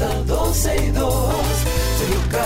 comienza 12 y 2. Sergio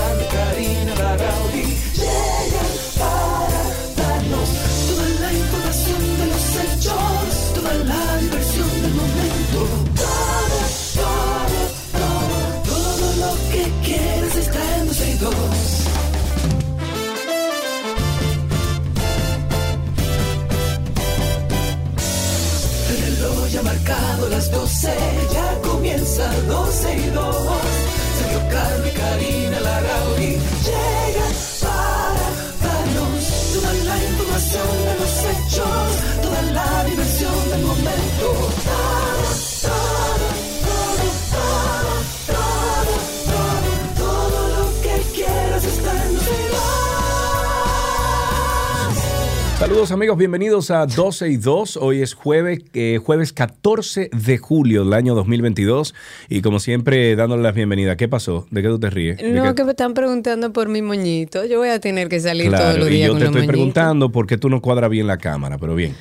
Saludos amigos, bienvenidos a 12 y 2. Hoy es jueves, eh, jueves 14 de julio del año 2022 y como siempre dándole las bienvenidas. ¿Qué pasó? ¿De qué tú te ríes? ¿De No, que me están preguntando por mi moñito. Yo voy a tener que salir todos Claro, los y días yo con te los estoy moñitos. preguntando por qué tú no cuadras bien la cámara, pero bien.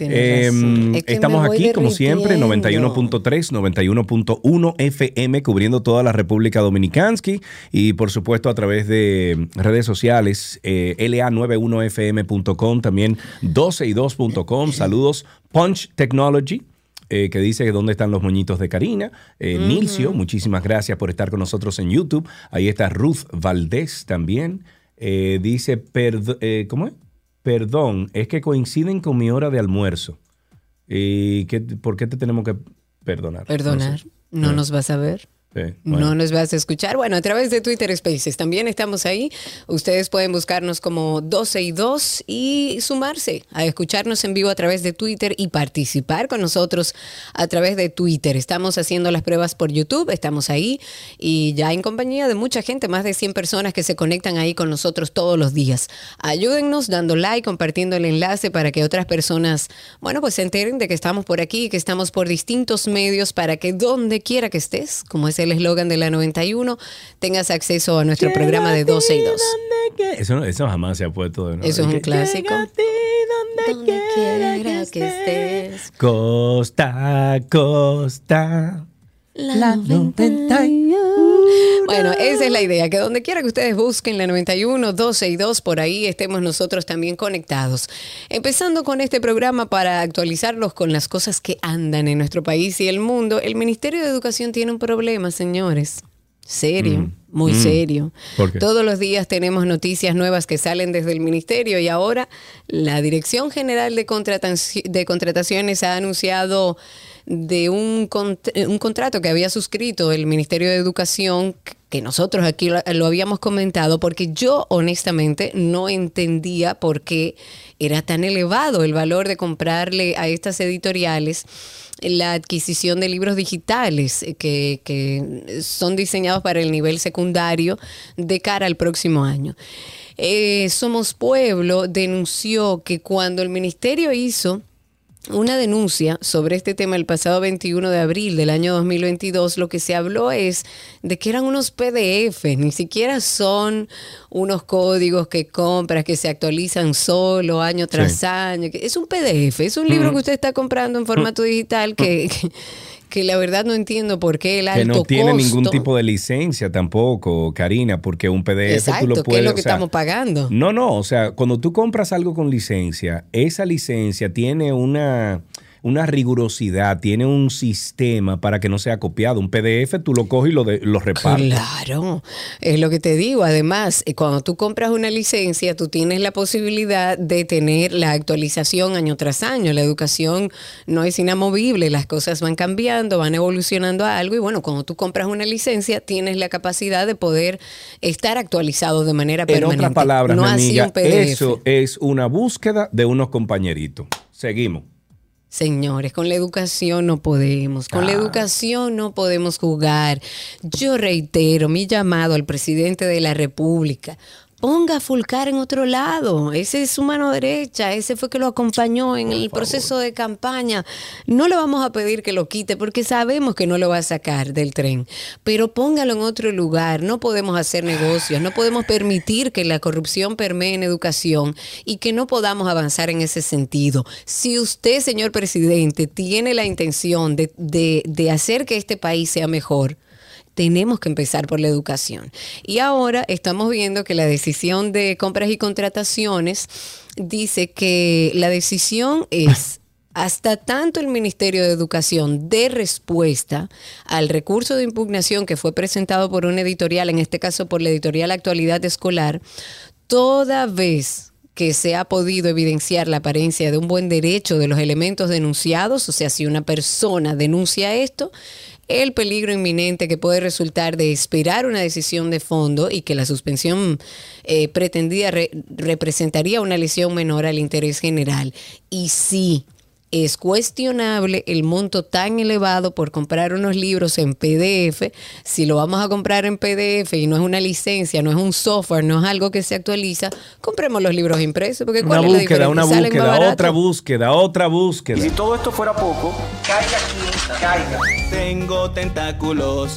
Eh. Es que estamos aquí, como siempre, derritiendo. 91.3, 91.1 FM, cubriendo toda la República Dominicansky y, por supuesto, a través de redes sociales, eh, la91fm.com, también 12y2.com. Saludos, Punch Technology. eh, que dice que dónde están los moñitos de Karina. Eh, Nilcio, muchísimas gracias por estar con nosotros en YouTube. Ahí está Ruth Valdés también. Eh, dice, ¿cómo es? Perdón, es que coinciden con mi hora de almuerzo. ¿Y qué, por qué te tenemos que perdonar? Perdonar, sé. no Eh, nos vas a ver. Sí, bueno. No nos vas a escuchar. Bueno, a través de Twitter Spaces también estamos ahí. Ustedes pueden buscarnos como 12 y 2 y sumarse a escucharnos en vivo a través de Twitter y participar con nosotros a través de Twitter. Estamos haciendo las pruebas por YouTube, estamos ahí y ya en compañía de mucha gente, más de 100 personas que se conectan ahí con nosotros todos los días. Ayúdennos dando like, compartiendo el enlace para que otras personas, bueno, pues se enteren de que estamos por aquí, que estamos por distintos medios para que donde quiera que estés, como es el eslogan de la 91, tengas acceso a nuestro programa de 12 y 2. Eso, no- eso jamás se ha puesto de nuevo. Eso es un clásico. llega a ti donde, Donde quiera quiera que que estés. estés. Costa, a costa. La 91. Bueno, esa es la idea, que donde quiera que ustedes busquen la 91, 12 y 2, por ahí estemos nosotros también conectados. Empezando con este programa para actualizarlos con las cosas que andan en nuestro país y el mundo, el Ministerio de Educación tiene un problema, señores. Serio, muy Mm. serio. Todos los días tenemos noticias nuevas que salen desde el ministerio y ahora la Dirección General de, Contrataci- de Contrataciones ha anunciado de un, cont- un contrato que había suscrito el Ministerio de Educación que nosotros aquí lo, lo habíamos comentado porque yo honestamente no entendía por qué era tan elevado el valor de comprarle a estas editoriales la adquisición de libros digitales eh, que, que son diseñados para el nivel secundario de cara al próximo año. Eh, Somos Pueblo denunció que cuando el ministerio hizo una denuncia sobre este tema el pasado 21 de abril del año 2022, lo que se habló es de que eran unos PDF, ni siquiera son unos códigos que compras que se actualizan solo año tras Sí. año. Es un PDF, es un libro que usted está comprando en formato digital que, que, que la verdad no entiendo por qué el alto Que no tiene ningún costo- tipo de licencia tampoco, Karina, porque un PDF Exacto, tú lo puedes... es lo que o sea, estamos pagando. No, no, o sea, cuando tú compras algo con licencia, esa licencia tiene una, una rigurosidad, tiene un sistema para que no sea copiado. Un PDF tú lo coges y lo, de- lo repartes. Claro, es lo que te digo. Además, eh, cuando tú compras una licencia, tú tienes la posibilidad de tener la actualización año tras año. La educación no es inamovible, las cosas van cambiando, van evolucionando a algo y bueno, cuando tú compras una licencia, tienes la capacidad de poder estar actualizado de manera En permanente. otras palabras, no mi amiga, un PDF. eso es una búsqueda de unos compañeritos. Seguimos. Señores, con la educación no podemos, con la educación no podemos jugar. Yo reitero mi llamado al presidente de la República. Ponga a Fulcar en otro lado. Ese es su mano derecha. Ese fue que lo acompañó en el proceso de campaña. No le vamos a pedir que lo quite porque sabemos que no lo va a sacar del tren. Pero póngalo en otro lugar. No podemos hacer negocios. No podemos permitir que la corrupción permee en educación y que no podamos avanzar en ese sentido. Si usted, señor presidente, tiene la intención de, de- de hacer que este país sea mejor, tenemos que empezar por la educación. Y ahora estamos viendo que la decisión de compras y contrataciones dice que la decisión es hasta tanto el Ministerio de Educación dé respuesta al recurso de impugnación que fue presentado por un editorial, en este caso por la editorial Actualidad Escolar, toda vez que se ha podido evidenciar la apariencia de un buen derecho de los elementos denunciados, o sea, si una persona denuncia esto, el peligro inminente que puede resultar de esperar una decisión de fondo y que la suspensión eh, pretendida representaría una lesión menor al interés general. Y sí, es cuestionable el monto tan elevado por comprar unos libros en PDF. Si lo vamos a comprar en PDF y no es una licencia, no es un software, no es algo que se actualiza, compremos los libros impresos. Porque una ¿cuál búsqueda, una búsqueda, otra búsqueda, otra búsqueda. Y si todo esto fuera poco, caiga aquí, caiga. Tengo tentáculos.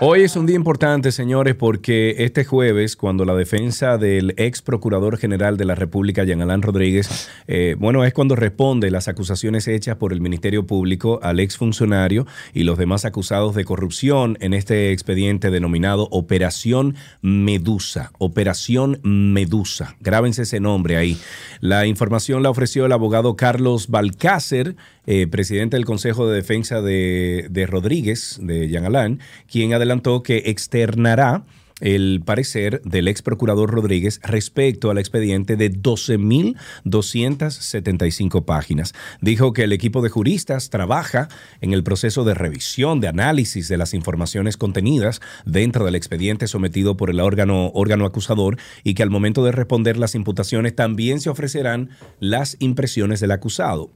Hoy es un día importante, señores, porque este jueves, cuando la defensa del ex procurador general de la República, Jean Alain Rodríguez, eh, bueno, es cuando responde las acusaciones hechas por el Ministerio Público al ex funcionario y los demás acusados de corrupción en este expediente denominado Operación Medusa. Operación Medusa. Grábense ese nombre ahí. La información la ofreció el abogado Carlos Balcácer, eh, presidente del Consejo de Defensa de, Rodríguez, de Jean Alain, quien adelantó que externará el parecer del ex procurador Rodríguez respecto al expediente de 12.275 páginas. Dijo que el equipo de juristas trabaja en el proceso de revisión, de análisis de las informaciones contenidas dentro del expediente sometido por el órgano, órgano acusador y que al momento de responder las imputaciones también se ofrecerán las impresiones del acusado.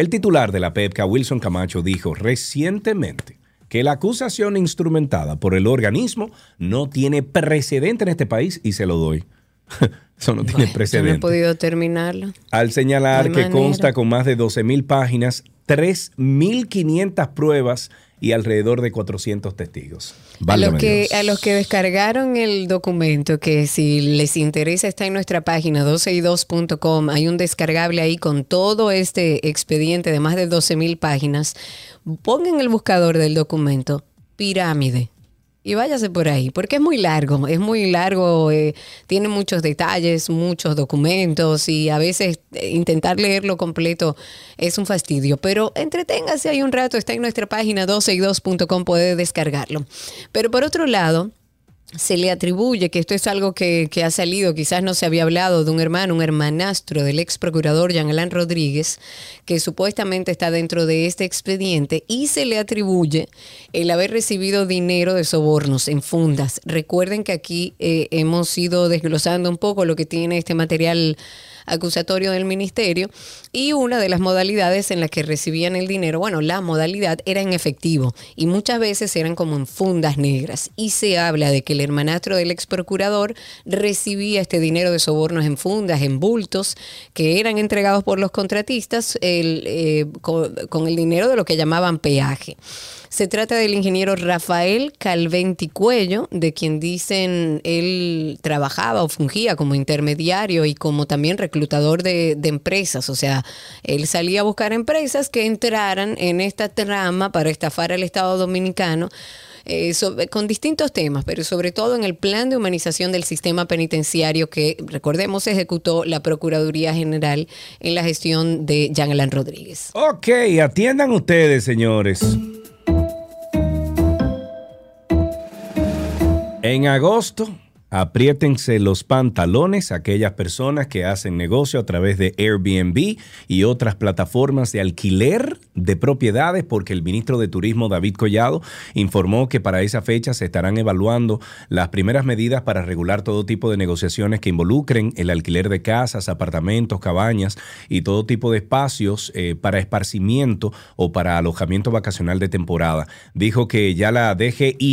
El titular de la PEPCA, Wilson Camacho, dijo recientemente que la acusación instrumentada por el organismo no tiene precedente en este país y se lo doy. Eso no tiene Yo no precedente. he podido terminarlo. Al señalar que manera. consta con más de 12.000 páginas, 3.500 pruebas y alrededor de 400 testigos. A los, que, Dios. a los que descargaron el documento, que si les interesa está en nuestra página 12y2.com, hay un descargable ahí con todo este expediente de más de 12 mil páginas. Pongan en el buscador del documento pirámide y váyase por ahí, porque es muy largo, es muy largo, eh, tiene muchos detalles, muchos documentos y a veces eh, intentar leerlo completo es un fastidio, pero entreténgase ahí un rato, está en nuestra página 12y2.com, puede descargarlo. Pero por otro lado, se le atribuye que esto es algo que, que ha salido, quizás no se había hablado de un hermano, un hermanastro del ex procurador Jean Alain Rodríguez, que supuestamente está dentro de este expediente y se le atribuye el haber recibido dinero de sobornos en fundas. Recuerden que aquí eh, hemos ido desglosando un poco lo que tiene este material acusatorio del ministerio y una de las modalidades en las que recibían el dinero, bueno, la modalidad era en efectivo y muchas veces eran como en fundas negras y se habla de que el hermanastro del ex procurador recibía este dinero de sobornos en fundas, en bultos que eran entregados por los contratistas eh, con el dinero de lo que llamaban peaje. Se trata del ingeniero Rafael Calventi Cuello, de quien dicen él trabajaba o fungía como intermediario y como también reclutador de, empresas. O sea, él salía a buscar empresas que entraran en esta trama para estafar al Estado Dominicano. eh, con distintos temas, pero sobre todo en el plan de humanización del sistema penitenciario que, recordemos, ejecutó la Procuraduría General en la gestión de Jean Alain Rodríguez. Ok, atiendan ustedes, señores. En agosto, apriétense los pantalones aquellas personas que hacen negocio a través de Airbnb y otras plataformas de alquiler de propiedades, porque el ministro de Turismo, David Collado, informó que para esa fecha se estarán evaluando las primeras medidas para regular todo tipo de negociaciones que involucren el alquiler de casas, apartamentos, cabañas y todo tipo de espacios eh, para esparcimiento o para alojamiento vacacional de temporada. Dijo que ya la DGI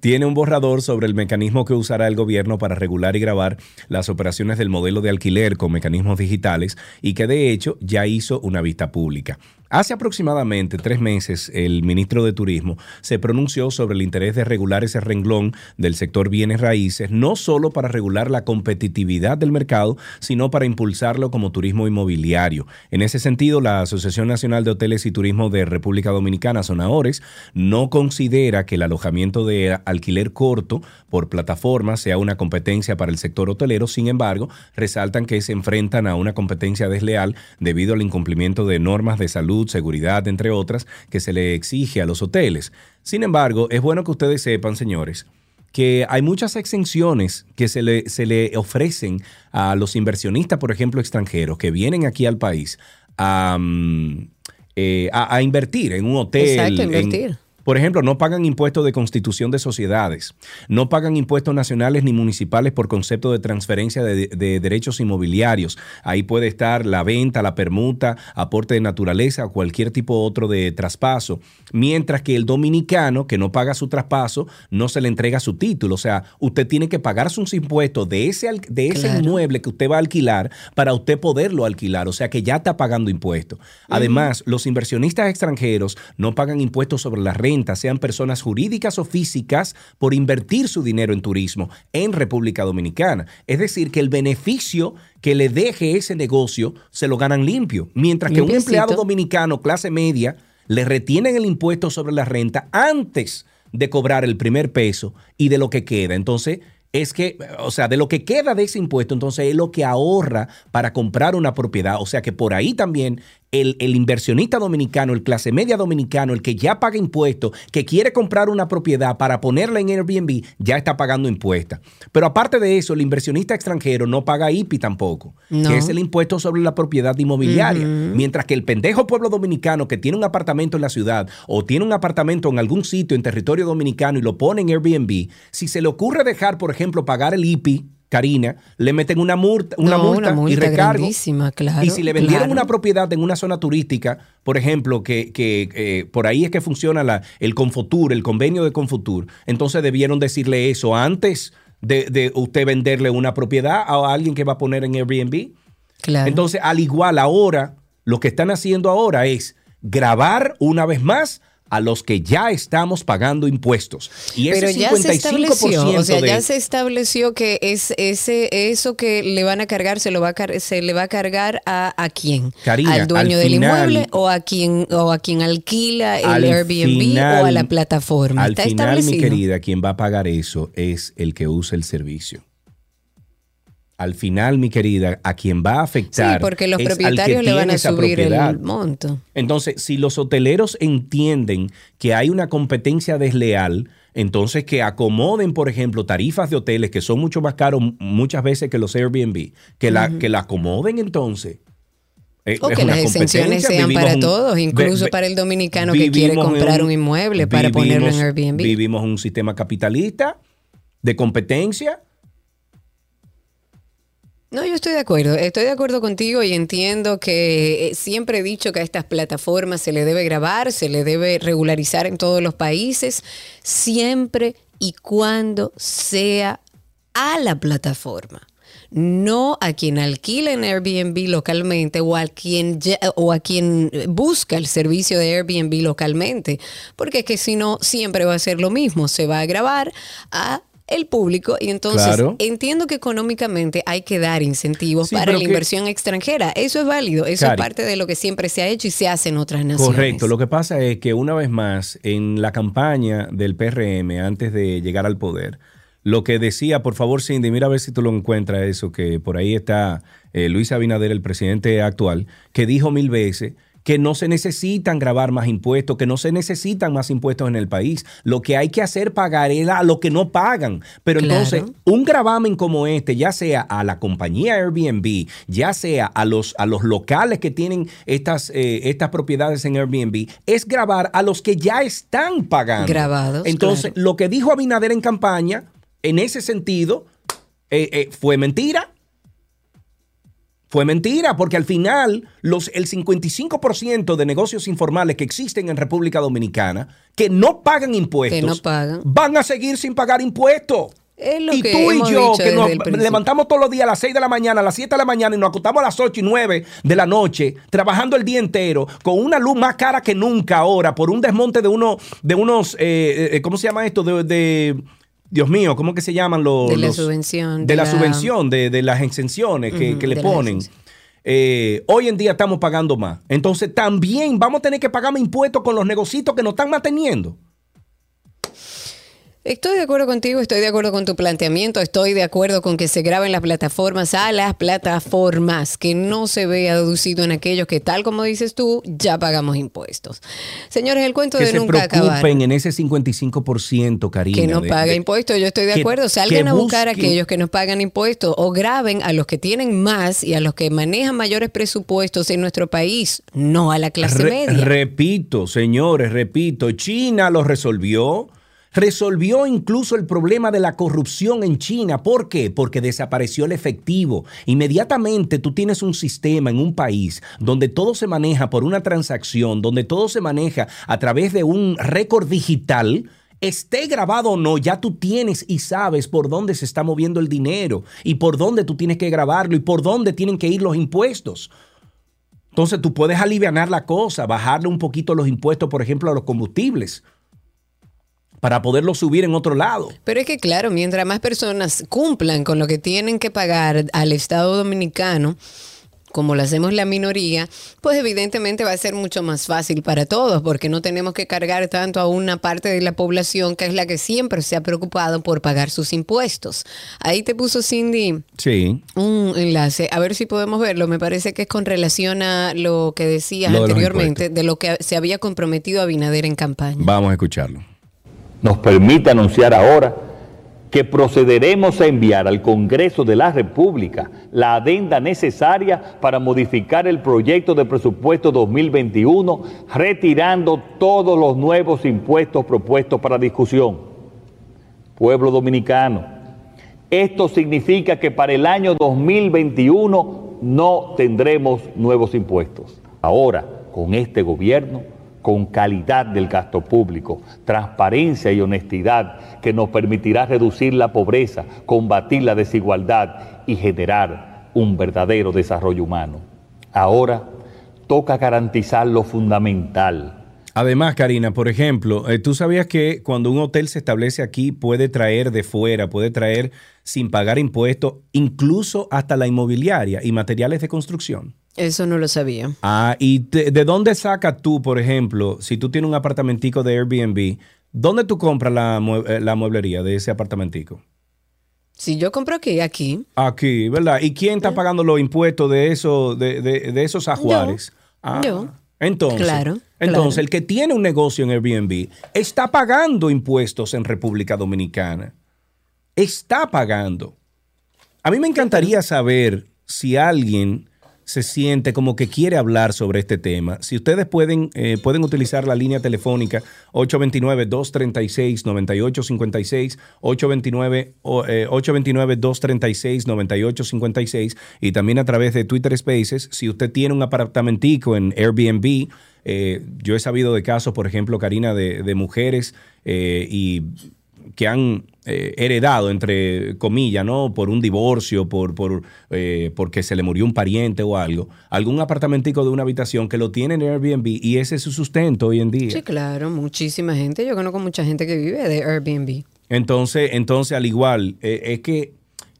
tiene un borrador sobre el mecanismo que usará el gobierno para regular y grabar las operaciones del modelo de alquiler con mecanismos digitales y que de hecho ya hizo una vista pública. Hace aproximadamente tres meses, el ministro de Turismo se pronunció sobre el interés de regular ese renglón del sector bienes raíces, no solo para regular la competitividad del mercado, sino para impulsarlo como turismo inmobiliario. En ese sentido, la Asociación Nacional de Hoteles y Turismo de República Dominicana, Zonaores, no considera que el alojamiento de alquiler corto por plataformas sea una competencia para el sector hotelero. Sin embargo, resaltan que se enfrentan a una competencia desleal debido al incumplimiento de normas de salud seguridad, entre otras, que se le exige a los hoteles. Sin embargo, es bueno que ustedes sepan, señores, que hay muchas exenciones que se le, se le ofrecen a los inversionistas, por ejemplo, extranjeros, que vienen aquí al país a, mm, eh, a, a invertir en un hotel. Exacto, en- invertir. Por ejemplo, no pagan impuestos de constitución de sociedades, no pagan impuestos nacionales ni municipales por concepto de transferencia de, de derechos inmobiliarios. Ahí puede estar la venta, la permuta, aporte de naturaleza o cualquier tipo otro de traspaso. Mientras que el dominicano que no paga su traspaso no se le entrega su título. O sea, usted tiene que pagar sus impuestos de ese, de ese Claro. inmueble que usted va a alquilar para usted poderlo alquilar. O sea, que ya está pagando impuestos. Además, los inversionistas extranjeros no pagan impuestos sobre la renta, sean personas jurídicas o físicas, por invertir su dinero en turismo en República Dominicana. Es decir, que el beneficio que le deje ese negocio se lo ganan limpio. Mientras que un empleado dominicano clase media le retienen el impuesto sobre la renta antes de cobrar el primer peso y de lo que queda. Entonces, es que, o sea, de lo que queda de ese impuesto, entonces es lo que ahorra para comprar una propiedad. O sea que por ahí también el, el inversionista dominicano, el clase media dominicano, el que ya paga impuestos, que quiere comprar una propiedad para ponerla en Airbnb, ya está pagando impuestos. Pero aparte de eso, el inversionista extranjero no paga IPI tampoco, No. que es el impuesto sobre la propiedad inmobiliaria. Mientras que el pendejo pueblo dominicano que tiene un apartamento en la ciudad o tiene un apartamento en algún sitio en territorio dominicano y lo pone en Airbnb, si se le ocurre dejar, por ejemplo, pagar el IPI, Karina, le meten una multa, una, No, multa, una multa y recargo. claro, y si le vendieron claro. una propiedad en una zona turística, por ejemplo, que, que, eh, por ahí es que funciona la, el Confutur, el convenio de Confutur, entonces debieron decirle eso antes de, de usted venderle una propiedad a alguien que va a poner en Airbnb. Claro. Entonces, al igual ahora, lo que están haciendo ahora es grabar una vez más a los que ya estamos pagando impuestos. Y ese Pero ya se 55% estableció, o sea, de- ya se estableció que es ese eso que le van a cargar se lo va a se le va a cargar a, a quién, Karina, al dueño al del final- inmueble o a quien o a quien alquila el al Airbnb final- o a la plataforma. Al Está final, mi establecido. querida, quien va a pagar eso es el que usa el servicio. Al final, mi querida, a quien va a Sí, afectar. porque los propietarios le van a subir el monto. Entonces, si los hoteleros entienden que hay una competencia desleal, entonces que acomoden, por ejemplo, tarifas de hoteles que son mucho más caros muchas veces que los Airbnb, que la, que la acomoden entonces. Eh, O que las exenciones sean para un- todos, incluso ve- para el dominicano que quiere comprar un inmueble para ponerlo en Airbnb. Vivimos un sistema capitalista de competencia. No, yo estoy de acuerdo. Estoy de acuerdo contigo y entiendo que eh, siempre he dicho que a estas plataformas se le debe grabar, se le debe regularizar en todos los países, siempre y cuando sea a la plataforma. No a quien alquila en Airbnb localmente o a quien o a quien busca el servicio de Airbnb localmente, porque es que si no siempre va a ser lo mismo, se va a grabar a el público y entonces Claro. entiendo que económicamente hay que dar incentivos Sí, para la que- inversión extranjera. Eso es válido, eso Cari. es parte de lo que siempre se ha hecho y se hace en otras naciones. Correcto. Lo que pasa es que una vez más, en la campaña del PRM, antes de llegar al poder, lo que decía, por favor, Cindy, mira a ver si tú lo encuentras eso, que por ahí está eh, Luis Abinader, el presidente actual, que dijo mil veces que no se necesitan grabar más impuestos, que no se necesitan más impuestos en el país. Lo que hay que hacer pagar es a lo que no pagan. Pero Claro. entonces, un gravamen como este, ya sea a la compañía Airbnb, ya sea a los, a los locales que tienen estas, eh, estas propiedades en Airbnb, es grabar a los que ya están pagando. Grabados, Entonces, claro. lo que dijo Abinader en campaña, en ese sentido, eh, eh, fue mentira. Fue mentira, porque al final los, el 55% de negocios informales que existen en República Dominicana, que no pagan impuestos, Que no pagan. van a seguir sin pagar impuestos. Es lo y que tú y yo, que nos levantamos todos los días a las 6 de la mañana, a las 7 de la mañana y nos acostamos a las 8 y 9 de la noche, trabajando el día entero, con una luz más cara que nunca ahora, por un desmonte de, uno, de unos, eh, eh, ¿cómo se llama esto? De, de- Dios mío, ¿cómo que se llaman los... De la los- subvención, De, la, la- subvención, de, de las exenciones que, que le ponen. Eh, hoy en día estamos pagando más. Entonces también vamos a tener que pagar más impuestos con los negocios que nos están manteniendo. Estoy de acuerdo contigo, estoy de acuerdo con tu planteamiento, estoy de acuerdo con que se graben las plataformas a las plataformas, que no se vea deducido en aquellos que, tal como dices tú, ya pagamos impuestos. Señores, el cuento Que de se nunca acabar. preocupen en ese 55%, Karina. Que no de- paga de- impuestos, yo estoy de que- acuerdo. Salgan a buscar a aquellos que nos pagan impuestos o graben a los que tienen más y a los que manejan mayores presupuestos en nuestro país, no a la clase Re- media. Repito, señores, repito, China lo resolvió. Resolvió incluso el problema de la corrupción en China. ¿Por qué? Porque desapareció el efectivo. Inmediatamente tú tienes un sistema en un país donde todo se maneja por una transacción, donde todo se maneja a través de un récord digital. Esté grabado o no, ya tú tienes y sabes por dónde se está moviendo el dinero y por dónde tú tienes que grabarlo y por dónde tienen que ir los impuestos. Entonces tú puedes aliviar la cosa, bajarle un poquito los impuestos, por ejemplo, a los combustibles, para poderlo subir en otro lado. Pero es que claro, mientras más personas cumplan con lo que tienen que pagar al Estado dominicano, como lo hacemos la minoría, pues evidentemente va a ser mucho más fácil para todos, porque no tenemos que cargar tanto a una parte de la población que es la que siempre se ha preocupado por pagar sus impuestos. Ahí te puso Cindy Sí. un enlace, a ver si podemos verlo. Me parece que es con relación a lo que decías Lo de los anteriormente, de lo que se había comprometido Abinader en campaña. Vamos a escucharlo. Nos permite anunciar ahora que procederemos a enviar al Congreso de la República la adenda necesaria para modificar el proyecto de presupuesto 2021, retirando todos los nuevos impuestos propuestos para discusión. Pueblo dominicano, esto significa que para el año 2021 no tendremos nuevos impuestos. Ahora, con este gobierno, con calidad del gasto público, transparencia y honestidad que nos permitirá reducir la pobreza, combatir la desigualdad y generar un verdadero desarrollo humano. Ahora toca garantizar lo fundamental, Además, Karina, por ejemplo, eh, tú sabías que cuando un hotel se establece aquí puede traer de fuera, puede traer sin pagar impuestos, incluso hasta la inmobiliaria y materiales de construcción. Eso no lo sabía. Ah, ¿y te- de dónde sacas tú, por ejemplo, si tú tienes un apartamentico de Airbnb, dónde tú compras la, mue- eh, la mueblería de ese apartamentico? Si yo compro aquí, aquí, Aquí, ¿verdad? ¿Y quién está pagando los impuestos de, eso, de, de- de esos ajuares? Ah, Yo. Entonces, Claro, entonces claro. el que tiene un negocio en Airbnb está pagando impuestos en República Dominicana. Está pagando. A mí me encantaría saber si alguien se siente como que quiere hablar sobre este tema. Si ustedes pueden, eh, pueden utilizar la línea telefónica 829-236-9856, 829, o, eh, 829-236-9856 y también a través de Twitter Spaces. Si usted tiene un apartamentico en Airbnb, eh, yo he sabido de casos, por ejemplo, Karina, de, de mujeres eh, y que han eh, heredado, entre comillas, ¿no? Por un divorcio, por, por, eh, porque se le murió un pariente o algo, algún apartamentico de una habitación que lo tiene en Airbnb y ese es su sustento hoy en día. sí, claro, muchísima gente. Yo conozco mucha gente que vive de Airbnb. Entonces, entonces al igual, eh, es que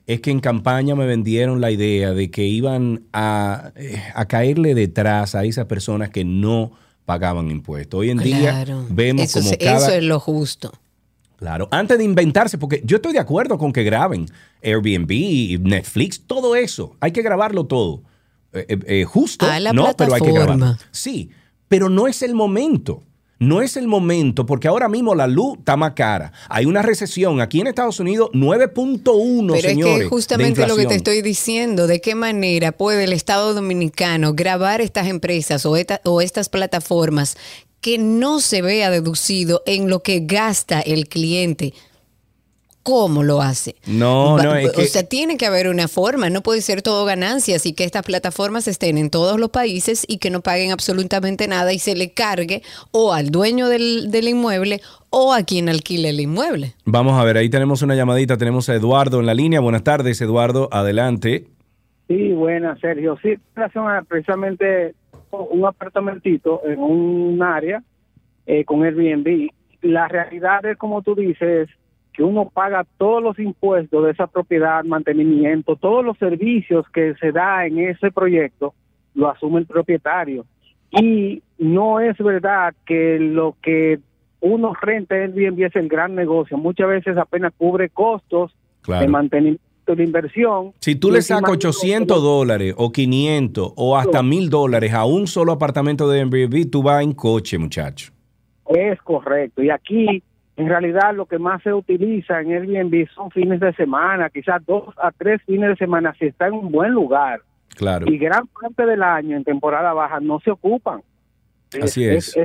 es que en campaña me vendieron la idea de que iban a, eh, a caerle detrás a esas personas que no pagaban impuestos. Hoy en día Claro. vemos eso, como cada... eso es lo justo. Claro, antes de inventarse, porque yo estoy de acuerdo con que graben Airbnb, Netflix, todo eso. Hay que grabarlo todo. Eh, eh, eh, justo, A la no, pero hay que grabarlo. Sí, pero no es el momento. No es el momento porque ahora mismo la luz está más cara. Hay una recesión aquí en Estados Unidos 9.1, Pero señores. es que justamente lo que te estoy diciendo, de qué manera puede el Estado Dominicano grabar estas empresas o, esta- o estas plataformas que no se vea deducido en lo que gasta el cliente. ¿Cómo lo hace? No, no, es O sea, tiene que haber una forma, no puede ser todo ganancias y que estas plataformas estén en todos los países y que no paguen absolutamente nada y se le cargue o al dueño del, del inmueble o a quien alquile el inmueble. Vamos a ver, ahí tenemos una llamadita, tenemos a Eduardo en la línea. Buenas tardes, Eduardo, adelante. Sí, buena, Sergio. Sí, en relación a precisamente un apartamentito en un área eh, con Airbnb. La realidad es, como tú dices, que uno paga todos los impuestos de esa propiedad, mantenimiento, todos los servicios que se da en ese proyecto, lo asume el propietario. Y no es verdad que lo que uno renta en Airbnb es el gran negocio. Muchas veces apenas cubre costos Claro. de mantenimiento de inversión. Si tú le sacas de eso, 800 dólares o 500 o hasta 1000 dólares a un solo apartamento de Airbnb, tú vas en coche, muchacho. Es correcto. Y aquí, en realidad, lo que más se utiliza en Airbnb son fines de semana, quizás dos a tres fines de semana, si está en un buen lugar. Claro. Y gran parte del año, en temporada baja, no se ocupan. Así es.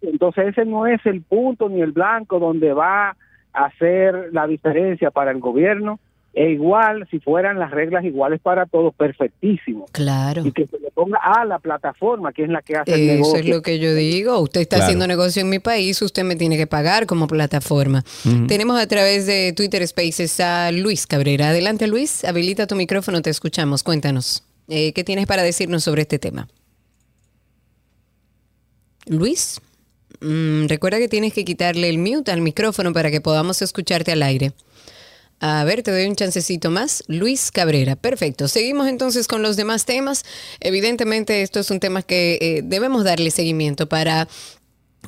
entonces, ese no es el punto ni el blanco donde va a hacer la diferencia para el gobierno. E igual, si fueran las reglas iguales para todos, perfectísimo. Claro. Y que se le ponga a la plataforma, que es la que hace el Eso negocio. es lo que yo digo. Usted está Claro. haciendo negocio en mi país, usted me tiene que pagar como plataforma. Tenemos a través de Twitter Spaces a Luis Cabrera. Adelante, Luis. Habilita tu micrófono, te escuchamos. Cuéntanos. Eh, ¿Qué tienes para decirnos sobre este tema? Luis, mm, recuerda que tienes que quitarle el mute al micrófono para que podamos escucharte al aire. A ver, te doy un chancecito más. Luis Cabrera, perfecto. Seguimos entonces con los demás temas. Evidentemente esto es un tema que eh, debemos darle seguimiento para...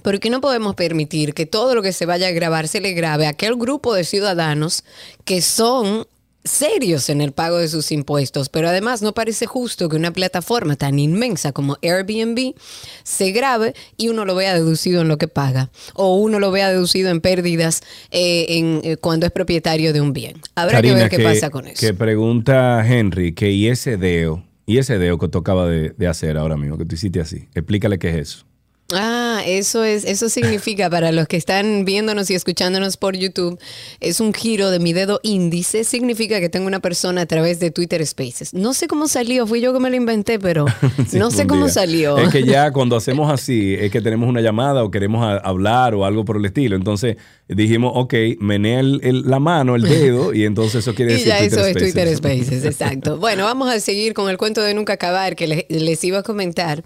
Porque no podemos permitir que todo lo que se vaya a grabar se le grabe a aquel grupo de ciudadanos que son serios en el pago de sus impuestos, pero además no parece justo que una plataforma tan inmensa como Airbnb se grabe y uno lo vea deducido en lo que paga o uno lo vea deducido en pérdidas eh, en, eh, cuando es propietario de un bien. Habrá que ver qué pasa con eso. Que pregunta Henry que y ese deo, y ese deo que tocaba de, de hacer ahora mismo, que tú hiciste así. Explícale qué es eso. Ah, eso es, eso significa para los que están viéndonos y escuchándonos por YouTube, es un giro de mi dedo índice, significa que tengo una persona a través de Twitter Spaces. No sé cómo salió, fui yo que me lo inventé, pero Sí, no sé cómo día. salió. Es que ya cuando hacemos así, es que tenemos una llamada o queremos hablar o algo por el estilo. Entonces dijimos, ok, menea el- el- la mano, el dedo, y entonces eso quiere Y decir ya eso es. Twitter Spaces, exacto. Bueno, vamos a seguir con el cuento de nunca acabar que le- les iba a comentar.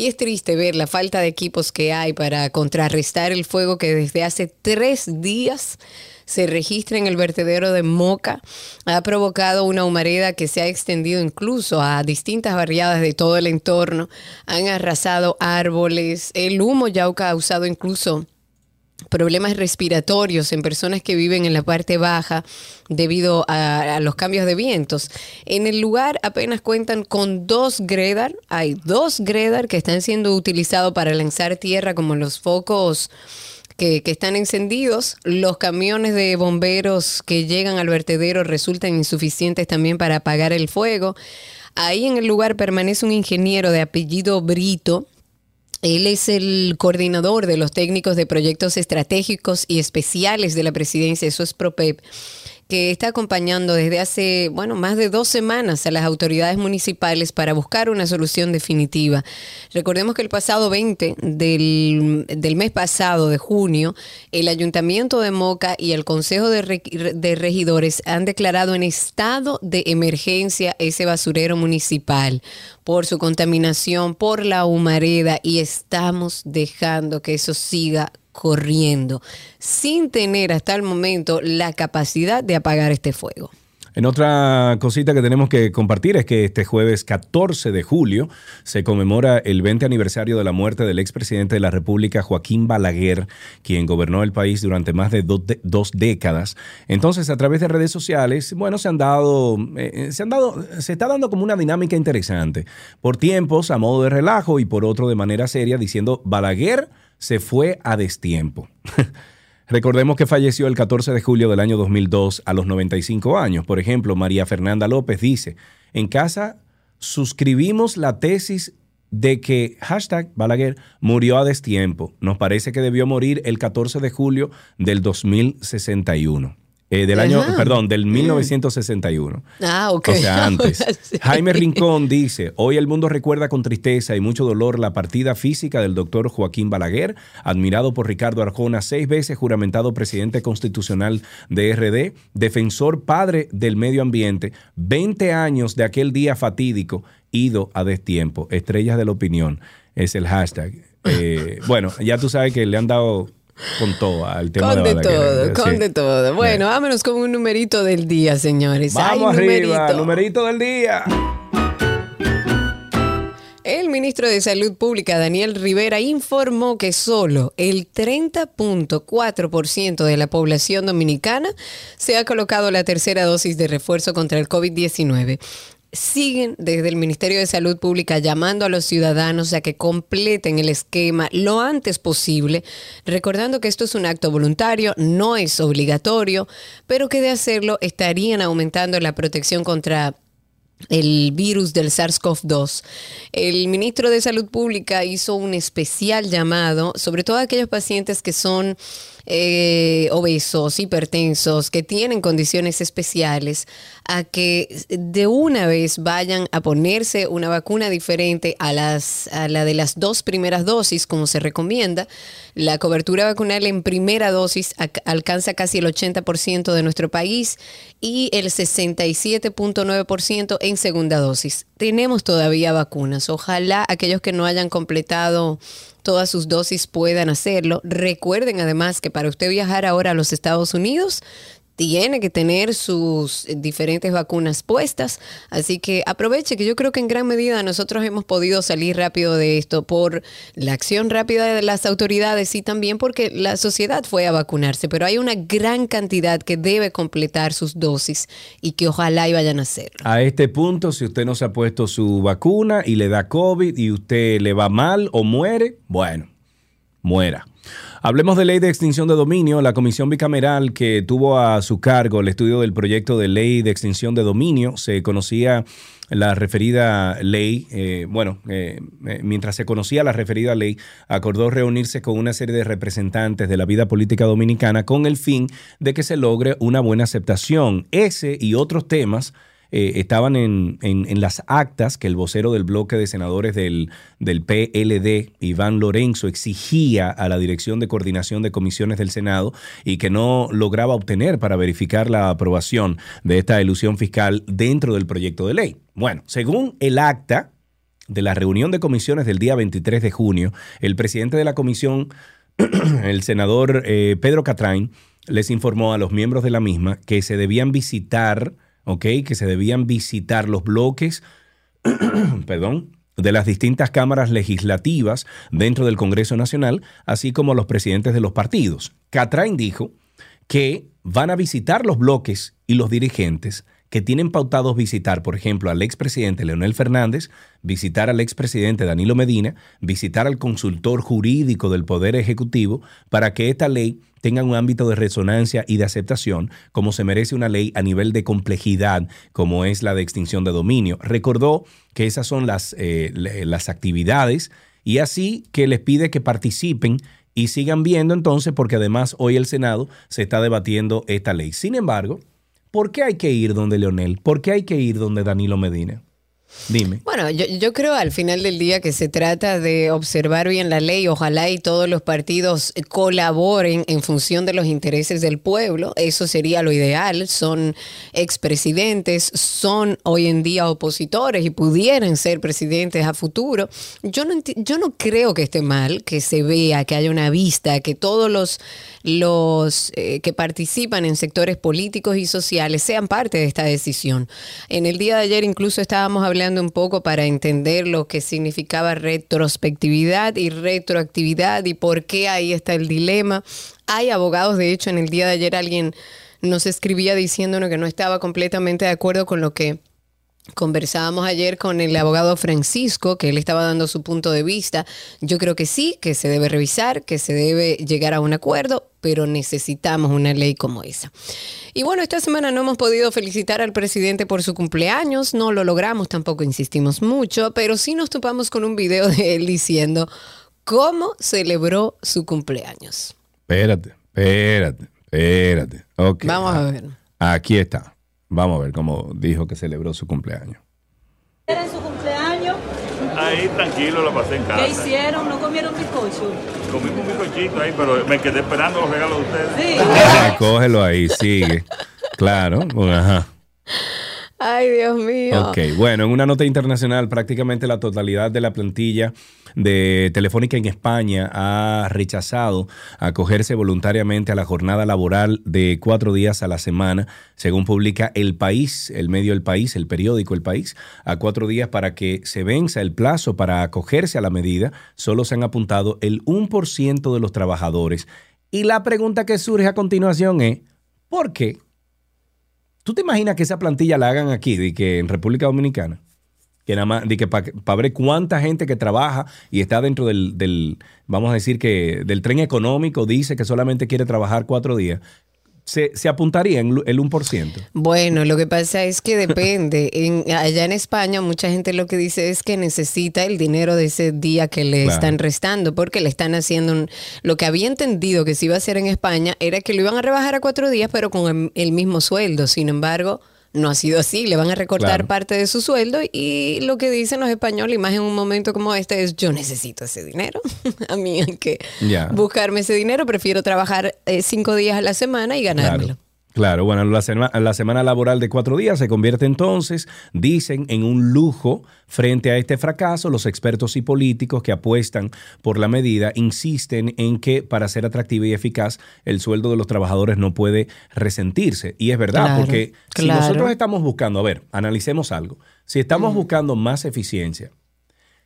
Y es triste ver la falta de equipos que hay para contrarrestar el fuego que desde hace tres días se registra en el vertedero de Moca. Ha provocado una humareda que se ha extendido incluso a distintas barriadas de todo el entorno. Han arrasado árboles. El humo ya ha causado incluso problemas respiratorios en personas que viven en la parte baja debido a, los cambios de vientos. En el lugar apenas cuentan con dos Gredar, hay dos Gredar que están siendo utilizados para lanzar tierra como los focos que, que están encendidos. Los camiones de bomberos que llegan al vertedero resultan insuficientes también para apagar el fuego. Ahí en el lugar permanece un ingeniero de apellido Brito, él es el coordinador de los técnicos de proyectos estratégicos y especiales de la presidencia, eso es PROPEP, que está acompañando desde hace, bueno, más de dos semanas a las autoridades municipales para buscar una solución definitiva. Recordemos que el pasado 20 del, del mes pasado, de junio, el Ayuntamiento de Moca y el Consejo de, de Regidores han declarado en estado de emergencia ese basurero municipal por su contaminación, por la humareda y estamos dejando que eso siga corriendo sin tener hasta el momento la capacidad de apagar este fuego. En otra cosita que tenemos que compartir es que este jueves 14 de julio se conmemora el 20 aniversario de la muerte del expresidente de la República, Joaquín Balaguer, quien gobernó el país durante más de do- dos décadas. Entonces, a través de redes sociales, bueno, se han dado, eh, se han dado, se está dando como una dinámica interesante. Por tiempos, a modo de relajo y por otro de manera seria, diciendo Balaguer se fue a destiempo. Recordemos que falleció el 14 de julio del año 2002 a los 95 años. Por ejemplo, María Fernanda López dice, en casa suscribimos la tesis de que hashtag Balaguer murió a destiempo. Nos parece que debió morir el 14 de julio del 2061. Eh, del año, perdón, del 1961. Ah, ok. O sea, antes. Sí. Jaime Rincón dice, hoy el mundo recuerda con tristeza y mucho dolor la partida física del doctor Joaquín Balaguer, admirado por Ricardo Arjona, seis veces juramentado presidente constitucional de RD, defensor padre del medio ambiente, 20 años de aquel día fatídico, ido a destiempo. Estrellas de la opinión es el hashtag. Eh, bueno, ya tú sabes que le han dado con todo al tema Con de todo, con de todo. Bueno, vámonos con un numerito del día, señores. Ay, Vamos arriba, numerito. numerito del día. El ministro de Salud Pública, Daniel Rivera, informó que solo el 30.4% de la población dominicana se ha colocado la tercera dosis de refuerzo contra el COVID-19. Siguen desde el Ministerio de Salud Pública llamando a los ciudadanos a que completen el esquema lo antes posible, recordando que esto es un acto voluntario, no es obligatorio, pero que de hacerlo estarían aumentando la protección contra el virus del SARS-CoV-2. El ministro de Salud Pública hizo un especial llamado, sobre todo a aquellos pacientes que son eh, obesos, hipertensos, que tienen condiciones especiales, a que de una vez vayan a ponerse una vacuna diferente a, las, a la de las dos primeras dosis, como se recomienda. La cobertura vacunal en primera dosis alcanza casi el 80% de nuestro país y el 67.9% en segunda dosis. Tenemos todavía vacunas. Ojalá aquellos que no hayan completado todas sus dosis puedan hacerlo. Recuerden además que para usted viajar ahora a los Estados Unidos, tiene que tener sus diferentes vacunas puestas, así que aproveche que yo creo que en gran medida nosotros hemos podido salir rápido de esto por la acción rápida de las autoridades y también porque la sociedad fue a vacunarse, pero hay una gran cantidad que debe completar sus dosis y que ojalá y vayan a hacerlo. A este punto, si usted no se ha puesto su vacuna y le da COVID y usted le va mal o muere, bueno, muera. Hablemos de ley de extinción de dominio. La comisión bicameral que tuvo a su cargo el estudio del proyecto de ley de extinción de dominio se conocía la referida ley, eh, bueno, eh, eh, mientras se conocía la referida ley, acordó reunirse con una serie de representantes de la vida política dominicana con el fin de que se logre una buena aceptación. Ese y otros temas eh, estaban en, en- las actas que el vocero del bloque de senadores del, del PLD, Iván Lorenzo, exigía a la Dirección de Coordinación de Comisiones del Senado y que no lograba obtener para verificar la aprobación de esta ilusión fiscal dentro del proyecto de ley. Bueno, según el acta de la reunión de comisiones del día 23 de junio, el presidente de la comisión el senador eh, Pedro Catrain les informó a los miembros de la misma que se debían visitar, Que se debían visitar los bloques, perdón, de las distintas cámaras legislativas dentro del Congreso Nacional, así como los presidentes de los partidos. Catrain dijo que van a visitar los bloques y los dirigentes que tienen pautados visitar, por ejemplo, al expresidente Leonel Fernández, visitar al expresidente Danilo Medina, visitar al consultor jurídico del Poder Ejecutivo, para que esta ley tenga un ámbito de resonancia y de aceptación, como se merece una ley a nivel de complejidad, como es la de extinción de dominio. Recordó que esas son las, eh, las actividades y así que les pide que participen y sigan viendo entonces, porque además hoy el Senado se está debatiendo esta ley. Sin embargo, ¿por qué hay que ir donde Leonel? ¿Por qué hay que ir donde Danilo Medina? Dime. Bueno, yo, creo al final del día que se trata de observar bien la ley. Ojalá y todos los partidos colaboren en función de los intereses del pueblo. Eso sería lo ideal. Son expresidentes, son hoy en día opositores y pudieran ser presidentes a futuro. Yo no, yo no creo que esté mal que se vea, que haya una vista, que todos los, los eh, que participan en sectores políticos y sociales sean parte de esta decisión. En el día de ayer incluso estábamos hablando un poco para entender lo que significaba retrospectividad y retroactividad y por qué ahí está el dilema. Hay abogados, de hecho, en el día de ayer alguien nos escribía diciéndonos que no estaba completamente de acuerdo con lo que Conversábamos ayer con el abogado Francisco, que él estaba dando su punto de vista. Yo creo que sí, que se debe revisar, que se debe llegar a un acuerdo, pero necesitamos una ley como esa. Y bueno, esta semana no hemos podido felicitar al presidente por su cumpleaños, no lo logramos, tampoco insistimos mucho, pero sí nos topamos con un video de él diciendo cómo celebró su cumpleaños. Espérate, espérate, Espérate. Vamos a ver. Aquí está. Vamos a ver cómo dijo que celebró su cumpleaños. Era en su cumpleaños. Ahí tranquilo, lo pasé en casa. ¿Qué hicieron? ¿No comieron bizcocho? Comimos un bizcochito ahí, pero me quedé esperando los regalos de ustedes. Sí. Cógelo ahí, sigue. Claro. bueno, Ajá. Ay, Dios mío. Ok, bueno, en una nota internacional, prácticamente la totalidad de la plantilla de Telefónica en España ha rechazado acogerse voluntariamente a la jornada laboral de cuatro días a la semana, según publica El País, el medio El País, el periódico El País, a cuatro días para que se venza el plazo para acogerse a la medida, solo se han apuntado el 1% de los trabajadores. Y la pregunta que surge a continuación es, ¿por qué? ¿Tú te imaginas que esa plantilla la hagan aquí, de que en República Dominicana? Que nada más, de que para ver cuánta gente que trabaja y está dentro del, del, vamos a decir que del tren económico, dice que solamente quiere trabajar cuatro días, se, se apuntaría en el 1%. Bueno, lo que pasa es que depende. En, allá en España mucha gente lo que dice es que necesita el dinero de ese día que le Claro. están restando porque le están haciendo un... Lo que había entendido que se iba a hacer en España era que lo iban a rebajar a cuatro días pero con el, el mismo sueldo. Sin embargo, no ha sido así. Le van a recortar Claro. parte de su sueldo y lo que dicen los españoles, y más en un momento como este, es yo necesito ese dinero. a mí hay que buscarme ese dinero. Prefiero trabajar eh, cinco días a la semana y ganármelo. Claro. Claro, bueno, la, sema- la semana laboral de cuatro días se convierte entonces, dicen, en un lujo frente a este fracaso. Los expertos y políticos que apuestan por la medida insisten en que para ser atractiva y eficaz el sueldo de los trabajadores no puede resentirse. Y es verdad, Claro, porque si nosotros estamos buscando, a ver, analicemos algo, si estamos buscando más eficiencia,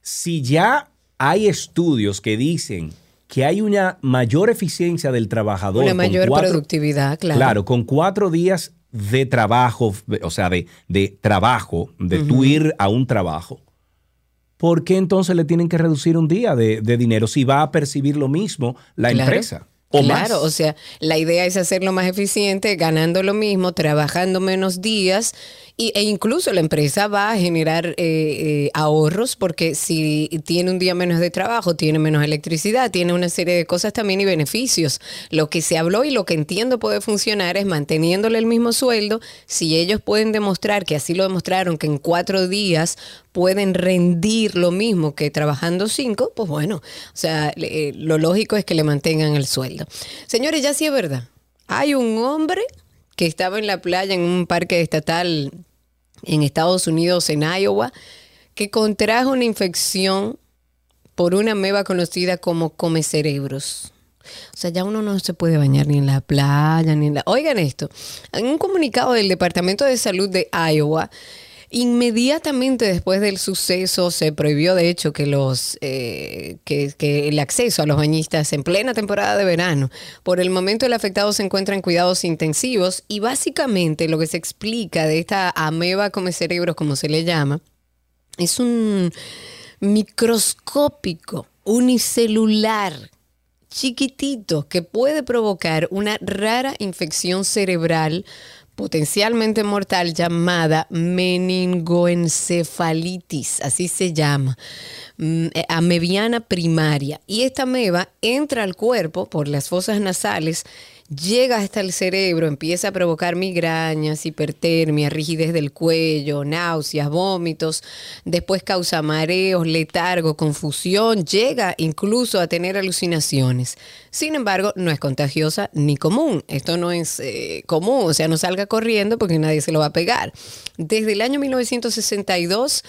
si ya hay estudios que dicen que hay una mayor eficiencia del trabajador, Una mayor cuatro- productividad, claro. Claro, con cuatro días de trabajo, o sea, de, de trabajo, de tú ir a un trabajo, ¿por qué entonces le tienen que reducir un día de, de dinero si va a percibir lo mismo la Claro. empresa? O claro, más? o sea, la idea es hacerlo más eficiente, ganando lo mismo, trabajando menos días y, e incluso la empresa va a generar eh, eh, ahorros porque si tiene un día menos de trabajo, tiene menos electricidad, tiene una serie de cosas también y beneficios. Lo que se habló y lo que entiendo puede funcionar es manteniéndole el mismo sueldo. Si ellos pueden demostrar, que así lo demostraron, que en cuatro días pueden rendir lo mismo que trabajando cinco, pues bueno, o sea, eh, lo lógico es que le mantengan el sueldo. Señores, ya sí es verdad. Hay un hombre que estaba en la playa en un parque estatal en Estados Unidos, en Iowa, que contrajo una infección por una meba conocida como come cerebros. O sea, ya uno no se puede bañar ni en la playa, ni en la... Oigan esto, en un comunicado del Departamento de Salud de Iowa, inmediatamente después del suceso se prohibió, de hecho, que, los, eh, que, que el acceso a los bañistas en plena temporada de verano. Por el momento el afectado se encuentra en cuidados intensivos y básicamente lo que se explica de esta ameba come cerebros, como se le llama, es un microscópico, unicelular, chiquitito, que puede provocar una rara infección cerebral potencialmente mortal llamada meningoencefalitis, así se llama, mm, eh, amebiana primaria. Y esta ameba entra al cuerpo por las fosas nasales, llega hasta el cerebro, empieza a provocar migrañas, hipertermia, rigidez del cuello, náuseas, vómitos, después causa mareos, letargo, confusión, llega incluso a tener alucinaciones. Sin embargo, no es contagiosa ni común. Esto no es eh, común, o sea, no salga corriendo porque nadie se lo va a pegar. Desde el año 1962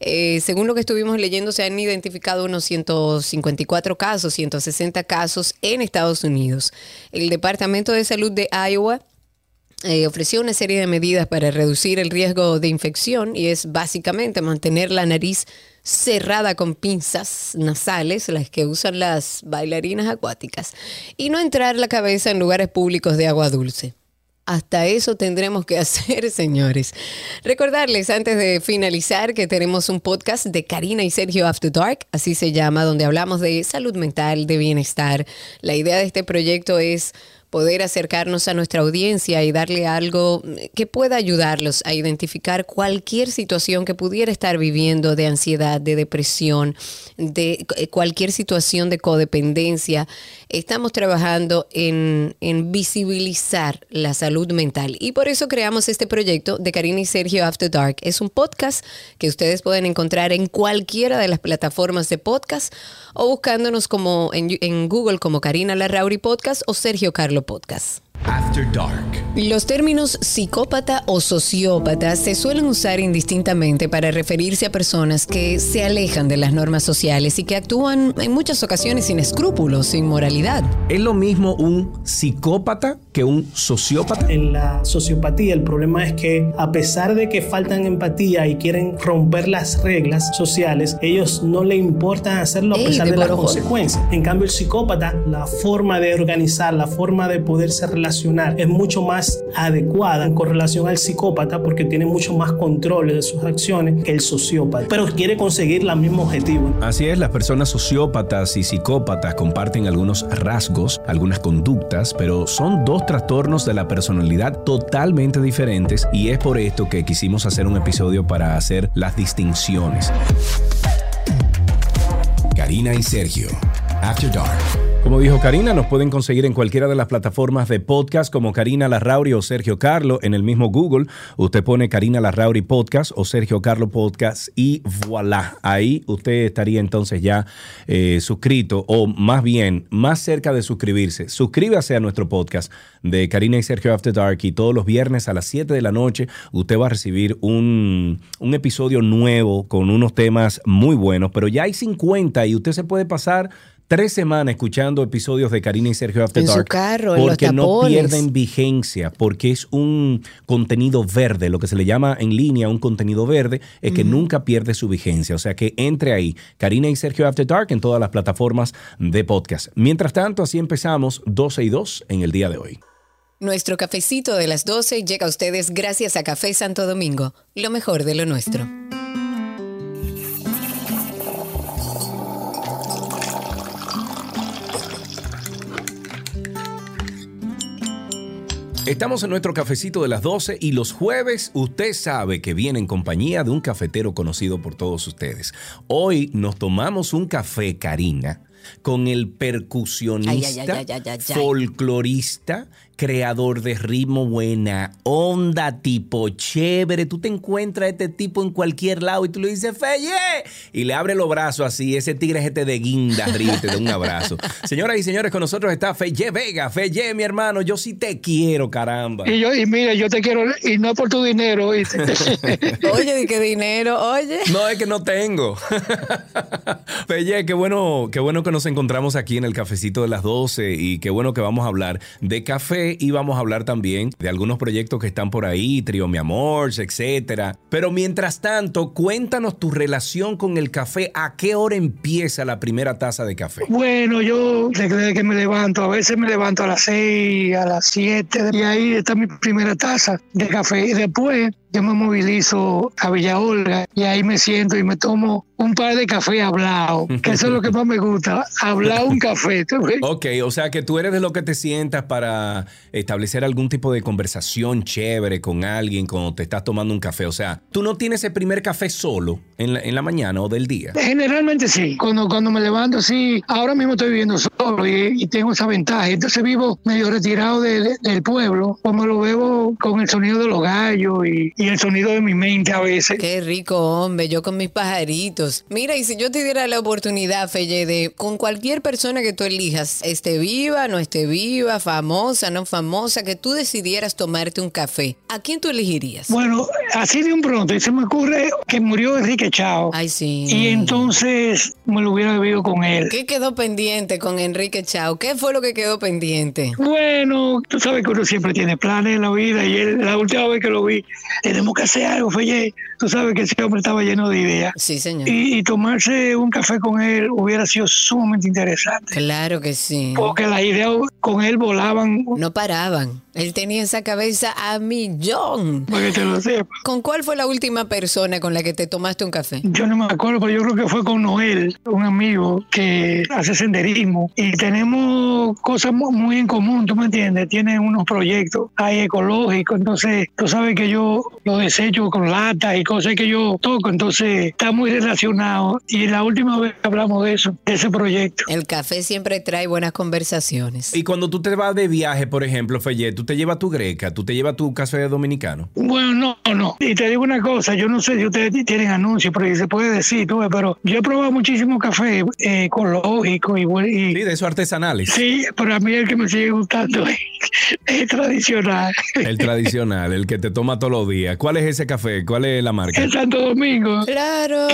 eh, según lo que estuvimos leyendo, se han identificado unos 154 casos, 160 casos en Estados Unidos. El Departamento de Salud de Iowa eh, ofreció una serie de medidas para reducir el riesgo de infección y es básicamente mantener la nariz cerrada con pinzas nasales, las que usan las bailarinas acuáticas, y no entrar la cabeza en lugares públicos de agua dulce. Hasta eso tendremos que hacer, señores. Recordarles antes de finalizar que tenemos un podcast de Karina y Sergio After Dark, así se llama, donde hablamos de salud mental, de bienestar. La idea de este proyecto es poder acercarnos a nuestra audiencia y darle algo que pueda ayudarlos a identificar cualquier situación que pudiera estar viviendo de ansiedad, de depresión, de eh, cualquier situación de codependencia. Estamos trabajando en, visibilizar la salud mental y por eso creamos este proyecto de Karina y Sergio After Dark. Es un podcast que ustedes pueden encontrar en cualquiera de las plataformas de podcast o buscándonos como en, en Google como Karina Larrauri Podcast o Sergio Carlo Podcast. After Dark. Los términos psicópata o sociópata se suelen usar indistintamente para referirse a personas que se alejan de las normas sociales y que actúan en muchas ocasiones sin escrúpulos, sin moralidad. ¿Es lo mismo un psicópata que un sociópata? En la sociopatía el problema es que a pesar de que faltan empatía y quieren romper las reglas sociales, ellos no le importa hacerlo a Ey, pesar de de las consecuencias. En cambio el psicópata, la forma de organizar, la forma de poderse relacionar es mucho más adecuada con relación al psicópata porque tiene mucho más control de sus acciones que el sociópata, pero quiere conseguir el mismo objetivo. Así es, las personas sociópatas y psicópatas comparten algunos rasgos, algunas conductas, pero son dos trastornos de la personalidad totalmente diferentes y es por esto que quisimos hacer un episodio para hacer las distinciones. Karina y Sergio, After Dark. Como dijo Karina, nos pueden conseguir en cualquiera de las plataformas de podcast como Karina Larrauri o Sergio Carlo en el mismo Google. Usted pone Karina Larrauri Podcast o Sergio Carlo Podcast y voilà. Ahí usted estaría entonces ya eh, suscrito o más bien más cerca de suscribirse. Suscríbase a nuestro podcast de Karina y Sergio After Dark y todos los viernes a las 7 de la noche usted va a recibir un, un episodio nuevo con unos temas muy buenos, pero ya hay 50 y usted se puede pasar tres semanas escuchando episodios de Karina y Sergio After En su Dark carro, en los porque no pierden vigencia, porque es un contenido verde, lo que se le llama en línea un contenido verde, es que nunca pierde su vigencia. O sea que entre ahí, Karina y Sergio After Dark en todas las plataformas de podcast. Mientras tanto, así empezamos 12 y 2 en el día de hoy. Nuestro cafecito de las 12 llega a ustedes gracias a Café Santo Domingo, lo mejor de lo nuestro. Estamos en nuestro cafecito de las 12 y los jueves usted sabe que viene en compañía de un cafetero conocido por todos ustedes. Hoy nos tomamos un café, Karina, con el percusionista, Ay, ay, ay, folclorista, creador de ritmo buena, onda, tipo chévere. Tú te encuentras a este tipo en cualquier lado y tú le dices, Feye, y le abre los brazos así. Ese tigre es este de guinda y te da un abrazo. Señoras y señores, con nosotros está Feye Vega. Feye, mi hermano, yo sí te quiero, caramba. Y yo, y mira, yo te quiero, y no por tu dinero. Oye, ¿de qué dinero? Oye. No, es que no tengo. Feye, qué bueno, qué bueno que nos encontramos aquí en el cafecito de las 12 y qué bueno que vamos a hablar de café y vamos a hablar también de algunos proyectos que están por ahí, Trio Mi Amor, etcétera. Pero mientras tanto, cuéntanos tu relación con el café. ¿A qué hora empieza la primera taza de café? Bueno, yo desde que me levanto, a veces me levanto a las 6, a las 7, y ahí está mi primera taza de café. Y después yo me movilizo a Villa Olga y ahí me siento y me tomo un par de café hablado, que eso es lo que más me gusta, hablar un café. Ok, o sea que tú eres de lo que te sientas para establecer algún tipo de conversación chévere con alguien cuando te estás tomando un café. O sea, tú no tienes ese primer café solo en la, en la mañana o del día. Generalmente sí. Cuando, cuando me levanto, sí. Ahora mismo estoy viviendo solo y, y tengo esa ventaja. Entonces vivo medio retirado de- de- del pueblo. Como lo bebo con el sonido de los gallos y, y el sonido de mi mente a veces. Qué rico, hombre, yo con mis pajaritos. Mira, y si yo te diera la oportunidad, Feye, de con cualquier persona que tú elijas, esté viva, no esté viva, famosa, no famosa, que tú decidieras tomarte un café, ¿a quién tú elegirías? Bueno, así de un pronto, y se me ocurre que murió Enrique Chao. Ay, sí. Y entonces me lo hubiera bebido con él. ¿Qué quedó pendiente con Enrique Chao? ¿Qué fue lo que quedó pendiente? Bueno, tú sabes que uno siempre tiene planes en la vida y él, la última vez que lo vi, tenemos que hacer algo, Feye. Tú sabes que ese hombre estaba lleno de ideas. Sí, señor. Y y, y tomarse un café con él hubiera sido sumamente interesante. Claro que sí. Porque las ideas con él volaban. No paraban. Él tenía esa cabeza a millón. Para que te lo sepa. ¿Con cuál fue la última persona con la que te tomaste un café? Yo no me acuerdo, pero yo creo que fue con Noel, un amigo que hace senderismo. Y tenemos cosas mu- muy en común, ¿tú me entiendes? Tiene unos proyectos ahí ecológicos. Entonces, tú sabes que yo lo desecho con latas y cosas que yo toco. Entonces, está muy relacionado. Y la última vez que hablamos de eso, de ese proyecto. El café siempre trae buenas conversaciones. Y cuando tú te vas de viaje, por ejemplo, Feye, tú te llevas tu greca, tú te llevas tu café dominicano. Bueno, no, no. Y te digo una cosa, yo no sé si ustedes tienen anuncios, pero se puede decir, tú pero yo he probado muchísimo café eh, ecológico y, y Sí, de esos artesanales. Sí, pero a mí el que me sigue gustando es, tradicional. El tradicional, el que te toma todos los días. ¿Cuál es ese café? ¿Cuál es la marca? En Santo Domingo. Claro.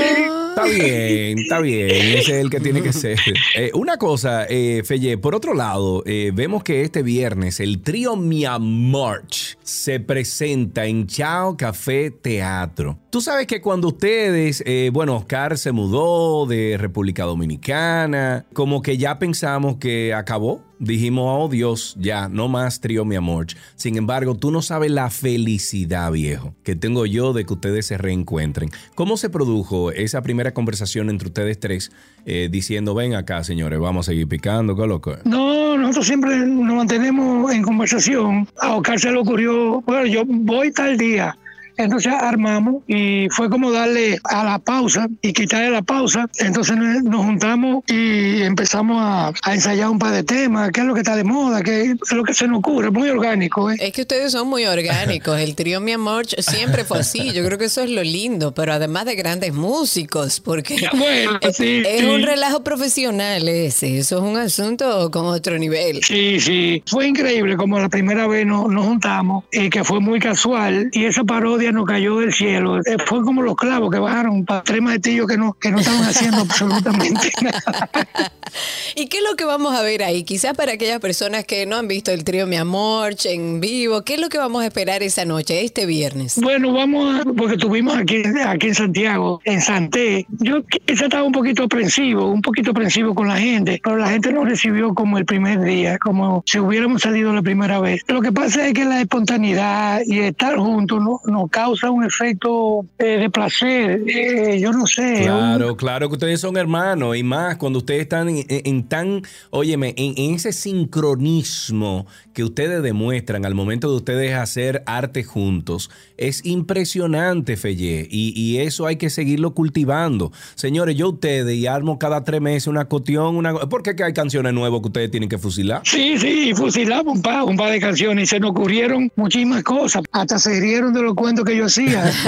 Está bien, está bien. Ese es el que tiene que ser. Eh, una cosa, eh, Feye, por otro lado, eh, vemos que este viernes el trío Mia March se presenta en Chao Café Teatro. Tú sabes que cuando ustedes, eh, bueno, Oscar se mudó de República Dominicana, como que ya pensamos que acabó. Dijimos, oh Dios, ya, no más trío mi amor. Sin embargo, tú no sabes la felicidad, viejo, que tengo yo de que ustedes se reencuentren. ¿Cómo se produjo esa primera conversación entre ustedes tres eh, diciendo, ven acá, señores, vamos a seguir picando, qué loco? No, nosotros siempre nos mantenemos en conversación. A Oscar se le ocurrió, bueno, yo voy tal día. Entonces armamos y fue como darle a la pausa y quitarle la pausa. Entonces nos juntamos y empezamos a, a ensayar un par de temas, qué es lo que está de moda, qué es lo que se nos ocurre, muy orgánico. ¿eh? Es que ustedes son muy orgánicos. El trío Mi Amor siempre fue así. Yo creo que eso es lo lindo, pero además de grandes músicos, porque Bueno, es, sí, es sí. un relajo profesional ese. Eso es un asunto con otro nivel. Sí, sí. Fue increíble como la primera vez nos, nos juntamos, y que fue muy casual, y esa parodia nos cayó del cielo. Eh, Fue como los clavos que bajaron para tres maestrillos que no, que no estaban haciendo absolutamente nada. ¿Y qué es lo que vamos a ver ahí? Quizás para aquellas personas que no han visto el trío Mi Amor en vivo, ¿qué es lo que vamos a esperar esa noche, este viernes? Bueno, vamos a, porque estuvimos aquí, aquí en Santiago, en Santé. Yo quizá estaba un poquito aprensivo, un poquito aprensivo con la gente, pero la gente nos recibió como el primer día, como si hubiéramos salido la primera vez. Lo que pasa es que la espontaneidad y estar juntos no- nos causa un efecto eh, de placer. Eh, yo no sé. Claro, claro que ustedes son hermanos y más cuando ustedes están en, tan, óyeme, en, en ese sincronismo que ustedes demuestran al momento de ustedes hacer arte juntos. Es impresionante, Feye, y, y eso hay que seguirlo cultivando. Señores, yo ustedes y armo cada tres meses una cuestión, una... ¿por qué que hay canciones nuevas que ustedes tienen que fusilar? Sí, sí, fusilamos un par, un par de canciones y se nos ocurrieron muchísimas cosas. Hasta se rieron de los cuentos que yo hacía.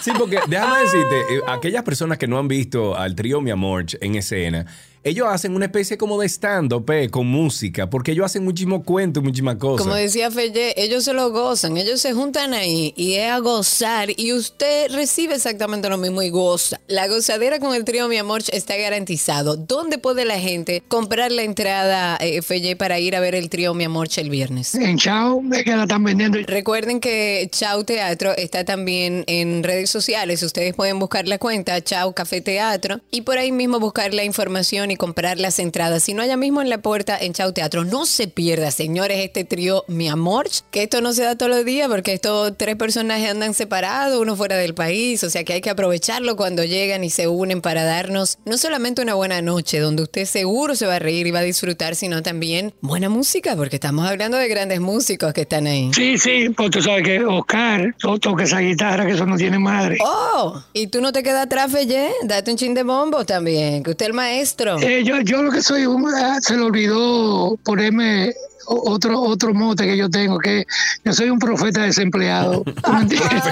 Sí, porque déjame decirte, eh, aquellas personas que no han visto al trío Mi Amor en escena, ellos hacen una especie como de stand-up eh, con música, porque ellos hacen muchísimos cuentos, muchísimas cosas. Como decía Felle, ellos se lo gozan, ellos se juntan ahí y es a gozar y usted recibe exactamente lo mismo y goza. La gozadera con el trío Mi Amor está garantizado. ¿Dónde puede la gente comprar la entrada, eh, Felle, para ir a ver el trío Mi Amor el viernes? En Chao, es que la están vendiendo. Recuerden que Chao Teatro está también en redes sociales. Ustedes pueden buscar la cuenta Chao Café Teatro y por ahí mismo buscar la información y comprar las entradas. Si no, allá mismo en la puerta en Chao Teatro. No se pierda, señores, este trío Mi Amor, que esto no se da todos los días porque estos tres personajes andan separados, uno fuera del país. O sea que hay que aprovecharlo cuando llegan y se unen para darnos no solamente una buena noche donde usted seguro se va a reír y va a disfrutar, sino también buena música, porque estamos hablando de grandes músicos que están ahí. Sí, sí, pues tú sabes que Oscar to- toca esa guitarra, que eso no tiene madre. Oh, y tú no te quedas atrás, Feye. Date un chin de bombo también, que usted es el maestro. Eh, yo, yo lo que soy, un- ah, se le olvidó ponerme otro otro mote que yo tengo, que yo soy un profeta desempleado. ¿Tú me entiendes?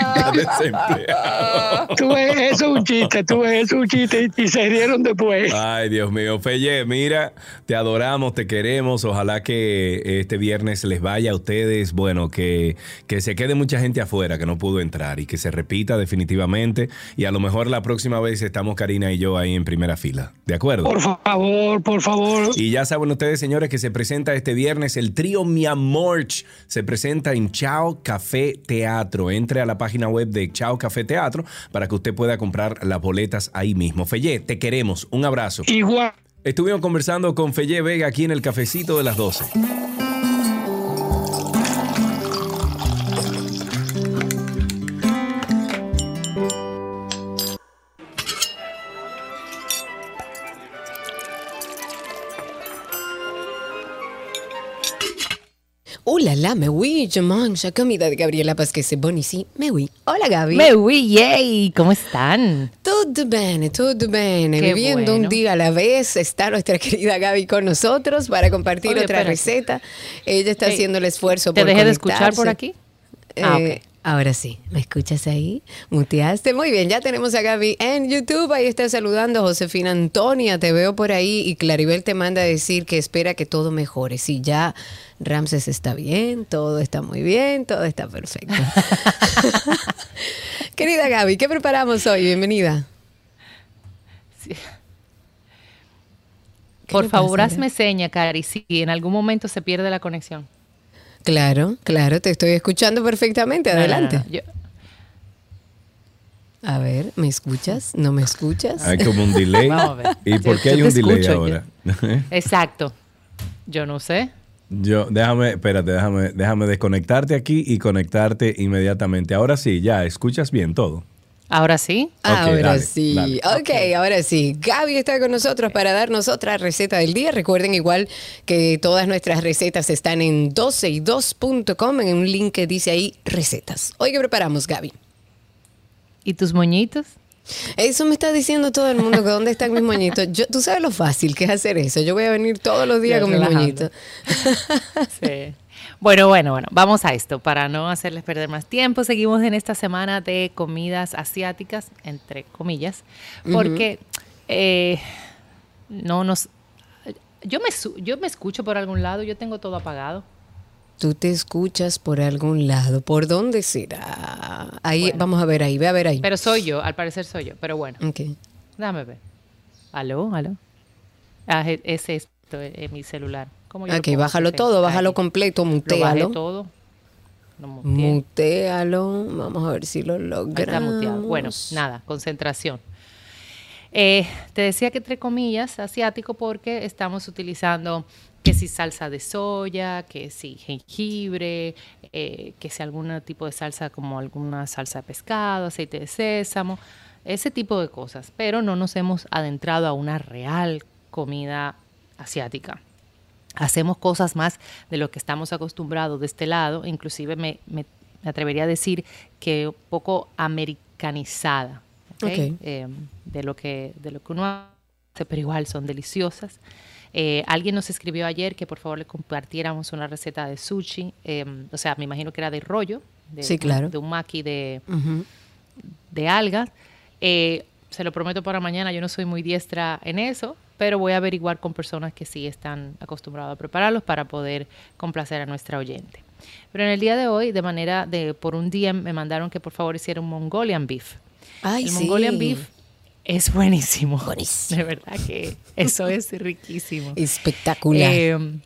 Tú ves, eso es un chiste, tú ves, eso es un chiste y, y se rieron después. Ay, Dios mío. Feye, mira, te adoramos, te queremos. Ojalá que este viernes les vaya a ustedes. Bueno, que, que se quede mucha gente afuera que no pudo entrar y que se repita definitivamente. Y a lo mejor la próxima vez estamos Karina y yo ahí en primera fila. ¿De acuerdo? Por favor, por favor. Y ya saben ustedes, señores, que se presenta este viernes El trío Mi Amorch se presenta en Chao Café Teatro. Entre a la página web de Chao Café Teatro para que usted pueda comprar las boletas ahí mismo. Fellé, te queremos. Un abrazo. Igual. Estuvimos conversando con Fellé Vega aquí en el cafecito de las 12. Hola, la, me je mange comida de Gabriela Pasquese Bonici. Me oui. Hola, Gaby. Me oui, yay. ¿Cómo están? Todo bien, todo bien. Qué Viviendo un bueno. día a la vez, está nuestra querida Gaby con nosotros para compartir Oye, otra espérate. receta. Ella está Ey, haciendo el esfuerzo ¿Te por dejé de escuchar por conectarse. aquí? Ah, Eh, Ahora sí, ¿me escuchas ahí? Muteaste. Muy bien, ya tenemos a Gaby en YouTube. Ahí está saludando Josefina Antonia. Te veo por ahí. Y Claribel te manda a decir que espera que todo mejore. Sí, ya Ramses está bien, todo está muy bien, todo está perfecto. Querida Gaby, ¿qué preparamos hoy? Bienvenida. ¿Qué Por favor, pasa, hazme seña, Cari, si en algún momento se pierde la conexión. Claro, claro, te estoy escuchando perfectamente. No, no, no, Adelante. no, yo- A ver, ¿me escuchas? ¿No me escuchas? Hay como un delay. Vamos a ver. ¿Y por qué yo hay un delay escucho, ahora? Exacto. Yo no sé. Yo, déjame, espérate, déjame, déjame desconectarte aquí y conectarte inmediatamente. Ahora sí, ya, escuchas bien todo. Ahora sí. Ahora dale, sí. dale. ok, ahora sí. Gaby está con nosotros para darnos otra receta del día. Recuerden igual que todas nuestras recetas están en 12y2.com en un link que dice ahí recetas. Hoy que preparamos, Gaby. ¿Y tus moñitos? Eso me está diciendo todo el mundo, que dónde están mis moñitos. Yo, Tú sabes lo fácil que es hacer eso. Yo voy a venir todos los días con mis moñitos. Sí. Bueno, bueno, bueno, vamos a esto. Para no hacerles perder más tiempo, seguimos en esta semana de comidas asiáticas, entre comillas, porque eh, no nos... Yo me, yo me escucho por algún lado, yo tengo todo apagado. Tú te escuchas por algún lado. ¿Por dónde será? Ahí, vamos a ver ahí, ve a ver ahí. Pero soy yo, al parecer soy yo, pero bueno. Ok. Déjame ver. ¿Aló? ¿Aló? Ah, es- es esto, en mi celular. ¿Cómo yo Ok, bájalo todo, ahí. bájalo completo, Lo mutealo. todo. Lo muteé. Mutealo. Vamos a ver si lo está logramos. muteado. Bueno, nada, concentración. Eh, te decía que entre comillas asiático porque estamos utilizando que si salsa de soya, que si jengibre, eh, que si algún tipo de salsa como alguna salsa de pescado, aceite de sésamo, ese tipo de cosas. Pero no nos hemos adentrado a una real comida asiática hacemos cosas más de lo que estamos acostumbrados de este lado, inclusive me, me- me atrevería a decir que un poco americanizada, ¿ok? Ok. Eh, de, lo que, de lo que uno hace, pero igual son deliciosas. Eh, alguien nos escribió ayer que por favor le compartiéramos una receta de sushi, eh, o sea, me imagino que era de rollo, de, Sí, claro. de un maki de, de algas. Eh, se lo prometo para mañana, yo no soy muy diestra en eso, pero voy a averiguar con personas que sí están acostumbrados a prepararlos para poder complacer a nuestra oyente. Pero en el día de hoy, de manera de por un día me mandaron que por favor hiciera un Mongolian beef. Ay, el sí. Mongolian beef es buenísimo. De verdad que eso es riquísimo. Espectacular. Eh,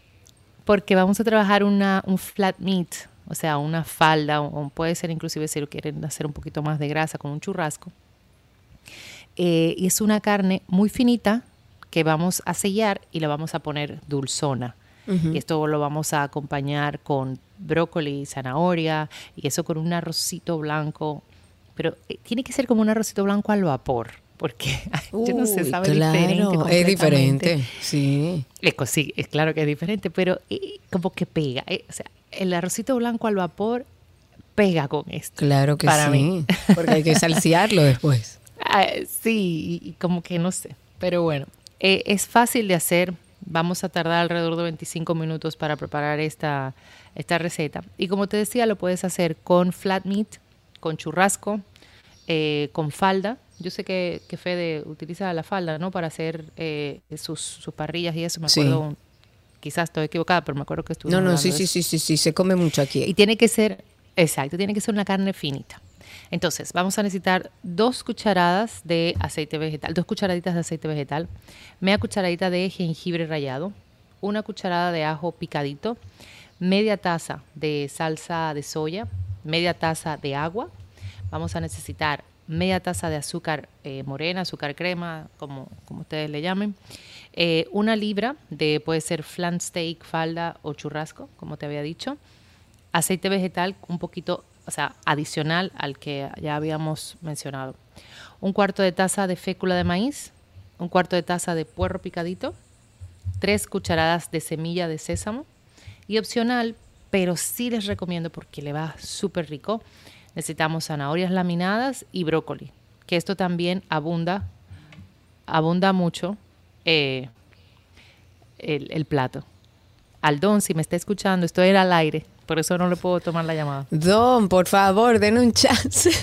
porque vamos a trabajar una, un flat meat, o sea, una falda, o, puede ser inclusive si lo quieren hacer un poquito más de grasa con un churrasco. Eh, y es una carne muy finita que vamos a sellar y la vamos a poner dulzona. Y esto lo vamos a acompañar con brócoli, zanahoria y eso con un arrocito blanco. Pero eh, tiene que ser como un arrocito blanco al vapor, porque yo no sé, sabe claro, diferente. Es diferente, sí. Es sí, es claro que es diferente, pero eh, como que pega. eh, o sea, el arrocito blanco al vapor pega con esto. Claro que para sí. mí. Porque hay que salsearlo después. Ah, sí, y, y como que no sé. Pero bueno, eh, es fácil de hacer. Vamos a tardar alrededor de 25 minutos para preparar esta, esta receta. Y como te decía, lo puedes hacer con flat meat, con churrasco, eh, con falda. Yo sé que, que Fede utiliza la falda, ¿no? Para hacer eh, sus, sus parrillas y eso. Me Sí. acuerdo, quizás estoy equivocada, pero me acuerdo que estuvo. No, no, sí, sí, sí, sí, sí, se come mucho aquí. Y tiene que ser, exacto, tiene que ser una carne finita. Entonces, vamos a necesitar dos cucharadas de aceite vegetal, dos cucharaditas de aceite vegetal, media cucharadita de jengibre rallado, una cucharada de ajo picadito, media taza de salsa de soya, media taza de agua. Vamos a necesitar media taza de azúcar eh, morena, azúcar crema, como, como ustedes le llamen. Eh, una libra de, puede ser flan steak, falda o churrasco, como te había dicho. Aceite vegetal un poquito, o sea, adicional al que ya habíamos mencionado. Un cuarto de taza de fécula de maíz, un cuarto de taza de puerro picadito, tres cucharadas de semilla de sésamo y opcional, pero sí les recomiendo porque le va súper rico, necesitamos zanahorias laminadas y brócoli, que esto también abunda, abunda mucho eh, el, el plato. Aldón, si me está escuchando, estoy al aire, por eso no le puedo tomar la llamada. Don, por favor, den un chance.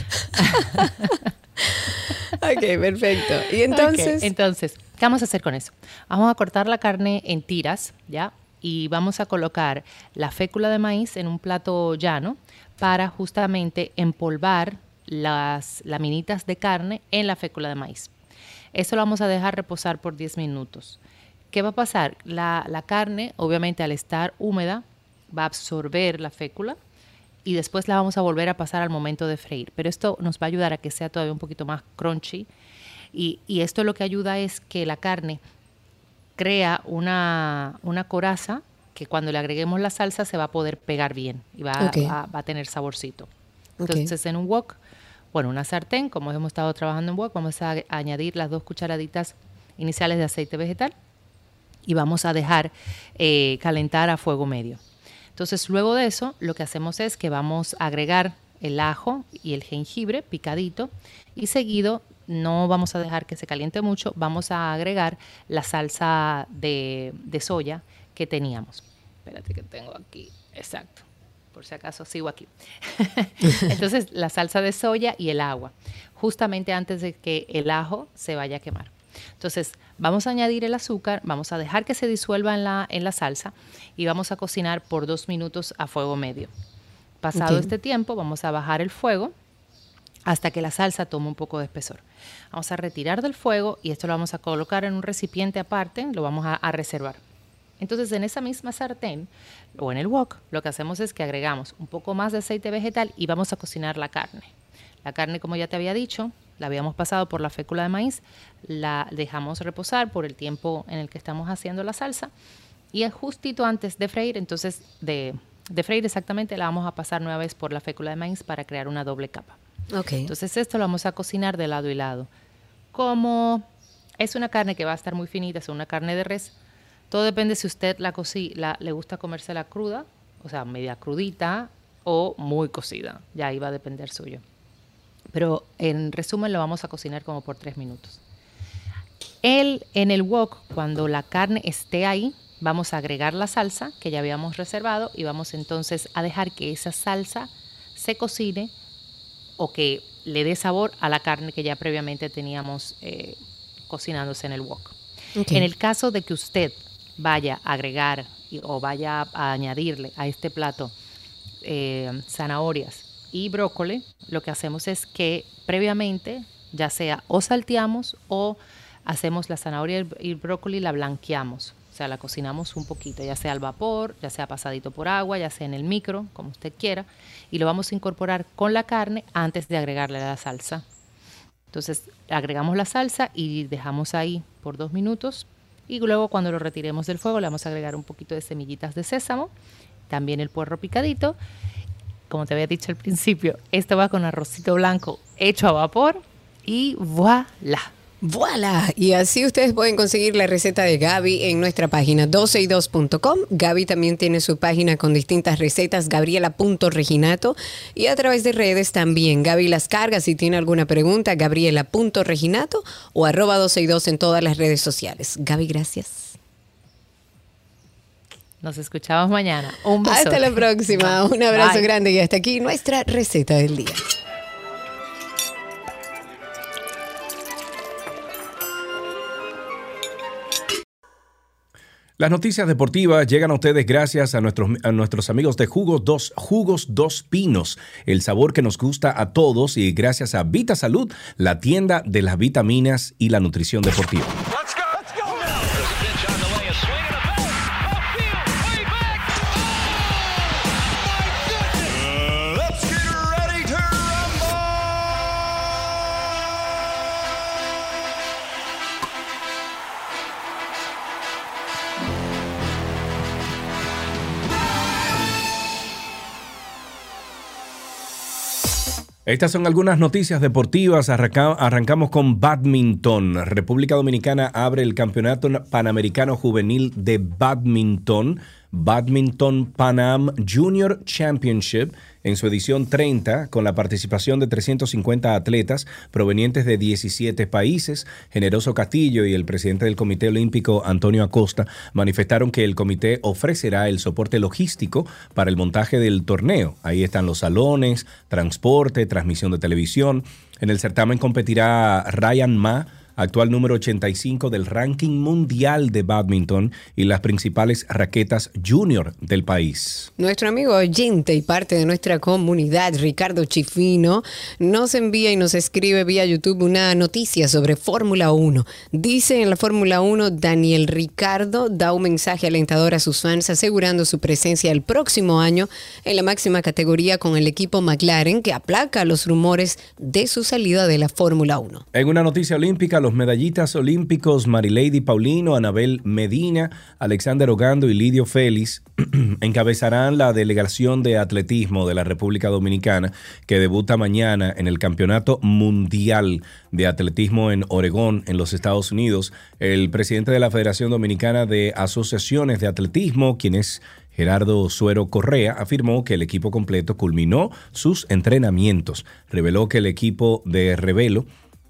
ok, perfecto. Y entonces, entonces, ¿qué vamos a hacer con eso? Vamos a cortar la carne en tiras, ¿ya? Y vamos a colocar la fécula de maíz en un plato llano para justamente empolvar las laminitas de carne en la fécula de maíz. Eso lo vamos a dejar reposar por 10 minutos. ¿Qué va a pasar? La, la carne, obviamente al estar húmeda, va a absorber la fécula y después la vamos a volver a pasar al momento de freír. Pero esto nos va a ayudar a que sea todavía un poquito más crunchy. Y, y esto lo que ayuda es que la carne crea una, una coraza que cuando le agreguemos la salsa se va a poder pegar bien y va, Ok. va- va a tener saborcito. Entonces en un wok, bueno, una sartén, como hemos estado trabajando en wok, vamos a añadir las dos cucharaditas iniciales de aceite vegetal y vamos a dejar eh, calentar a fuego medio. Entonces, luego de eso, lo que hacemos es que vamos a agregar el ajo y el jengibre picadito y seguido no vamos a dejar que se caliente mucho, vamos a agregar la salsa de, de soya que teníamos. Espérate que tengo aquí, exacto, por si acaso sigo aquí. Entonces, la salsa de soya y el agua, justamente antes de que el ajo se vaya a quemar. Entonces, vamos a añadir el azúcar, vamos a dejar que se disuelva en la, en la salsa y vamos a cocinar por dos minutos a fuego medio. Pasado este tiempo, vamos a bajar el fuego hasta que la salsa tome un poco de espesor. Vamos a retirar del fuego y esto lo vamos a colocar en un recipiente aparte, lo vamos a, reservar. Entonces, en esa misma sartén o en el wok, lo que hacemos es que agregamos un poco más de aceite vegetal y vamos a cocinar la carne. La carne, como ya te había dicho, la habíamos pasado por la fécula de maíz, la dejamos reposar por el tiempo en el que estamos haciendo la salsa y es justito antes de freír, entonces de, de freír exactamente, la vamos a pasar nueva vez por la fécula de maíz para crear una doble capa. Ok. Entonces esto lo vamos a cocinar de lado y lado. Como es una carne que va a estar muy finita, es una carne de res, todo depende si usted la, la le gusta comérsela cruda, o sea, media crudita o muy cocida. Ya ahí va a depender suyo. Pero en resumen lo vamos a cocinar como por tres minutos. El, en el wok, cuando la carne esté ahí, vamos a agregar la salsa que ya habíamos reservado y vamos entonces a dejar que esa salsa se cocine o que le dé sabor a la carne que ya previamente teníamos eh, cocinándose en el wok. Ok. En el caso de que usted vaya a agregar y- o vaya a añadirle a este plato eh, zanahorias y brócoli, lo que hacemos es que previamente, ya sea o salteamos o hacemos la zanahoria y el- y el brócoli, la blanqueamos. O sea, la cocinamos un poquito, ya sea al vapor, ya sea pasadito por agua, ya sea en el micro, como usted quiera, y lo vamos a incorporar con la carne antes de agregarle la salsa. Entonces agregamos la salsa y dejamos ahí por dos minutos y luego cuando lo retiremos del fuego le vamos a agregar un poquito de semillitas de sésamo, también el puerro picadito. Como te había dicho al principio, esto va con arrocito blanco hecho a vapor y voilà. ¡Voilà! Y así ustedes pueden conseguir la receta de Gaby en nuestra página 12y2.com. Gaby también tiene su página con distintas recetas, gabriela.reginato. Y a través de redes también. Gaby las carga si tiene alguna pregunta, gabriela.reginato o arroba 12y2 en todas las redes sociales. Gaby, gracias. Nos escuchamos mañana. Un beso. Hasta la próxima. Un abrazo Bye. grande y hasta aquí nuestra receta del día. Las noticias deportivas llegan a ustedes gracias a nuestros, a nuestros amigos de Jugos Dos, Jugos Dos Pinos, el sabor que nos gusta a todos y gracias a Vita Salud, la tienda de las vitaminas y la nutrición deportiva. Estas son algunas noticias deportivas. Arranca- arrancamos con badminton. República Dominicana abre el Campeonato Panamericano Juvenil de Badminton, Badminton Panam Junior Championship, en su edición 30, con la participación de 350 atletas provenientes de 17 países. Generoso Castillo y el presidente del Comité Olímpico, Antonio Acosta, manifestaron que el comité ofrecerá el soporte logístico para el montaje del torneo. Ahí están los salones, transporte, transmisión de televisión. En el certamen competirá Ryan Ma, actual número 85 del ranking mundial de badminton y las principales raquetas junior del país. Nuestro amigo oyente y parte de nuestra comunidad, Ricardo Chifino, nos envía y nos escribe vía YouTube una noticia sobre Fórmula 1. Dice en la Fórmula 1, Daniel Ricardo da un mensaje alentador a sus fans asegurando su presencia el próximo año en la máxima categoría con el equipo McLaren que aplaca los rumores de su salida de la Fórmula 1. En una noticia olímpica, los medallistas olímpicos Marilady Paulino, Anabel Medina, Alexander Ogando y Lidio Félix encabezarán la delegación de atletismo de la República Dominicana que debuta mañana en el Campeonato Mundial de Atletismo en Oregón, en los Estados Unidos. El presidente de la Federación Dominicana de Asociaciones de Atletismo, quien es Gerardo Suero Correa afirmó que el equipo completo culminó sus entrenamientos. Reveló que el equipo de revelo,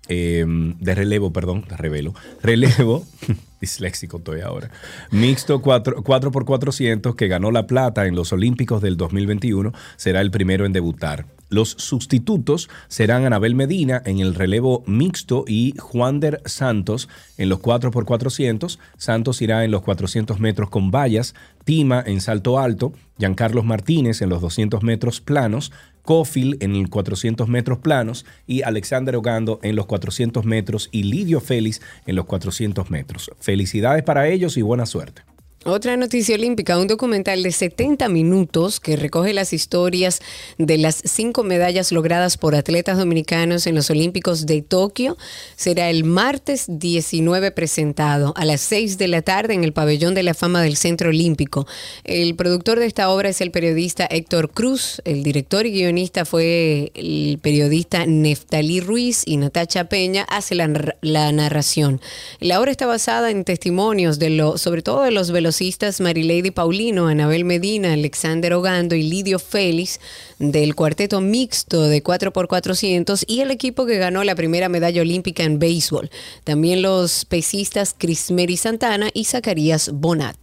eh, de relevo, perdón, de revelo, relevo, disléxico estoy ahora, mixto 4, 4x400 que ganó la plata en los Olímpicos del 2021, será el primero en debutar. Los sustitutos serán Anabel Medina en el relevo mixto y Juander Santos en los 4x400. Santos irá en los 400 metros con vallas, Tima en salto alto, Giancarlos Martínez en los 200 metros planos, Cofil en los 400 metros planos y Alexander Ogando en los 400 metros y Lidio Félix en los 400 metros. Felicidades para ellos y buena suerte. Otra noticia olímpica, un documental de 70 minutos que recoge las historias de las cinco medallas logradas por atletas dominicanos en los Olímpicos de Tokio, será el martes 19 presentado a las 6 de la tarde en el Pabellón de la Fama del Centro Olímpico. El productor de esta obra es el periodista Héctor Cruz, el director y guionista fue el periodista Neftalí Ruiz y Natacha Peña hace la, narración. La obra está basada en testimonios de lo, sobre todo de los velocistas Marilady Paulino, Anabel Medina, Alexander Ogando y Lidio Félix del cuarteto mixto de 4x400 y el equipo que ganó la primera medalla olímpica en béisbol. También los pesistas Crismeri Santana y Zacarías Bonat.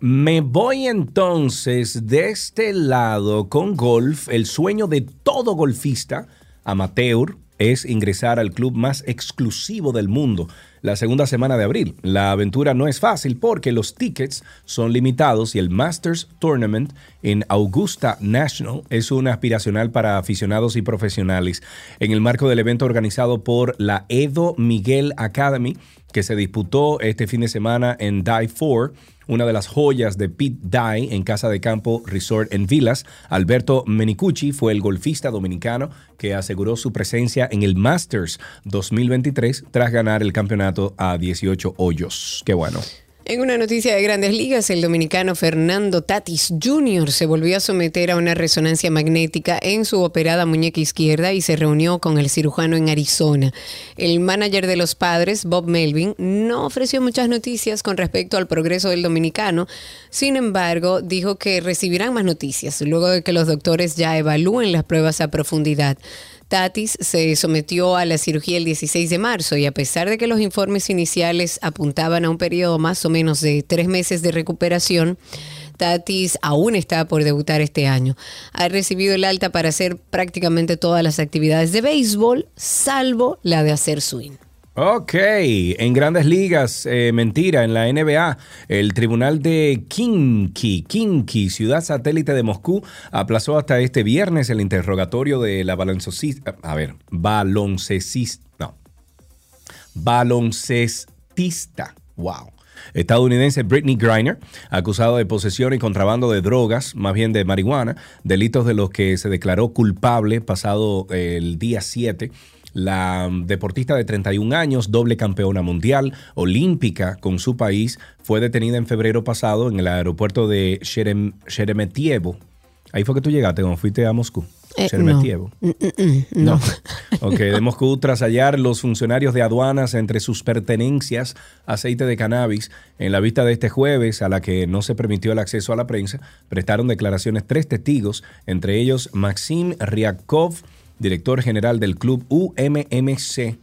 Me voy entonces de este lado con golf. El sueño de todo golfista amateur es ingresar al club más exclusivo del mundo la segunda semana de abril. La aventura no es fácil porque los tickets son limitados y el Masters Tournament en Augusta National es una aspiracional para aficionados y profesionales en el marco del evento organizado por la Edo Miguel Academy que se disputó este fin de semana en Die 4 una de las joyas de Pete Dye en Casa de Campo Resort en Villas. Alberto Menicucci fue el golfista dominicano que aseguró su presencia en el Masters 2023 tras ganar el campeonato a 18 hoyos. Qué bueno. En una noticia de grandes ligas, el dominicano Fernando Tatis Jr. se volvió a someter a una resonancia magnética en su operada muñeca izquierda y se reunió con el cirujano en Arizona. El manager de los padres, Bob Melvin, no ofreció muchas noticias con respecto al progreso del dominicano. Sin embargo, dijo que recibirán más noticias luego de que los doctores ya evalúen las pruebas a profundidad. Tatis se sometió a la cirugía el 16 de marzo y a pesar de que los informes iniciales apuntaban a un periodo más o menos de tres meses de recuperación, Tatis aún está por debutar este año. Ha recibido el alta para hacer prácticamente todas las actividades de béisbol, salvo la de hacer swing. Ok, en grandes ligas, eh, mentira, en la NBA, el tribunal de Kinky, Kinky, ciudad satélite de Moscú, aplazó hasta este viernes el interrogatorio de la baloncestista, a ver, baloncestista, no, baloncestista, wow. Estadounidense Britney Griner, acusado de posesión y contrabando de drogas, más bien de marihuana, delitos de los que se declaró culpable pasado el día 7 la deportista de 31 años, doble campeona mundial, olímpica con su país, fue detenida en febrero pasado en el aeropuerto de Sherem- Sheremetyevo, Ahí fue que tú llegaste cuando fuiste a Moscú. Eh, Sheremetyevo. Mm, mm, mm, no. Ok, de Moscú, tras hallar los funcionarios de aduanas entre sus pertenencias aceite de cannabis, en la vista de este jueves, a la que no se permitió el acceso a la prensa, prestaron declaraciones tres testigos, entre ellos Maxim Ryakov, director general del club UMMC,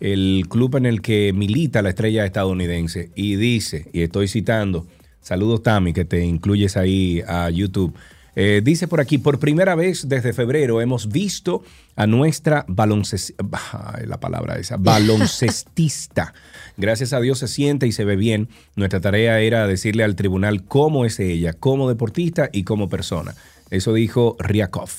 el club en el que milita la estrella estadounidense, y dice, y estoy citando, saludos Tami, que te incluyes ahí a YouTube. Eh, dice por aquí, por primera vez desde febrero hemos visto a nuestra baloncestista, la palabra esa, baloncestista. Gracias a Dios se siente y se ve bien. Nuestra tarea era decirle al tribunal cómo es ella, como deportista y como persona. Eso dijo Ryakov.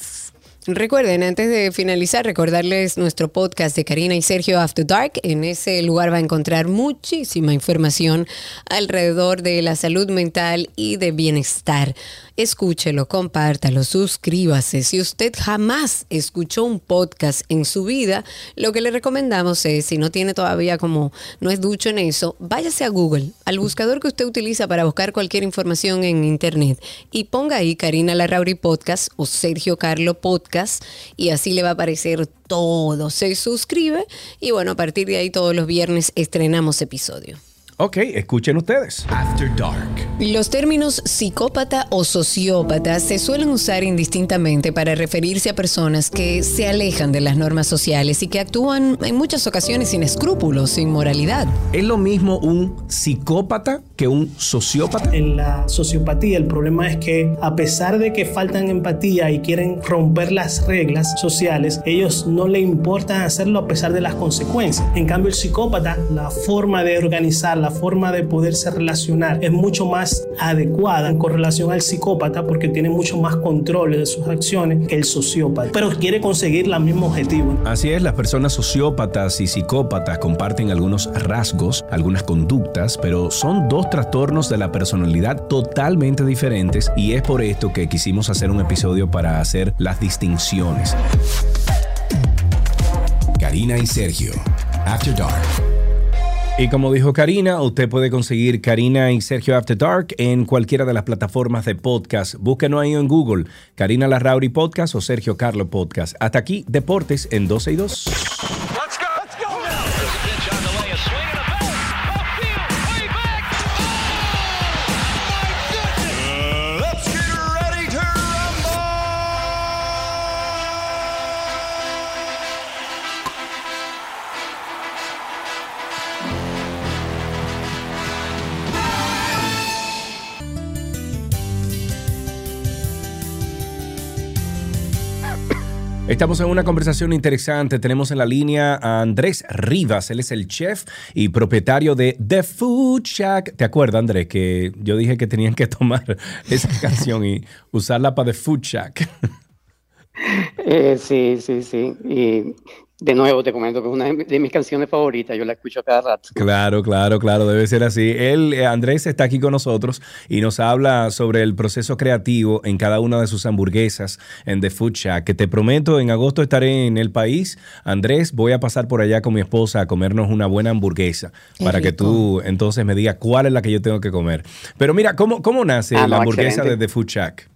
Recuerden, antes de finalizar, recordarles nuestro podcast de Karina y Sergio After Dark. En ese lugar va a encontrar muchísima información alrededor de la salud mental y de bienestar. Escúchelo, compártalo, suscríbase. Si usted jamás escuchó un podcast en su vida, lo que le recomendamos es, si no tiene todavía como, no es ducho en eso, váyase a Google, al buscador que usted utiliza para buscar cualquier información en Internet y ponga ahí Karina Larrauri Podcast o Sergio Carlo Podcast y así le va a aparecer todo. Se suscribe y bueno, a partir de ahí todos los viernes estrenamos episodio. Ok, escuchen ustedes. After Dark. Los términos psicópata o sociópata se suelen usar indistintamente para referirse a personas que se alejan de las normas sociales y que actúan en muchas ocasiones sin escrúpulos, sin moralidad. ¿Es lo mismo un psicópata que un sociópata? En la sociopatía el problema es que a pesar de que faltan empatía y quieren romper las reglas sociales, ellos no le importan hacerlo a pesar de las consecuencias. En cambio el psicópata, la forma de organizar, la forma de poderse relacionar es mucho más adecuada con relación al psicópata porque tiene mucho más control de sus acciones que el sociópata, pero quiere conseguir el mismo objetivo. Así es, las personas sociópatas y psicópatas comparten algunos rasgos, algunas conductas, pero son dos trastornos de la personalidad totalmente diferentes y es por esto que quisimos hacer un episodio para hacer las distinciones. Karina y Sergio, After Dark. Y como dijo Karina, usted puede conseguir Karina y Sergio After Dark en cualquiera de las plataformas de podcast. Búsquenos ahí en Google, Karina Larrauri Podcast o Sergio Carlo Podcast. Hasta aquí, Deportes en 12 y 2. Estamos en una conversación interesante. Tenemos en la línea a Andrés Rivas. Él es el chef y propietario de The Food Shack. ¿Te acuerdas, Andrés, que yo dije que tenían que tomar esa canción y usarla para The Food Shack? Eh, sí, sí, sí. Y de nuevo te comento que es una de mis canciones favoritas, yo la escucho cada rato. Claro, claro, claro, debe ser así. Él, eh, Andrés, está aquí con nosotros y nos habla sobre el proceso creativo en cada una de sus hamburguesas en The Food Shack, que te prometo, en agosto estaré en el país. Andrés, voy a pasar por allá con mi esposa a comernos una buena hamburguesa Qué para que tú entonces me digas cuál es la que yo tengo que comer. Pero mira, ¿cómo, cómo nace Ah, la no, hamburguesa excelente. de The Food Shack?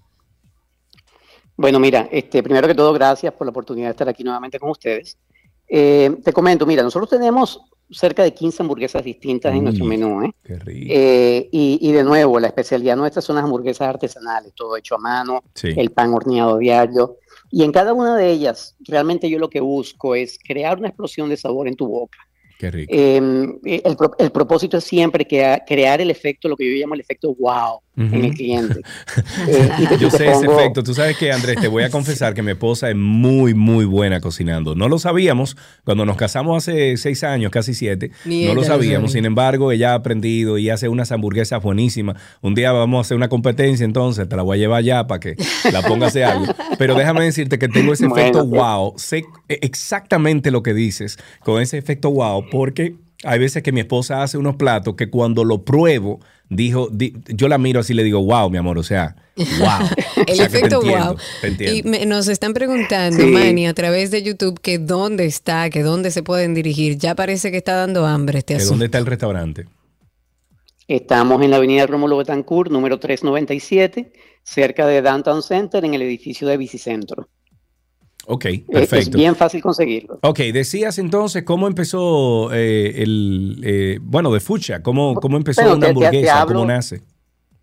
Bueno, mira, este, primero que todo, gracias por la oportunidad de estar aquí nuevamente con ustedes. Eh, te comento, mira, nosotros tenemos cerca de 15 hamburguesas distintas en nuestro Uy, menú, ¿eh? Qué rico. Eh, y, y de nuevo, la especialidad nuestra son las hamburguesas artesanales, todo hecho a mano, Sí. el pan horneado diario. Y en cada una de ellas, realmente yo lo que busco es crear una explosión de sabor en tu boca. Qué rico. Eh, el, pro- el propósito es siempre que, crear el efecto, lo que yo llamo el efecto wow en el cliente. Eh, y te- Yo te sé ese efecto. Tú sabes que, Andrés, te voy a confesar que mi esposa es muy, muy buena cocinando. No lo sabíamos cuando nos casamos hace seis años, casi siete. Ni no lo sabíamos. sabía. Sin embargo, ella ha aprendido y hace unas hamburguesas buenísimas. Un día vamos a hacer una competencia, entonces te la voy a llevar ya para que la pongas a hacer algo. Pero déjame decirte que tengo ese Bueno, efecto pues. wow. Sé exactamente lo que dices con ese efecto wow, porque hay veces que mi esposa hace unos platos que cuando lo pruebo, dijo, di- yo la miro así y le digo, wow, mi amor, o sea, wow. El O sea, que te efecto entiendo, wow. te entiendo. Y me- nos están preguntando, Sí. Manny, a través de YouTube, que dónde está, que dónde se pueden dirigir. Ya parece que está dando hambre este ¿Que asunto. ¿Dónde está el restaurante? Estamos en la avenida Rómulo Betancourt, número 397, cerca de Downtown Center, en el edificio de Bicicentro. Ok, perfecto. Es bien fácil conseguirlo. Ok, decías entonces cómo empezó eh, el, eh, bueno, de Fucha, cómo, cómo empezó Bueno, una te- te- te hamburguesa, hablo- cómo nace.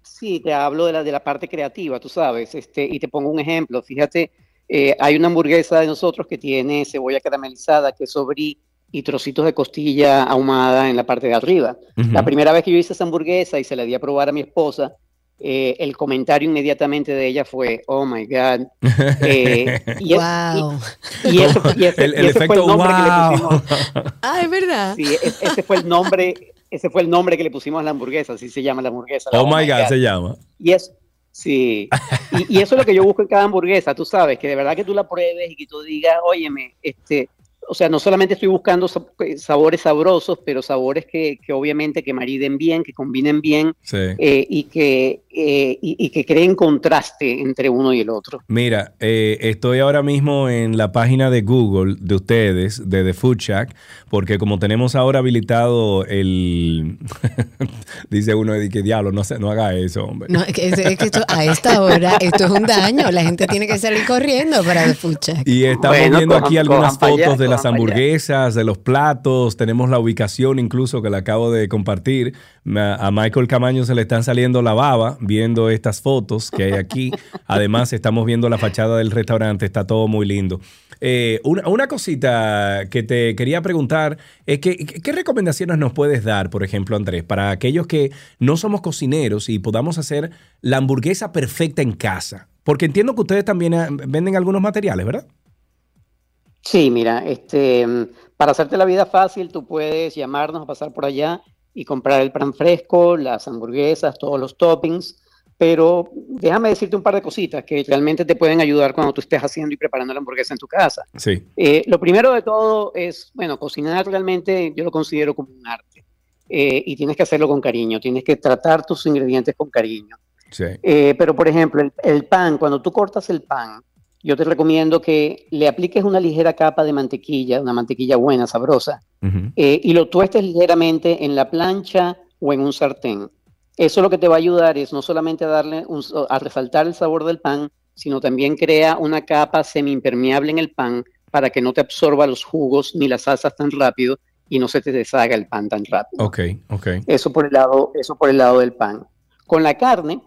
Sí, te hablo de la, de la parte creativa, tú sabes, este, y te pongo un ejemplo. Fíjate, eh, hay una hamburguesa de nosotros que tiene cebolla caramelizada, queso brie y trocitos de costilla ahumada en la parte de arriba. La primera vez que yo hice esa hamburguesa y se la di a probar a mi esposa, eh, el comentario inmediatamente de ella fue, oh my God. Eh, y, es- y- y eso- y ese- El- el y ese fue efecto nombre que le wow. pusimos. Ah, es verdad. Sí, e- ese fue el nombre, ese fue el nombre que le pusimos a la hamburguesa, así se llama la hamburguesa. la Oh my God, se llama. Y es, sí, y, y eso es lo que yo busco en cada hamburguesa, tú sabes, que de verdad que tú la pruebes y que tú digas, óyeme, este, o sea, no solamente estoy buscando sa- sabores sabrosos, pero sabores que, que obviamente que mariden bien, que combinen bien Sí. eh, y, que, eh, y, y que creen contraste entre uno y el otro. Mira, eh, estoy ahora mismo en la página de Google de ustedes, de The Food Shack, porque como tenemos ahora habilitado el... dice uno, de que diablo, no, se- no haga eso, hombre. No, es que, es que esto- a esta hora esto es un daño. La gente tiene que salir corriendo para The Food Check. Y estamos Bueno, viendo cojan- aquí algunas allá, fotos de las allá. hamburguesas, de los platos, tenemos la ubicación incluso que la acabo de compartir. A Michael Camaño se le están saliendo la baba viendo estas fotos que hay aquí. Además, estamos viendo la fachada del restaurante, está todo muy lindo. Eh, una, una cosita que te quería preguntar es que, ¿qué recomendaciones nos puedes dar, por ejemplo, Andrés, para aquellos que no somos cocineros y podamos hacer la hamburguesa perfecta en casa? Porque entiendo que ustedes también ah, venden algunos materiales, ¿verdad? Sí, mira, este, mm, para hacerte la vida fácil, tú puedes llamarnos a pasar por allá y comprar el pan fresco, las hamburguesas, todos los toppings, pero déjame decirte un par de cositas que realmente te pueden ayudar cuando tú estés haciendo y preparando la hamburguesa en tu casa. Sí. Eh, lo primero de todo es, bueno, cocinar realmente yo lo considero como un arte eh, y tienes que hacerlo con cariño, tienes que tratar tus ingredientes con cariño. Sí. Eh, pero, por ejemplo, el, el pan, cuando tú cortas el pan, yo te recomiendo que le apliques una ligera capa de mantequilla, una mantequilla buena, sabrosa, eh, y lo tuestes ligeramente en la plancha o en un sartén. Eso lo que te va a ayudar es no solamente a darle un- a resaltar el sabor del pan, sino también crea una capa semiimpermeable en el pan para que no te absorba los jugos ni las salsas tan rápido y no se te deshaga el pan tan rápido. Ok, ok. Eso por el lado, eso por el lado del pan. Con la carne,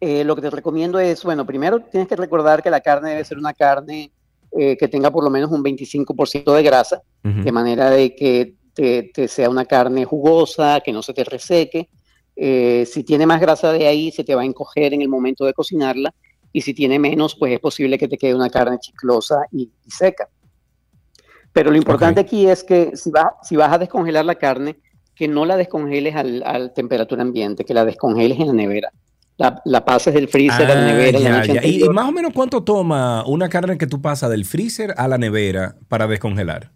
eh, lo que te recomiendo es, bueno, primero tienes que recordar que la carne debe ser una carne eh, que tenga por lo menos un 25% de grasa, de manera de que te, te sea una carne jugosa, que no se te reseque. Eh, si tiene más grasa de ahí, se te va a encoger en el momento de cocinarla, y si tiene menos, pues es posible que te quede una carne chiclosa y, y seca. Pero lo importante aquí es que si, vas si vas a descongelar la carne, que no la descongeles al, al temperatura ambiente, que la descongeles en la nevera. La, la pases del freezer a la Ah, nevera la noche. ¿Y, más o menos cuánto toma una carne que tú pasas del freezer a la nevera para descongelar?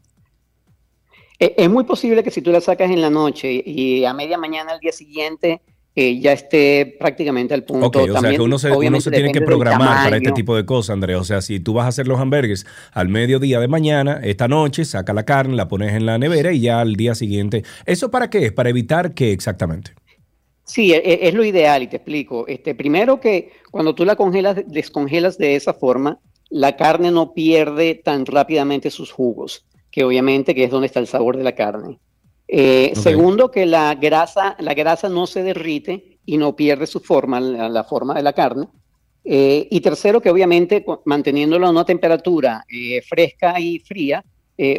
Eh, Es muy posible que si tú la sacas en la noche y a media mañana al día siguiente eh, ya esté prácticamente al punto. Ok, o sea También, que uno se, uno se tiene que programar para este tipo de cosas, Andrés. O sea, si tú vas a hacer los hamburgues al mediodía de mañana, esta noche, saca la carne, la pones en la nevera y ya al día siguiente. ¿Eso para qué? ¿Para evitar qué exactamente? Sí, e- e- es, lo ideal y te explico. Este, primero que cuando tú la congelas, descongelas de esa forma, la carne no pierde tan rápidamente sus jugos, que obviamente que es donde está el sabor de la carne. Eh. Segundo que la grasa, la grasa no se derrite y no pierde su forma, la, la forma de la carne. Eh, y tercero que obviamente manteniéndolo a una temperatura eh, fresca y fría,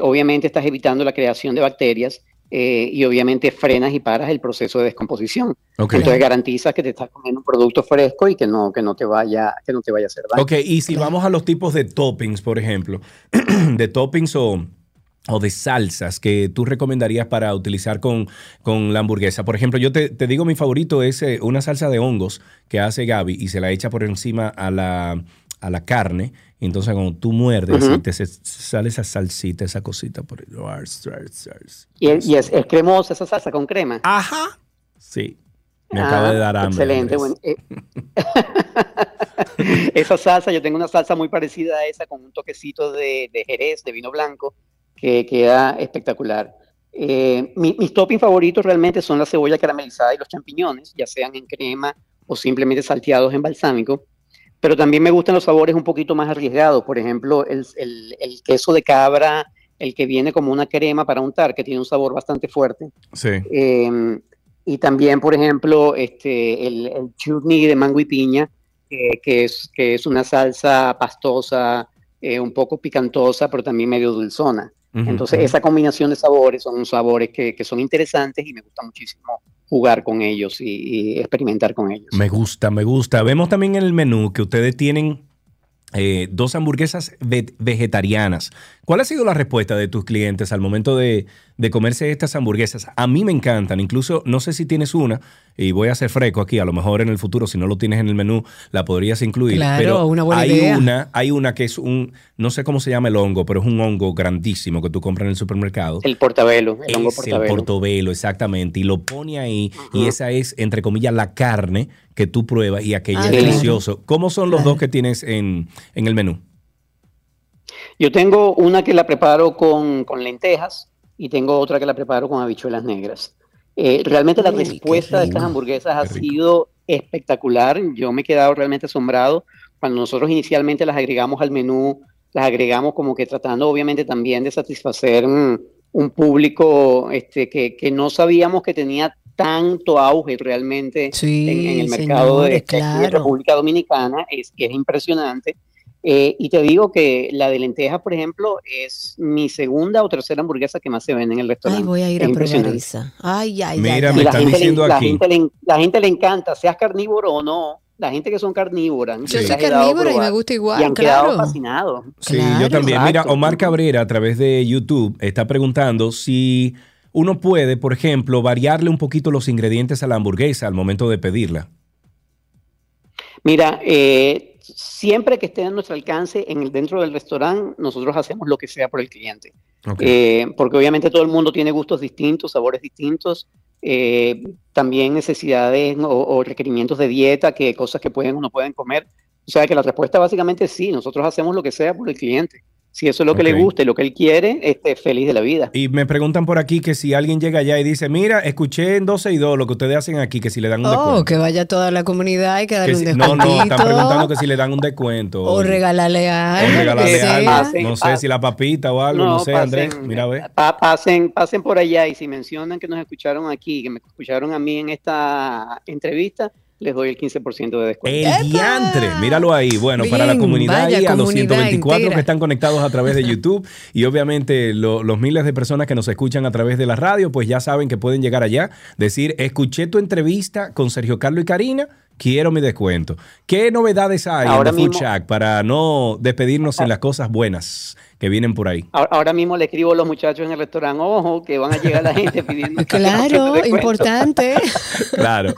obviamente estás evitando la creación de bacterias eh, y obviamente frenas y paras el proceso de descomposición. Entonces garantizas que te estás comiendo un producto fresco y que no, que no te vaya, que no te vaya a hacer daño. Ok, y si vamos a los tipos de toppings, por ejemplo, de toppings o, o de salsas que tú recomendarías para utilizar con, con la hamburguesa. Por ejemplo, yo te, te digo, mi favorito es eh, una salsa de hongos que hace Gaby y se la echa por encima a la, a la carne. Entonces cuando tú muerdes, Ujú. así te sale esa salsita, esa cosita por ahí. Ars, ars, ars. Y, es, y es, es cremosa esa salsa con crema. Ajá. Sí. Me Ah, acaba de dar hambre. Excelente. Bueno, eh, esa salsa, yo tengo una salsa muy parecida a esa con un toquecito de, de jerez, de vino blanco, que queda espectacular. Eh, mi- mis toppings favoritos realmente son la cebolla caramelizada y los champiñones, ya sean en crema o simplemente salteados en balsámico. Pero también me gustan los sabores un poquito más arriesgados. Por ejemplo, el, el- el queso de cabra, el que viene como una crema para untar, que tiene un sabor bastante fuerte. Sí. Eh, y también, por ejemplo, este, el, el chutney de mango y piña, que, que es, que es una salsa pastosa, eh, un poco picantosa, pero también medio dulzona. Ujú, Entonces, ujú. esa combinación de sabores son sabores que, que son interesantes y me gusta muchísimo jugar con ellos y, experimentar con ellos. Me gusta, me gusta. Vemos también en el menú que ustedes tienen eh, dos hamburguesas ve- vegetarianas. ¿Cuál ha sido la respuesta de tus clientes al momento de, de comerse estas hamburguesas? A mí me encantan. Incluso, no sé si tienes una, y voy a ser freco aquí, a lo mejor en el futuro, si no lo tienes en el menú, la podrías incluir. Claro, pero una buena hay idea. una, hay una que es un, no sé cómo se llama el hongo, pero es un hongo grandísimo que tú compras en el supermercado. El portabelo, el hongo Es el portabelo. portobelo, exactamente. Y lo pone ahí y esa es, entre comillas, la carne que tú pruebas y aquello Ah, es claro. delicioso. ¿Cómo son los dos que tienes en, en el menú? Yo tengo una que la preparo con, con lentejas y tengo otra que la preparo con habichuelas negras. Eh, realmente la Uy, respuesta de estas hamburguesas ha sido espectacular. Yo me he quedado realmente asombrado. Cuando nosotros inicialmente las agregamos al menú, las agregamos como que tratando obviamente también de satisfacer mm, un público este, que, que no sabíamos que tenía tanto auge realmente Sí, en, en el mercado de, señores, de claro. República Dominicana. Es, es impresionante. Eh, y te digo que la de lentejas, por ejemplo, es mi segunda o tercera hamburguesa que más se vende en el restaurante. Ay, voy a ir Es a probar esa. Ay, ay, Mira, ay, me Y están gente, diciendo le, la, aquí. gente le, la gente le encanta, seas carnívoro o no. La gente que son carnívoras. Yo soy carnívora y me gusta Y igual, han quedado claro. fascinados. Sí, yo también. Mira. Omar Cabrera a través de YouTube está preguntando si uno puede, por ejemplo, variarle un poquito los ingredientes a la hamburguesa al momento de pedirla. Mira, eh, siempre que esté a nuestro alcance en el, dentro del restaurante, nosotros hacemos lo que sea por el cliente. Eh, porque obviamente todo el mundo tiene gustos distintos, sabores distintos, eh, también necesidades o, o requerimientos de dieta, que cosas que pueden o no pueden comer. O sea que la respuesta básicamente es sí, nosotros hacemos lo que sea por el cliente. Si eso es lo que le gusta y lo que él quiere, este, feliz de la vida. Y me preguntan por aquí que si alguien llega allá y dice, mira, escuché en 12 y 2 lo que ustedes hacen aquí, que si le dan un Oh, descuento. que vaya toda la comunidad y que darle Que un si- no, no, están preguntando que si le dan un descuento. O regalarle O algo. que regalarle algo. Pasen, No sé pasen. si la papita o algo, no, sé, Andrés. Mira, a ver. pa- pasen, pasen por allá y si mencionan que nos escucharon aquí, que me escucharon a mí en esta entrevista, les doy el 15% de descuento. El diantre, míralo ahí. Bueno, para la comunidad y a los comunidad 124 entera. que están conectados a través de YouTube y obviamente lo- los miles de personas que nos escuchan a través de la radio, pues ya saben que pueden llegar allá, decir, escuché tu entrevista con Sergio Carlos y Karina, quiero mi descuento. ¿Qué novedades hay Ahora en The Food Shack para no despedirnos sin las cosas buenas que vienen por ahí? Ahora, ahora mismo le escribo a los muchachos en el restaurante, ojo, que van a llegar la gente pidiendo. Claro, importante. Claro.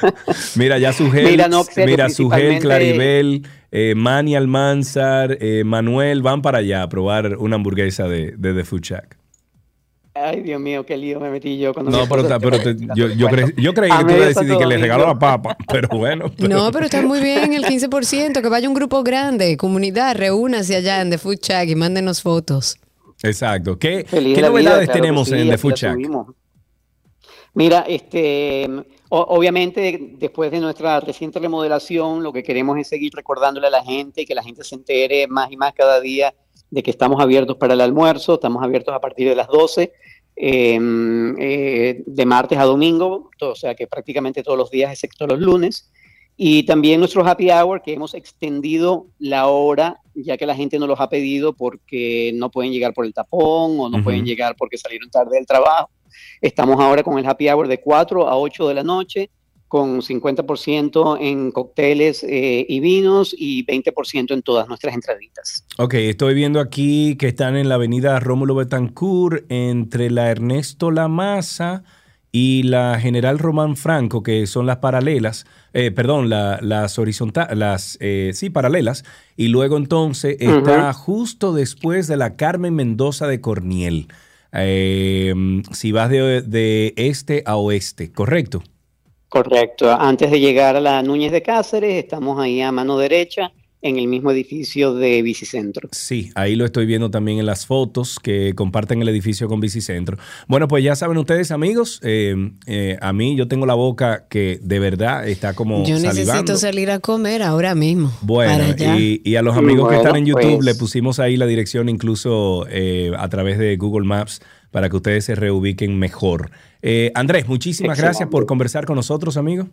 Mira, ya Sugel, Mira, no, mira, Sugel, principalmente- Claribel, eh, Manny Almanzar, eh, Manuel van para allá a probar una hamburguesa de, de The Food Shack. Ay, Dios mío, qué lío me metí yo cuando No, pero, pero te- yo, yo, cre- yo creí que tú ibas a decidir que le regaló la papa, pero bueno. No, pero está muy bien el 15%, que vaya un grupo grande, comunidad, reúnase allá en The Food Shack y mándenos fotos. Exacto. ¿Qué, qué vida, novedades claro tenemos sí, en The Food Shack? Mira, este, o- obviamente después de nuestra reciente remodelación, lo que queremos es seguir recordándole a la gente, que la gente se entere más y más cada día de que estamos abiertos para el almuerzo, estamos abiertos a partir de las 12, eh, eh, de martes a domingo, to- o sea que prácticamente todos los días, excepto los lunes. Y también nuestro happy hour, que hemos extendido la hora, ya que la gente nos los ha pedido porque no pueden llegar por el tapón o no Ujú. pueden llegar porque salieron tarde del trabajo. Estamos ahora con el happy hour de 4 a 8 de la noche, con 50% en cócteles eh, y vinos y 20% en todas nuestras entraditas. Ok, estoy viendo aquí que están en la avenida Rómulo Betancourt, entre la Ernesto Lamasa y la General Román Franco, que son las paralelas, eh, perdón, la- las horizontales, las, eh, sí, paralelas, y luego entonces está justo después de la Carmen Mendoza de Corniel, eh, si vas de, de este a oeste, ¿correcto? Correcto. Antes de llegar a la Núñez de Cáceres, estamos ahí a mano derecha, en el mismo edificio de Bicicentro. Sí, ahí lo estoy viendo también en las fotos que comparten el edificio con Bicicentro. Bueno, pues ya saben ustedes, amigos, eh, eh, a mí yo tengo la boca que de verdad está como Yo salivando. necesito salir a comer ahora mismo. Bueno, y, y a los amigos que están en YouTube pues. le pusimos ahí la dirección incluso eh, a través de Google Maps para que ustedes se reubiquen mejor. Eh, Andrés, muchísimas Excelente. gracias por conversar con nosotros, amigo.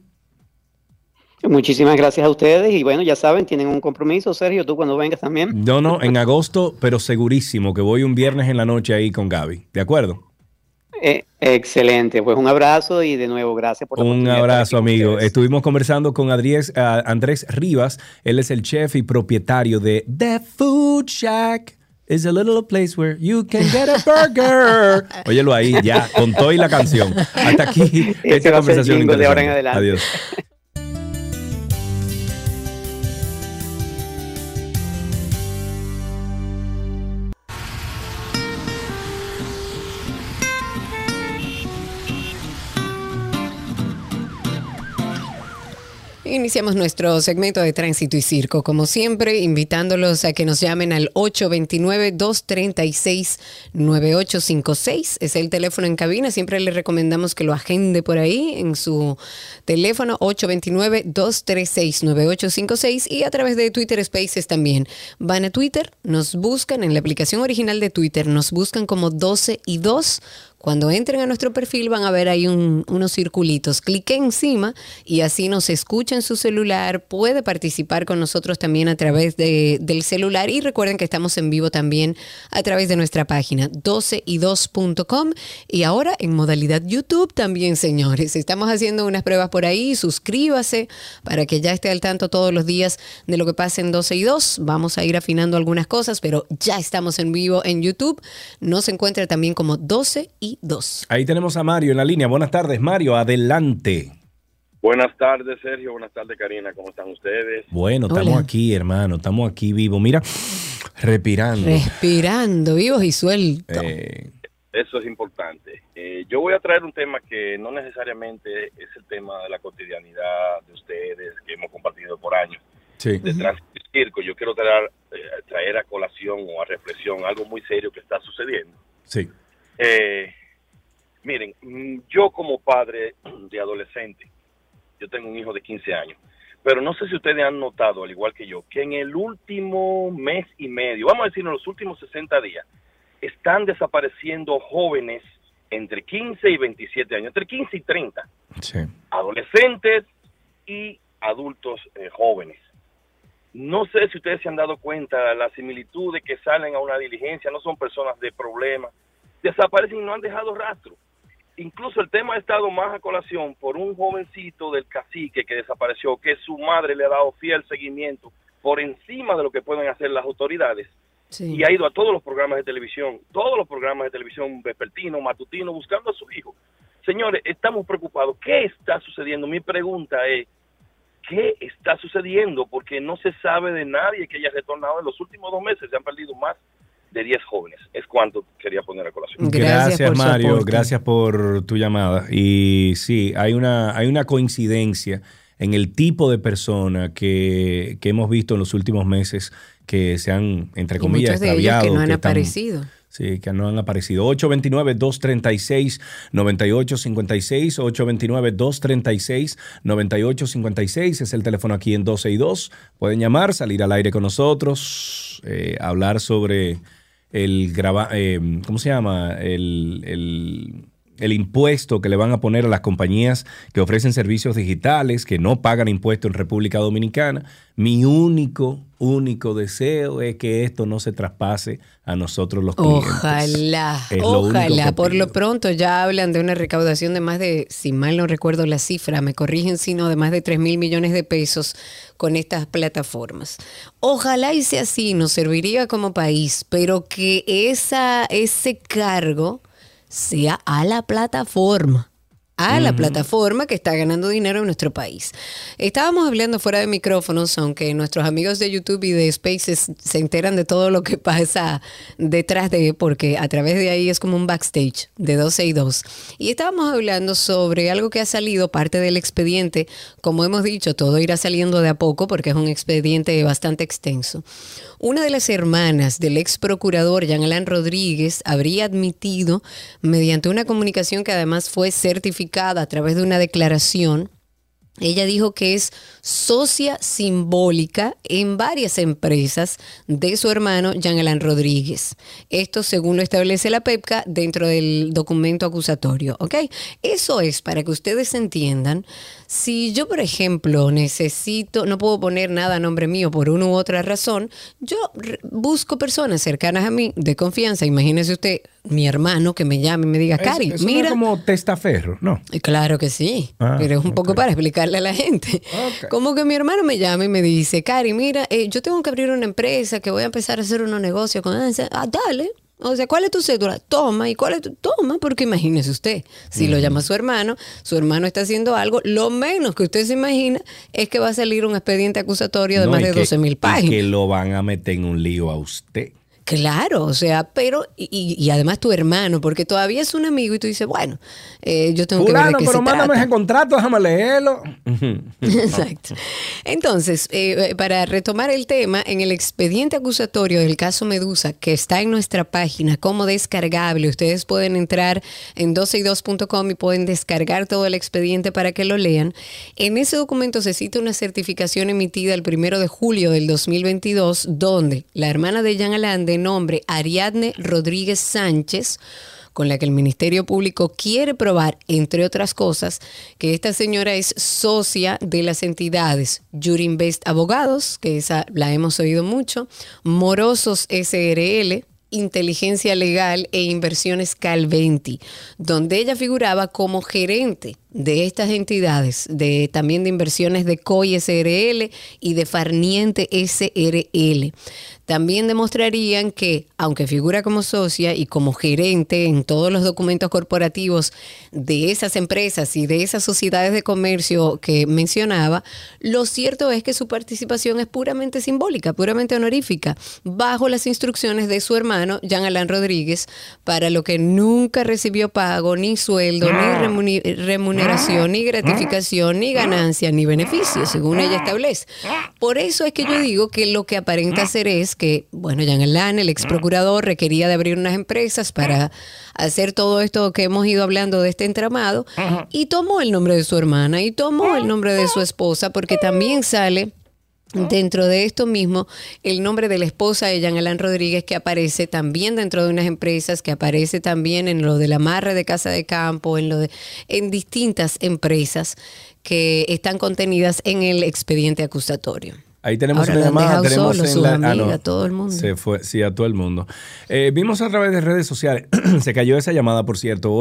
Muchísimas gracias a ustedes y bueno, ya saben, tienen un compromiso, Sergio, tú cuando vengas también. No, no, en agosto, pero segurísimo que voy un viernes en la noche ahí con Gaby. ¿De acuerdo? Eh, excelente, pues un abrazo y de nuevo gracias por la Un abrazo, amigo. ustedes. Estuvimos conversando con Andrés Rivas. Él es el chef y propietario de The Food Shack. Is a little place where you can get a burger. Óyelo ahí, ya, con todo y la canción. Hasta aquí esta conversación de ahora en interesante. adelante. Adiós. Iniciamos nuestro segmento de tránsito y circo, como siempre, invitándolos a que nos llamen al 829-236-9856. Es el teléfono en cabina. Siempre les recomendamos que lo agende por ahí en su teléfono 829-236-9856 y a través de Twitter Spaces también. Van a Twitter, nos buscan en la aplicación original de Twitter, nos buscan como 12 y 2. Cuando entren a nuestro perfil van a ver ahí un- unos circulitos. Clique encima y así nos escucha en su celular. Puede participar con nosotros también a través de- del celular. Y recuerden que estamos en vivo también a través de nuestra página 12y2.com. Y ahora en modalidad YouTube también, señores. Estamos haciendo unas pruebas por ahí. Suscríbase para que ya esté al tanto todos los días de lo que pasa en 12 y 2. Vamos a ir afinando algunas cosas, pero ya estamos en vivo en YouTube. Nos encuentra también como 12 y 2. Ahí tenemos a Mario en la línea. Buenas tardes, Mario. Adelante. Buenas tardes, Sergio. Buenas tardes, Karina. ¿Cómo están ustedes? Bueno, Hola. estamos aquí, hermano. Estamos aquí vivos. Mira, respirando. Respirando, vivos y sueltos. Eh, Eso es importante. Eh, yo voy a traer un tema que no necesariamente es el tema de la cotidianidad de ustedes que hemos compartido por años. sí. De tránsito y circo, yo quiero traer, eh, traer a colación o a reflexión algo muy serio que está sucediendo. Sí. Eh, miren, mm, yo como padre de adolescente, yo tengo un hijo de 15 años, pero no sé si ustedes han notado, al igual que yo, que en el último mes y medio, vamos a decir en los últimos 60 días, están desapareciendo jóvenes entre 15 y 27 años, entre 15 y 30, Sí. adolescentes y adultos eh, jóvenes. No sé si ustedes se han dado cuenta, las similitudes que salen a una diligencia no son personas de problemas, desaparecen y no han dejado rastro. Incluso el tema ha estado más a colación por un jovencito del cacique que desapareció, que su madre le ha dado fiel seguimiento por encima de lo que pueden hacer las autoridades y ha ido a todos los programas de televisión, todos los programas de televisión vespertino, matutino, buscando a su hijo. Señores, estamos preocupados. ¿Qué está sucediendo? Mi pregunta es, ¿qué está sucediendo? Porque no se sabe de nadie que haya retornado en los últimos dos meses. Se han perdido más de 10 jóvenes. Es cuanto quería poner a colación. Gracias, Mario. Gracias por tu llamada. Y sí, hay una, hay una coincidencia en el tipo de persona que, que hemos visto en los últimos meses que se han, entre comillas, muchos de ellos que no han aparecido. Sí, que no han aparecido. 829-236-9856. 829-236-9856 es el teléfono aquí en 12 y 2. Pueden llamar, salir al aire con nosotros, eh, hablar sobre el graba, eh, ¿cómo se llama? El, el- el impuesto que le van a poner a las compañías que ofrecen servicios digitales, que no pagan impuestos en República Dominicana. Mi único, único deseo es que esto no se traspase a nosotros los clientes. Ojalá, Es ojalá. Por lo pronto ya hablan de una recaudación de más de, si mal no recuerdo la cifra, me corrigen si no, de más de 3 mil millones de pesos con estas plataformas. Ojalá y sea así, nos serviría como país, pero que esa, ese cargo sea a la plataforma. a la plataforma que está ganando dinero en nuestro país. Estábamos hablando fuera de micrófonos, aunque nuestros amigos de YouTube y de Spaces se enteran de todo lo que pasa detrás de, porque a través de ahí es como un backstage de 12 y 2. Y estábamos hablando sobre algo que ha salido, parte del expediente. Como hemos dicho, todo irá saliendo de a poco porque es un expediente bastante extenso. Una de las hermanas del ex procurador Jean Alain Rodríguez habría admitido, mediante una comunicación que además fue certificada a través de una declaración, ella dijo que es socia simbólica en varias empresas de su hermano Jean Alain Rodríguez. Esto según lo establece la PEPCA dentro del documento acusatorio. ¿Ok? Eso es para que ustedes entiendan. Si yo, por ejemplo, necesito, no puedo poner nada a nombre mío por una u otra razón, yo busco personas cercanas a mí de confianza. Imagínese usted, mi hermano que me llame y me diga, Cari, no es mira. como testaferro, ¿no? Claro que sí, Ah, pero es un poco para explicarle a la gente. Como que mi hermano me llama y me dice, Cari, mira, eh, yo tengo que abrir una empresa que voy a empezar a hacer unos negocios con. Ah, dale. O sea, ¿cuál es tu cédula? Toma. ¿Y cuál es tu? Toma, porque imagínese usted, si lo llama su hermano, su hermano está haciendo algo, lo menos que usted se imagina es que va a salir un expediente acusatorio de No, más y de que- 12 mil y páginas. que lo van a meter en un lío a usted. Claro, o sea, pero, y, y- además tu hermano, porque todavía es un amigo y tú dices, bueno, eh, yo tengo que ver de qué pero se mándame trata. ese contrato, déjame leerlo. Exacto. Entonces, eh, para retomar el tema, en el expediente acusatorio del caso Medusa, que está en nuestra página como descargable, ustedes pueden entrar en 12y2.com y pueden descargar todo el expediente para que lo lean. En ese documento se cita una certificación emitida el primero de julio del 2022, donde la hermana de Jean Alain, de nombre Ariadne Rodríguez Sánchez, con la que el Ministerio Público quiere probar, entre otras cosas, que esta señora es socia de las entidades Jurinvest Abogados, que esa la hemos oído mucho, Morosos SRL, Inteligencia Legal e Inversiones Calventi, donde ella figuraba como gerente de estas entidades, de también de inversiones de COI SRL y de Farniente SRL. También demostrarían que, aunque figura como socia y como gerente en todos los documentos corporativos de esas empresas y de esas sociedades de comercio que mencionaba, lo cierto es que su participación es puramente simbólica, puramente honorífica, bajo las instrucciones de su hermano, Jean Alain Rodríguez, para lo que nunca recibió pago, ni sueldo, ni remuni- remuneración, ni gratificación, ni ganancia, ni beneficio, según ella establece. Por eso es que yo digo que lo que aparenta ser es que, bueno, Jean Alain, el ex procurador, requería de abrir unas empresas para hacer todo esto que hemos ido hablando de este entramado y tomó el nombre de su hermana y tomó el nombre de su esposa porque también sale Dentro de esto mismo, el nombre de la esposa de Jean Alain Rodríguez, que aparece también dentro de unas empresas, que aparece también en lo del amarre de casa de campo, en lo de, en distintas empresas que están contenidas en el expediente acusatorio. Ahí tenemos Ahora una llamada. Tenemos solo, en la- ah, amigas, no. todo el mundo. Se fue, sí, a todo el mundo. Eh, vimos a través de redes sociales, se cayó esa llamada, por cierto,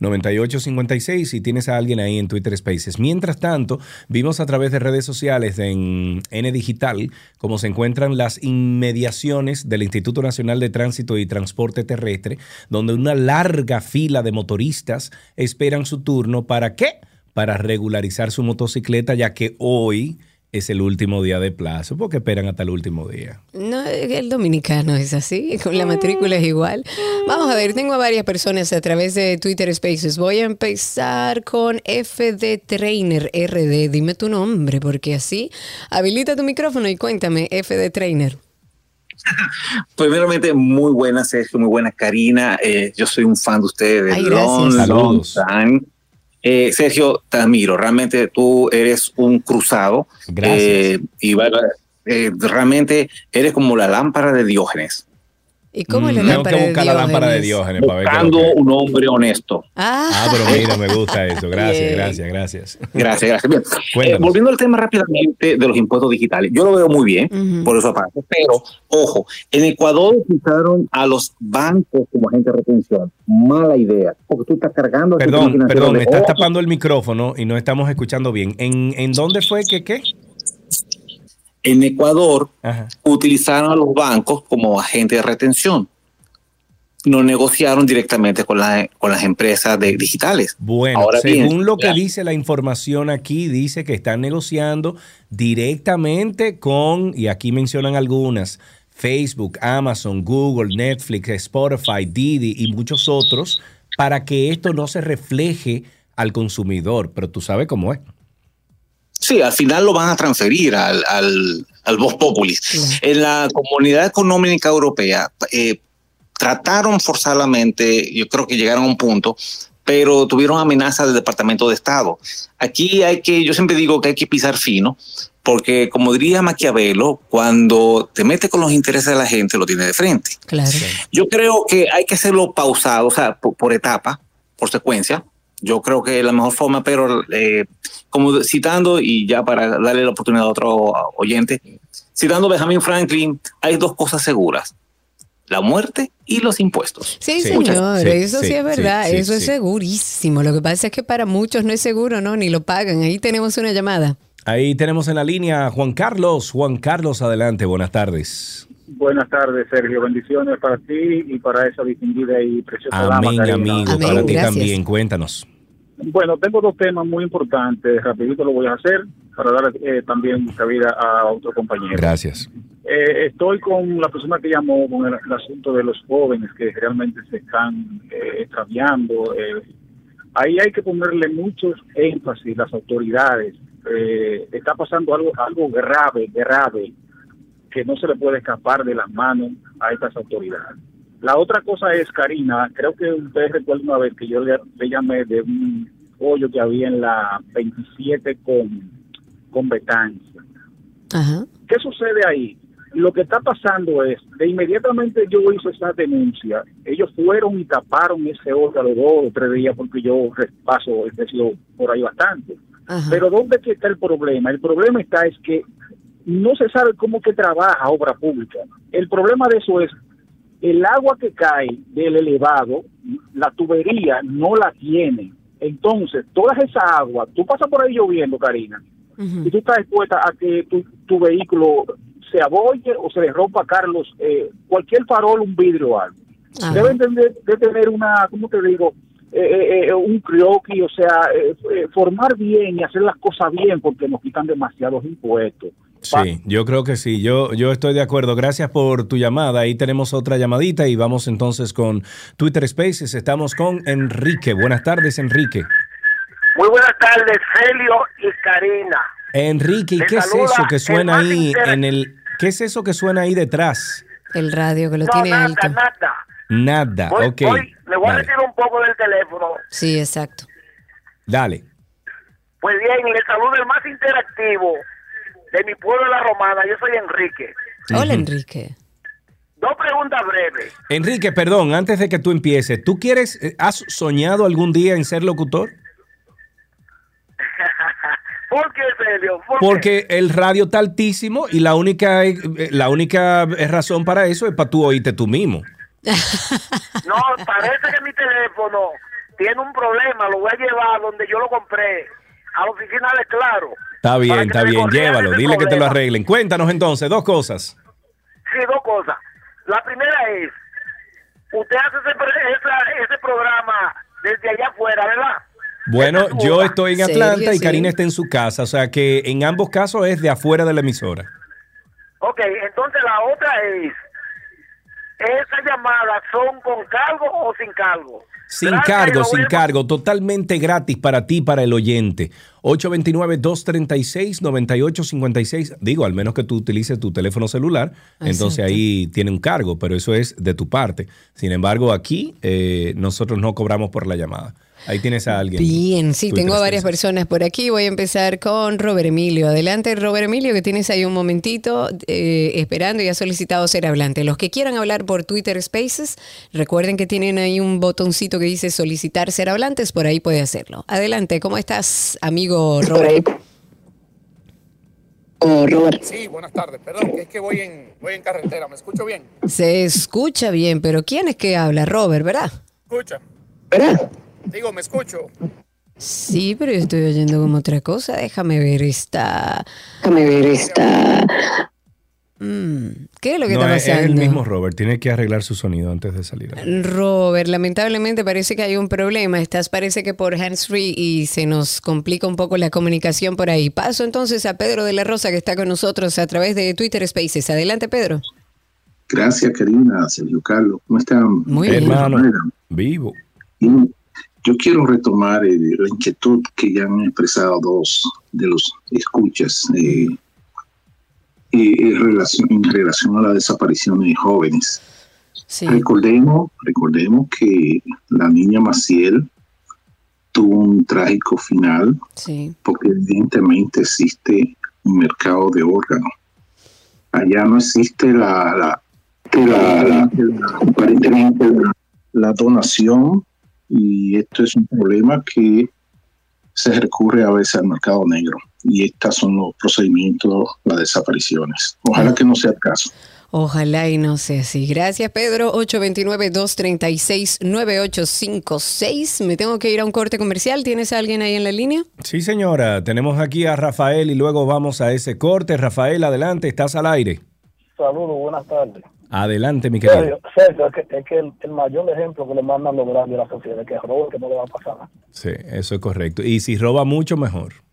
829-236-9856, si tienes a alguien ahí en Twitter Spaces. Mientras tanto, vimos a través de redes sociales en N Digital cómo se encuentran las inmediaciones del Instituto Nacional de Tránsito y Transporte Terrestre, donde una larga fila de motoristas esperan su turno. ¿Para qué? Para regularizar su motocicleta, ya que hoy es el último día de plazo, porque esperan hasta el último día. No, el dominicano es así, con la matrícula es igual. Vamos a ver, tengo a varias personas a través de Twitter Spaces. Voy a empezar con FD Trainer RD. Dime tu nombre, porque así habilita tu micrófono y cuéntame, FD Trainer. Primeramente, muy buenas, Sergio, muy buenas, Karina. Eh, yo soy un fan de ustedes. Ay, de gracias. long, long Saludos. time. Eh, Sergio, te admiro. Realmente tú eres un cruzado. Gracias. Eh, y eh, realmente eres como la lámpara de Diógenes. ¿Y cómo es la Mm, Tengo lámpara que de buscar la lámpara de Diógenes? Diógenes para ver qué es lo Buscando que- un hombre honesto. Ah, Ah, pero mira, me gusta eso. Gracias, gracias, gracias. Gracias, gracias. Bien. Eh, volviendo al tema rápidamente de los impuestos digitales, yo lo veo muy bien, por eso aparte, pero ojo, en Ecuador utilizaron a los bancos como agente de retención. Mala idea, porque tú estás cargando. Perdón, perdón, me estás tapando el micrófono y no estamos escuchando bien. ¿En, en dónde fue que qué? En Ecuador Ajá. utilizaron a los bancos como agente de retención. no negociaron directamente con, la- con las empresas de, digitales. Bueno, Ahora según bien, lo que dice la información aquí, dice que están negociando directamente con, y aquí mencionan algunas, Facebook, Amazon, Google, Netflix, Spotify, Didi y muchos otros, para que esto no se refleje al consumidor. Pero tú sabes cómo es. Sí, al final lo van a transferir al, al, al Vox Populis. En la Comunidad Económica Europea eh, trataron forzadamente, yo creo que llegaron a un punto, pero tuvieron amenazas del Departamento de Estado. Aquí hay que, yo siempre digo que hay que pisar fino, porque como diría Maquiavelo, cuando te metes con los intereses de la gente, lo tienes de frente. Claro. Yo creo que hay que hacerlo pausado, o sea, por, por etapa, por secuencia. Yo creo que es la mejor forma, pero eh, como citando, y ya para darle la oportunidad a otro oyente, citando Benjamin Franklin, hay dos cosas seguras, la muerte y los impuestos. Sí, señor, eso sí, es verdad, sí, eso es segurísimo. Lo que pasa es que para muchos no es seguro, ¿no? Ni lo pagan. Ahí tenemos una llamada. Ahí tenemos en la línea a Juan Carlos. Juan Carlos, adelante, buenas tardes. Buenas tardes, Sergio. Bendiciones para ti y para esa distinguida y preciosa dama, Amén, Karina. amigo. para ti también, cuéntanos. Bueno, tengo dos temas muy importantes. Rapidito lo voy a hacer para dar eh, también cabida a otro compañero. Gracias. Eh, estoy con la persona que llamó con el, el asunto de los jóvenes que realmente se están eh, extraviando. eh. ahí hay que ponerle muchos énfasis las autoridades. Eh, está pasando algo algo grave, grave, que no se le puede escapar de las manos a estas autoridades. La otra cosa es, Karina, creo que ustedes recuerdan una vez que yo le, le llamé de un pollo que había en la 27 con, con Betancia. Ajá. ¿Qué sucede ahí? Lo que está pasando es, de inmediatamente yo hice esa denuncia, ellos fueron y taparon ese hoyo a los dos o tres días porque yo paso he sido por ahí bastante. Pero ¿dónde que está el problema? El problema está es que no se sabe cómo que trabaja obra pública. El problema de eso es el agua que cae del elevado, la tubería no la tiene. Entonces, toda esa agua, tú pasas por ahí lloviendo, Karina, y tú estás expuesta a que tu, tu vehículo se abolle o se le rompa Carlos eh, cualquier farol, un vidrio o algo. Deben de, de tener una, ¿cómo te digo? Eh, eh, eh, un crioqui, o sea, eh, eh, formar bien y hacer las cosas bien porque nos quitan demasiados impuestos. Sí, yo creo que sí, yo, yo estoy de acuerdo. Gracias por tu llamada. Ahí tenemos otra llamadita y vamos entonces con Twitter Spaces. Estamos con Enrique. Buenas tardes, Enrique. Muy buenas tardes, Celio y Karina. Enrique, ¿y Le qué es eso que suena ahí en el ¿Qué es eso que suena ahí detrás? El radio que lo No, tiene nada, alto. nada. Nada. Voy- ok. voy- me voy a retirar un poco del teléfono. Sí, exacto. Dale. Pues bien, le saludo el más interactivo de mi pueblo, La Romana. Yo soy Enrique. Hola. Enrique. Dos preguntas breves. Enrique, perdón, antes de que tú empieces, ¿tú quieres, eh, has soñado algún día en ser locutor? ¿Por qué, Celio? ¿Por qué? Porque el radio está altísimo y la única, eh, la única eh, razón para eso es para tú oírte tú mismo. No, parece que mi teléfono tiene un problema. Lo voy a llevar donde yo lo compré, a la oficina de Claro. Está bien, está bien, llévalo, dile que te lo arreglen. Cuéntanos entonces, dos cosas. Sí, dos cosas. La primera es, usted hace ese, pre- esa- ese programa desde allá afuera, ¿verdad? Bueno, yo estoy en ¿Serio, Atlanta y sí? Karina está en su casa, o sea que en ambos casos es de afuera de la emisora. Ok, entonces la otra es, ¿esas llamadas son con cargo o sin cargo? Sin Gracias, cargo, sin cargo, totalmente gratis para ti, para el oyente. 829-236-9856. Digo, al menos que tú utilices tu teléfono celular, entonces ahí tiene un cargo, pero eso es de tu parte. Sin embargo, aquí eh, nosotros no cobramos por la llamada. Ahí tienes a alguien. Bien, sí, tengo a varias personas por aquí. Voy a empezar con Robert Emilio. Adelante, Robert Emilio, que tienes ahí un momentito eh, esperando y ha solicitado ser hablante. Los que quieran hablar por Twitter Spaces, recuerden que tienen ahí un botoncito que dice solicitar ser hablantes, por ahí puede hacerlo. Adelante, ¿cómo estás, amigo Robert? Robert. Sí, buenas tardes. Perdón, que es que voy en, voy en carretera. ¿Me escucho bien? Se escucha bien, pero ¿quién es que habla? Robert, ¿verdad? ¿Escucha? Digo, me escucho. Sí, pero yo estoy oyendo como otra cosa. Déjame ver esta. Déjame ver esta. Mm, ¿Qué es lo que No, está es, es pasando? el mismo Robert. Tiene que arreglar su sonido antes de salir. Robert, lamentablemente parece que hay un problema. Estás parece que por hands-free y se nos complica un poco la comunicación por ahí. Paso entonces a Pedro de la Rosa que está con nosotros a través de Twitter Spaces. Adelante, Pedro. Gracias, Karina, Sergio Carlos. ¿Cómo están? Muy bien. Hermano, vivo. Y yo quiero retomar eh, la inquietud que ya han expresado dos de los escuchas eh, eh, en, relación, en relación a la desaparición de jóvenes. Recordemos, recordemos que la niña Maciel tuvo un trágico final Sí. porque evidentemente existe un mercado de órganos. Allá no existe la, la, la- la- aparentemente la, la donación y esto es un problema que se recurre a veces al mercado negro y estos son los procedimientos, las desapariciones. Ojalá que no sea el caso. Ojalá y no sea así. Gracias, Pedro. 829-236-9856. Me tengo que ir a un corte comercial. ¿Tienes a alguien ahí en la línea? Sí, señora. Tenemos aquí a Rafael y luego vamos a ese corte. Rafael, adelante. Estás al aire. Saludos, buenas tardes. Adelante, mi querido. Sergio, es que, es que el, el mayor ejemplo que le mandan los grandes a la sociedad es que roban, que no le va a pasar nada. Sí, eso es correcto. Y si roba mucho, mejor.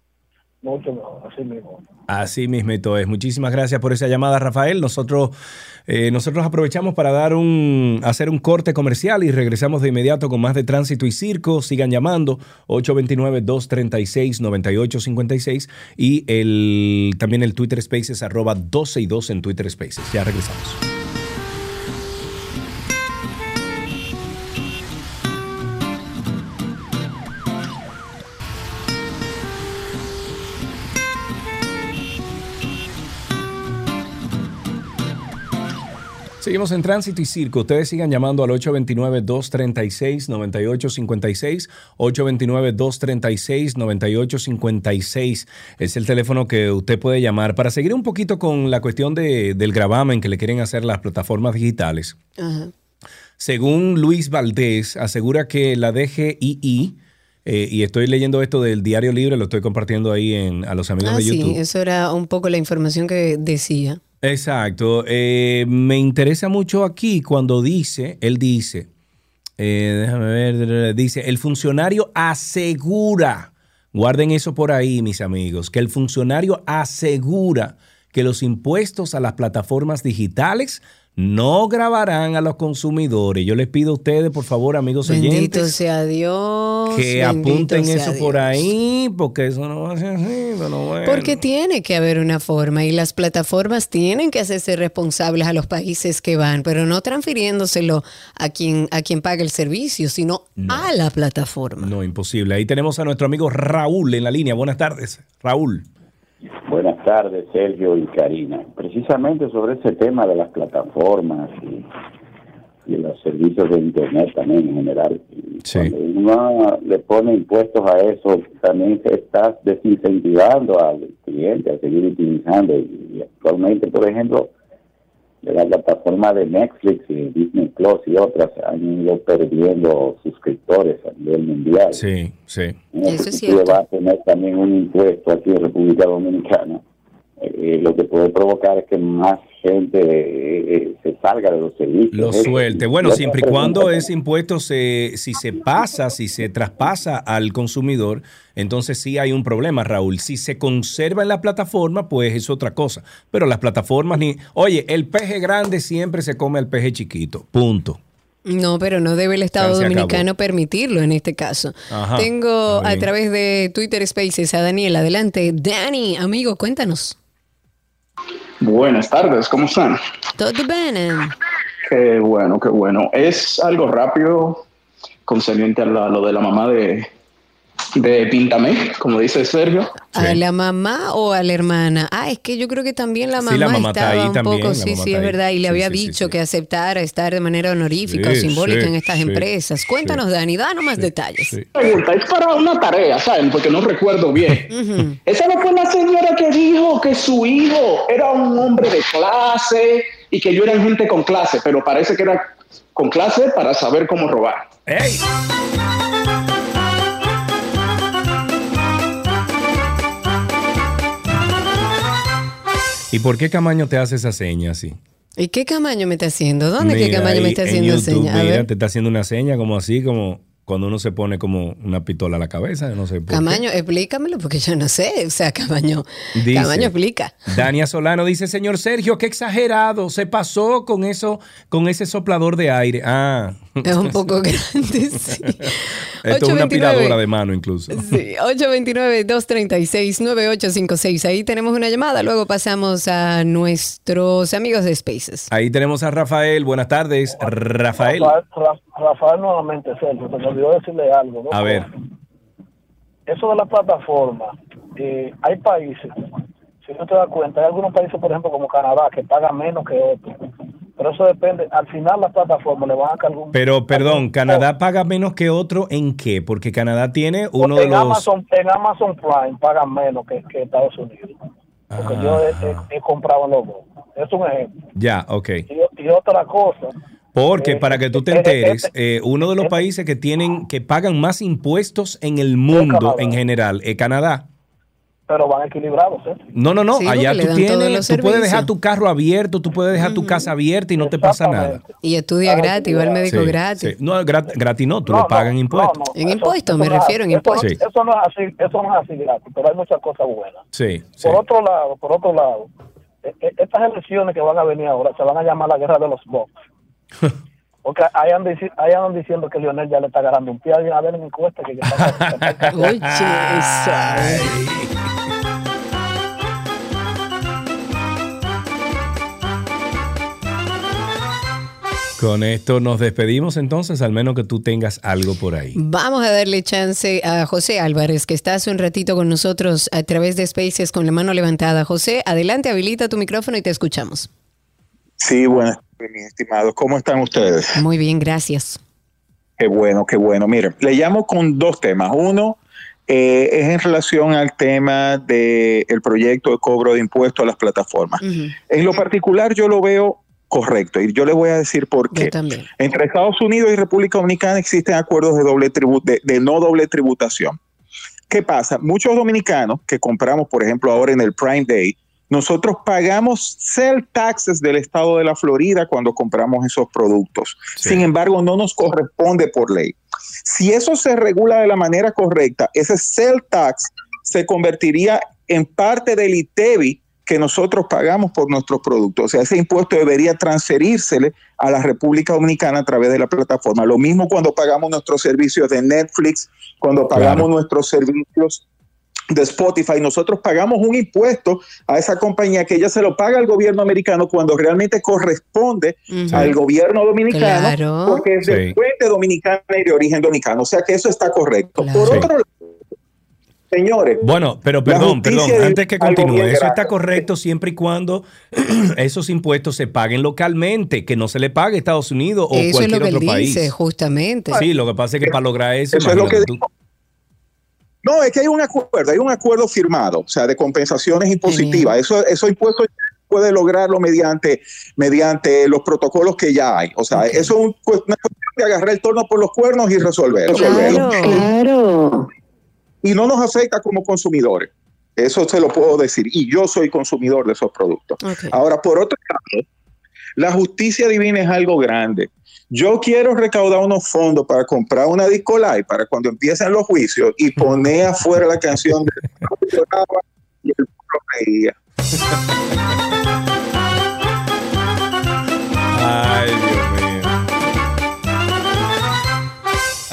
Mucho mejor, así mismo. Así mismito es. Muchísimas gracias por esa llamada, Rafael. Nosotros, eh, nosotros aprovechamos para dar un, hacer un corte comercial y regresamos de inmediato con más de tránsito y circo. Sigan llamando 829-236-9856 y el, también el Twitter Spaces arroba 12 y 2 en Twitter Spaces. Ya regresamos. Seguimos en Tránsito y Circo. Ustedes sigan llamando al 829-236-9856. 829-236-9856 es el teléfono que usted puede llamar para seguir un poquito con la cuestión de- del gravamen que le quieren hacer las plataformas digitales. Ajá. Según Luis Valdés, asegura que la DGII, eh, y estoy leyendo esto del Diario Libre, lo estoy compartiendo ahí en, a los amigos Ah, de YouTube. sí, eso era un poco la información que decía. Exacto. Eh, me interesa mucho aquí cuando dice, él dice, eh, déjame ver, dice, el funcionario asegura, guarden eso por ahí, mis amigos, que el funcionario asegura que los impuestos a las plataformas digitales no grabarán a los consumidores. Yo les pido a ustedes, por favor, amigos Bendito oyentes, sea Dios. que bendito apunten eso por ahí, porque eso no va a ser así, bueno. Porque tiene que haber una forma y las plataformas tienen que hacerse responsables a los países que van, pero no transfiriéndoselo a quien, a quien paga el servicio, sino a la plataforma. No, imposible. Ahí tenemos a nuestro amigo Raúl en la línea. Buenas tardes, Raúl. Buenas tardes, Sergio y Karina. Precisamente sobre ese tema de las plataformas y, y los servicios de Internet también en general. Cuando uno le pone impuestos a eso, también se está desincentivando al cliente a seguir utilizando. Y, y actualmente, por ejemplo, de la plataforma de Netflix y Disney Plus y otras han ido perdiendo suscriptores a nivel mundial. Sí, sí. En ese sentido va a tener también un impuesto aquí en República Dominicana. Eh, lo que puede provocar es que más gente eh, eh, se salga de los servicios. Lo suelte. Bueno, siempre y cuando ese impuesto se, si se pasa, si se traspasa al consumidor, entonces sí hay un problema, Raúl. Si se conserva en la plataforma, pues es otra cosa. Pero las plataformas ni. Oye, el peje grande siempre se come al peje chiquito. Punto. No, pero no debe el Estado acabó. Dominicano permitirlo en este caso. Ajá, Tengo a través de Twitter Spaces a Daniel. Adelante. Dani, amigo, cuéntanos. Buenas tardes, ¿cómo están? Todo bien. Qué bueno, qué bueno. Es algo rápido concerniente a la- lo de la mamá de, de Píntame, como dice Sergio. ¿A la mamá o a la hermana? Ah, es que yo creo que también la Sí, mamá, la mamá está estaba ahí un también, poco, la sí, mamá sí, está es ahí. verdad, y le Sí, había sí, sí, dicho que aceptara estar de manera honorífica o Sí, simbólica sí, en estas sí, empresas. Cuéntanos, Dani, danos más detalles. Pregunta, es para una tarea, ¿saben? Porque no recuerdo bien. Esa no fue la señora que dijo que su hijo era un hombre de clase y que yo era gente con clase, pero parece que era con clase para saber cómo robar. ¿Y por qué Camaño te hace esa seña así? ¿Y qué Camaño me está haciendo? ¿Dónde Mira, Camaño me está en haciendo señas? A Mira, ver. te está haciendo una seña como así, como cuando uno se pone como una pistola a la cabeza, no sé por qué. Camaño, explícamelo porque yo no sé. O sea, Camaño, Dice- Camaño explica. Dania Solano dice, señor Sergio, qué exagerado, se pasó con eso, con ese soplador de aire. Ah. Es un poco grande, sí. Esto es una 829. aspiradora de mano incluso. Sí, 829-236-9856. Ahí tenemos una llamada. Luego pasamos a nuestros amigos de Spaces. Ahí tenemos a Rafael. Buenas tardes, Rafael. Rafael, Ra- Rafael nuevamente, Sergio, olvidó decirle algo. ¿no? A ver. Eso de la plataforma, eh, hay países, si no te das cuenta, hay algunos países, por ejemplo, como Canadá, que pagan menos que otros. Pero eso depende, al final las plataformas le van a cargar un... Pero, perdón, ¿Canadá paga menos que otro en qué? Porque Canadá tiene uno de en, los... Amazon, en Amazon Prime pagan menos que, que Estados Unidos. Porque yo he, he- he comprado los dos. Es un ejemplo. Ya, ok. Y, y otra cosa, Porque para que tú te enteres, eh, uno de los países que tienen, que pagan más impuestos en el mundo en general es Canadá. pero van equilibrados. ¿eh? No, no, no. Sí, Allá tú tienes, tú puedes dejar tu carro abierto, tú puedes dejar tu casa abierta y no te pasa nada. Y estudia gratis, va al médico Sí, gratis. sí. No, grat- gratis no, tú No, le pagan no, impuestos. no, En eso- impuestos, eso me refiero, en eso- impuestos. Eso, no es así, eso no es así gratis, pero hay muchas cosas buenas. Sí, Por otro lado, por otro lado, e- e- estas elecciones que van a venir ahora se van a llamar la guerra de los box. Porque ahí andan, dici- ahí andan diciendo que Lionel ya le está agarrando un pie. Alguien a ver en encuesta que ya está- Oye, eso. Con esto nos despedimos entonces, al menos que tú tengas algo por ahí. Vamos a darle chance a José Álvarez, que está hace un ratito con nosotros a través de Spaces con la mano levantada. José, adelante, habilita tu micrófono y te escuchamos. Sí, buenas tardes, mis estimados. ¿Cómo están ustedes? Muy bien, gracias. Qué bueno, qué bueno. Miren, le llamo con dos temas. Uno eh, es en relación al tema del proyecto de cobro de impuestos a las plataformas. En lo particular yo lo veo correcto y yo les voy a decir por qué. también. Entre Estados Unidos y República Dominicana existen acuerdos de, doble tribu- de, de no doble tributación. ¿Qué pasa? Muchos dominicanos que compramos, por ejemplo, ahora en el Prime Day, nosotros pagamos sell taxes del estado de la Florida cuando compramos esos productos. Sin embargo, no nos corresponde por ley. Si eso se regula de la manera correcta, ese sell tax se convertiría en parte del ITEBI que nosotros pagamos por nuestros productos. O sea, ese impuesto debería transferírsele a la República Dominicana a través de la plataforma. Lo mismo cuando pagamos nuestros servicios de Netflix, cuando pagamos nuestros servicios de Spotify, nosotros pagamos un impuesto a esa compañía que ella se lo paga al gobierno americano cuando realmente corresponde al gobierno dominicano Claro. porque es de Sí. fuente dominicana y de origen dominicano. O sea que eso está correcto. Por Sí. otro lado, señores. Bueno, pero perdón, perdón, de- antes que continúe, eso está correcto siempre y cuando esos impuestos se paguen localmente, que no se le pague a Estados Unidos o Eso es cualquier lo que él otro dice, país. justamente. Sí, lo que pasa es que para lograr eso, Eso es lo que tú. No, es que hay un acuerdo, hay un acuerdo firmado, o sea, de compensaciones impositivas. Eso, esos impuestos puede lograrlo mediante, mediante los protocolos que ya hay. O sea, eso es un, una cuestión de agarrar el torno por los cuernos y resolver. resolverlo. Claro. Y no nos afecta como consumidores. Eso se lo puedo decir. Y yo soy consumidor de esos productos. Ahora, por otro lado, la justicia divina es algo grande. Yo quiero recaudar unos fondos para comprar una disco live para cuando empiecen los juicios y poner afuera la canción de y el reía. Ay, Dios mío.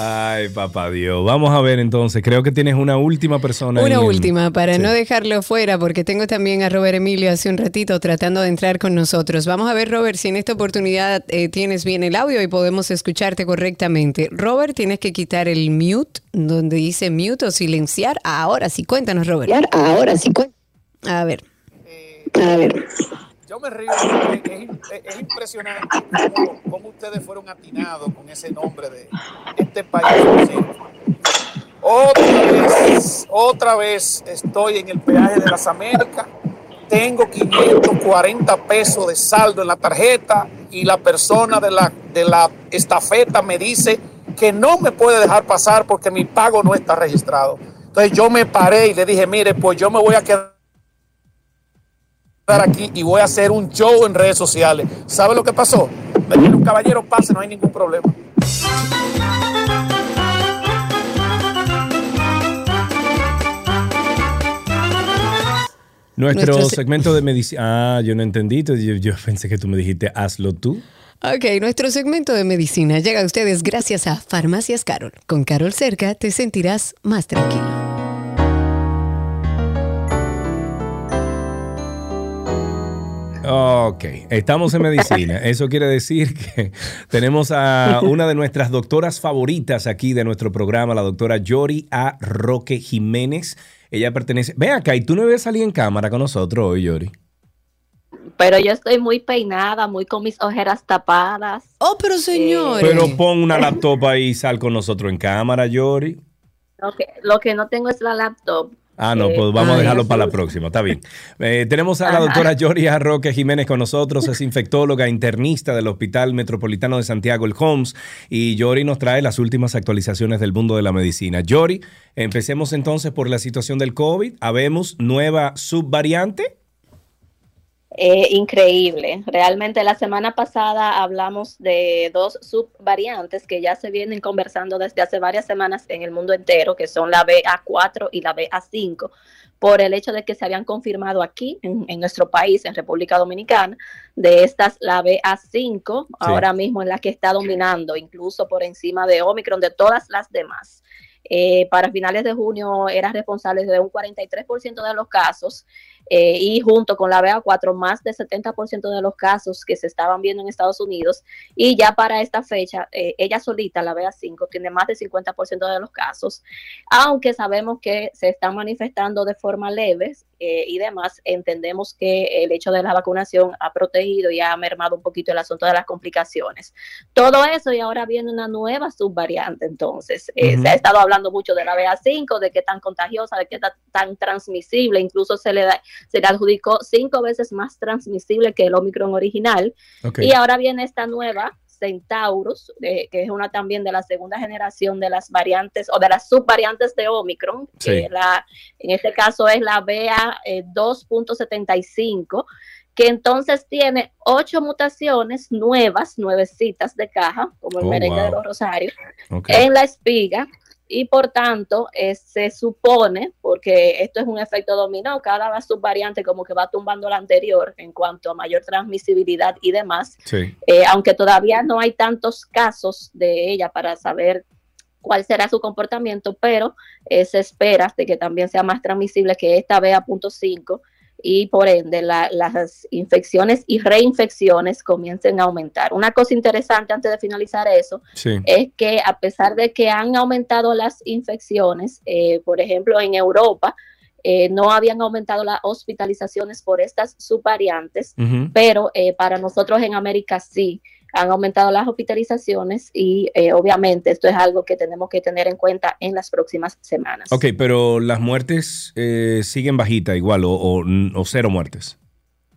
Ay, papá Dios. Vamos a ver entonces. Creo que tienes una última persona. Una en última, para Sí. no dejarlo fuera, porque tengo también a Robert Emilio hace un ratito tratando de entrar con nosotros. Vamos a ver, Robert, si en esta oportunidad eh, tienes bien el audio y podemos escucharte correctamente. Robert, tienes que quitar el mute, donde dice mute o silenciar. Ahora sí, cuéntanos, Robert. Ahora sí, cuéntanos. A ver. A ver. Yo me río es, es- es impresionante cómo, cómo ustedes fueron atinados con ese nombre de este país. Otra vez, otra vez estoy en el peaje de las Américas. Tengo 540 pesos de saldo en la tarjeta y la persona de la, de la estafeta me dice que no me puede dejar pasar porque mi pago no está registrado. Entonces yo me paré y le dije, mire, pues yo me voy a quedar estar aquí y voy a hacer un show en redes sociales. ¿Sabe lo que pasó? Me dijeron, un caballero pase, no hay ningún problema. Nuestro, Nuestro se- segmento de medicina. Ah, yo no entendí. Yo, yo pensé que tú me dijiste hazlo tú. Ok, nuestro segmento de medicina llega a ustedes gracias a Farmacias Carol. Con Carol cerca te sentirás más tranquilo. Ok, estamos en medicina. Eso quiere decir que tenemos a una de nuestras doctoras favoritas aquí de nuestro programa, la doctora Yori A. Roque Jiménez. Ella pertenece. Ve acá, y tú no debes salir en cámara con nosotros hoy, Yori. Pero yo estoy muy peinada, muy con mis ojeras tapadas. Oh, pero señor. Pero pon una laptop ahí y sal con nosotros en cámara, Yori. Lo que, lo que no tengo es la laptop. Ah, no, pues vamos a dejarlo para la próxima, está bien. Eh, tenemos a la doctora Yoria Roque Jiménez con nosotros, es infectóloga internista del Hospital Metropolitano de Santiago, el HOMS, y Yori nos trae las últimas actualizaciones del mundo de la medicina. Yori, empecemos entonces por la situación del COVID. Habemos nueva subvariante. Eh, increíble. Realmente la semana pasada hablamos de dos subvariantes que ya se vienen conversando desde hace varias semanas en el mundo entero, que son la BA4 y la BA5, por el hecho de que se habían confirmado aquí en, en nuestro país, en República Dominicana, de estas la BA5, ahora mismo en la que está dominando, incluso por encima de Omicron, de todas las demás. Eh, para finales de junio era responsable de un 43% de los casos eh, y junto con la BA4 más del 70% de los casos que se estaban viendo en Estados Unidos y ya para esta fecha eh, ella solita, la BA5, tiene más del 50% de los casos, aunque sabemos que se están manifestando de forma leve eh, y demás, entendemos que el hecho de la vacunación ha protegido y ha mermado un poquito el asunto de las complicaciones. Todo eso y ahora viene una nueva subvariante, entonces se ha estado hablando mucho de la BA5, de qué tan contagiosa, de qué tan, tan transmisible, incluso se le, da, se le adjudicó cinco veces más transmisible que el Omicron original. Y ahora viene esta nueva Centaurus, eh, que es una también de la segunda generación de las variantes o de las subvariantes de Omicron, Sí. que la, en este caso es la BA eh, 2.75 que entonces tiene ocho mutaciones nuevas, nuevecitas de caja, como el Oh, merengue de los Rosarios, en la espiga y por tanto eh, se supone, porque esto es un efecto dominó, cada subvariante como que va tumbando la anterior en cuanto a mayor transmisibilidad y demás, Sí. eh, aunque todavía no hay tantos casos de ella para saber cuál será su comportamiento, pero eh, se espera de que también sea más transmisible que esta BA.5 y por ende la- las infecciones y reinfecciones comiencen a aumentar. Una cosa interesante antes de finalizar eso Sí. es que a pesar de que han aumentado las infecciones, eh, por ejemplo en Europa, eh, no habían aumentado las hospitalizaciones por estas subvariantes, pero eh, para nosotros en América sí han aumentado las hospitalizaciones y eh, obviamente esto es algo que tenemos que tener en cuenta en las próximas semanas. Ok, pero las muertes eh, siguen bajitas igual o, o- o cero muertes.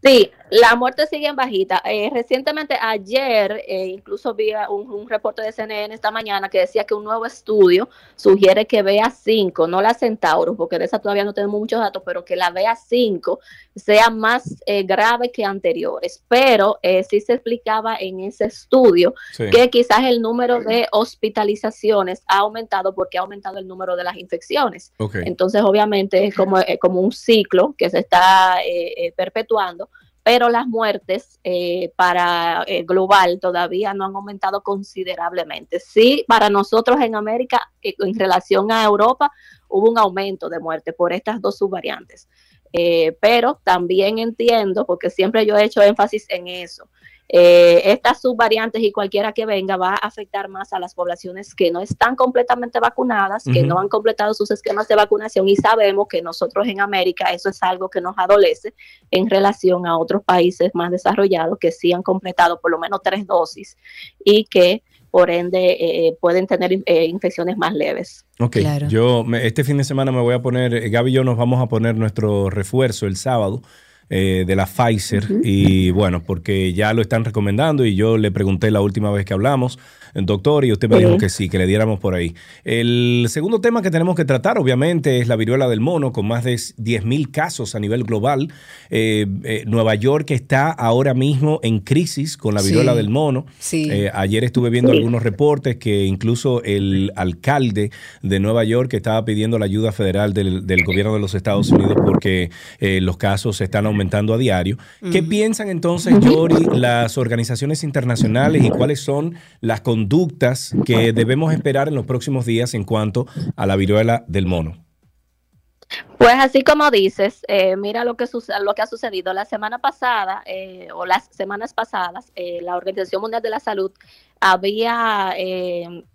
Sí, la muerte sigue en bajita. Eh, recientemente, ayer, eh, incluso vi un, un reporte de CNN esta mañana que decía que un nuevo estudio sugiere que BA5, no la Centaurus, porque de esa todavía no tenemos muchos datos, pero que la BA5 sea más eh, grave que anteriores. Pero eh, sí se explicaba en ese estudio Sí. que quizás el número de hospitalizaciones ha aumentado porque ha aumentado el número de las infecciones. Entonces, obviamente, es como, eh, como un ciclo que se está eh, perpetuando, pero las muertes eh, para eh, global todavía no han aumentado considerablemente. Sí, para nosotros en América, eh, en relación a Europa, hubo un aumento de muerte por estas dos subvariantes. Eh, pero también entiendo, porque siempre yo he hecho énfasis en eso, eh, estas subvariantes y cualquiera que venga va a afectar más a las poblaciones que no están completamente vacunadas, que no han completado sus esquemas de vacunación y sabemos que nosotros en América eso es algo que nos adolece en relación a otros países más desarrollados que sí han completado por lo menos tres dosis y que por ende eh, pueden tener eh, infecciones más leves. Ok, yo me- este fin de semana me voy a poner, Gaby y yo nos vamos a poner nuestro refuerzo el sábado. Eh, de la Pfizer. Y bueno, porque ya lo están recomendando y yo le pregunté la última vez que hablamos doctor, y usted me dijo que sí, que le diéramos por ahí. El segundo tema que tenemos que tratar, obviamente, es la viruela del mono, con más de 10.000 casos a nivel global. Eh, eh, Nueva York está ahora mismo en crisis con la viruela del mono. Eh, ayer estuve viendo algunos reportes que incluso el alcalde de Nueva York estaba pidiendo la ayuda federal del, gobierno de los Estados Unidos porque los casos están aumentando a diario. ¿Qué piensan entonces, Yori, las organizaciones internacionales y cuáles son las conductas que debemos esperar en los próximos días en cuanto a la viruela del mono? Pues así como dices, eh, mira lo que, lo que ha sucedido. La semana pasada eh, o las semanas pasadas, eh, la Organización Mundial de la Salud había,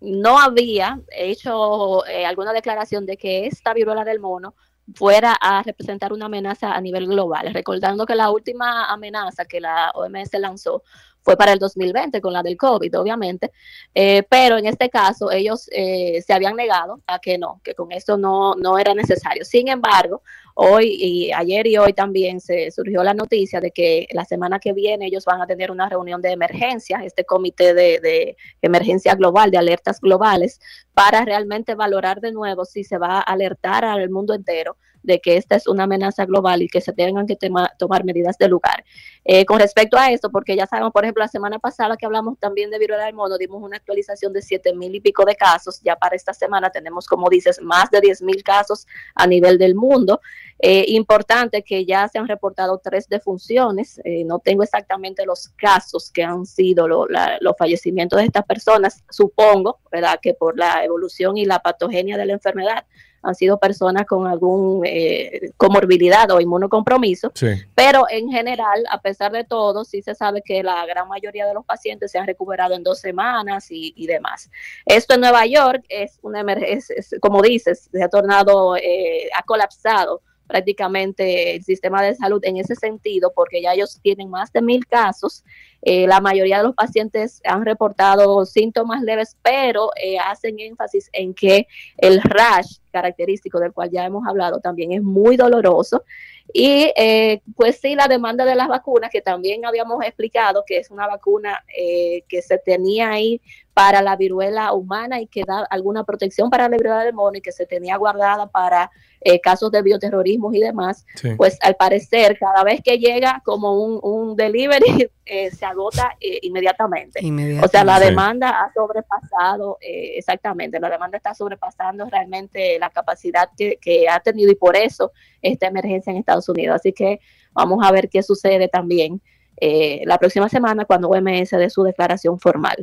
no había hecho alguna declaración de que esta viruela del mono fuera a representar una amenaza a nivel global, recordando que la última amenaza que la OMS lanzó fue para el 2020 con la del COVID, obviamente, eh, pero en este caso ellos eh, se habían negado a que no, que con esto no, no era necesario. Sin embargo, hoy y ayer y hoy también se surgió la noticia de que la semana que viene ellos van a tener una reunión de emergencia, este comité de, de emergencia global, de alertas globales, para realmente valorar de nuevo si se va a alertar al mundo entero de que esta es una amenaza global y que se tengan que tomar medidas de lugar. Eh, con respecto a esto, porque ya sabemos, por ejemplo, la semana pasada que hablamos también de viruela del mono, dimos una actualización de siete mil y pico de casos. Ya para esta semana tenemos, como dices, más de 10 mil casos a nivel del mundo. Eh, importante que ya se han reportado tres defunciones. Eh, no tengo exactamente los casos que han sido los fallecimientos de estas personas. Supongo, ¿verdad?, que por la evolución y la patogenia de la enfermedad han sido personas con algún eh, comorbilidad o inmunocompromiso, pero en general, a pesar de todo, sí se sabe que la gran mayoría de los pacientes se han recuperado en dos semanas y, demás. Esto en Nueva York es una emergencia, como dices, se ha tornado, eh, ha colapsado prácticamente el sistema de salud en ese sentido, porque ya ellos tienen más de mil casos. Eh, la mayoría de los pacientes han reportado síntomas leves, pero eh, hacen énfasis en que el rash característico del cual ya hemos hablado también es muy doloroso. Y eh, pues sí, la demanda de las vacunas, que también habíamos explicado que es una vacuna que se tenía ahí para la viruela humana y que da alguna protección para la viruela del mono y que se tenía guardada para eh, casos de bioterrorismo y demás, pues al parecer cada vez que llega como un, delivery eh, se agota eh, inmediatamente. O sea, la demanda ha sobrepasado, exactamente, la demanda está sobrepasando realmente la capacidad que, que ha tenido y por eso esta emergencia en Estados Unidos. Así que vamos a ver qué sucede también la próxima semana cuando OMS dé su declaración formal.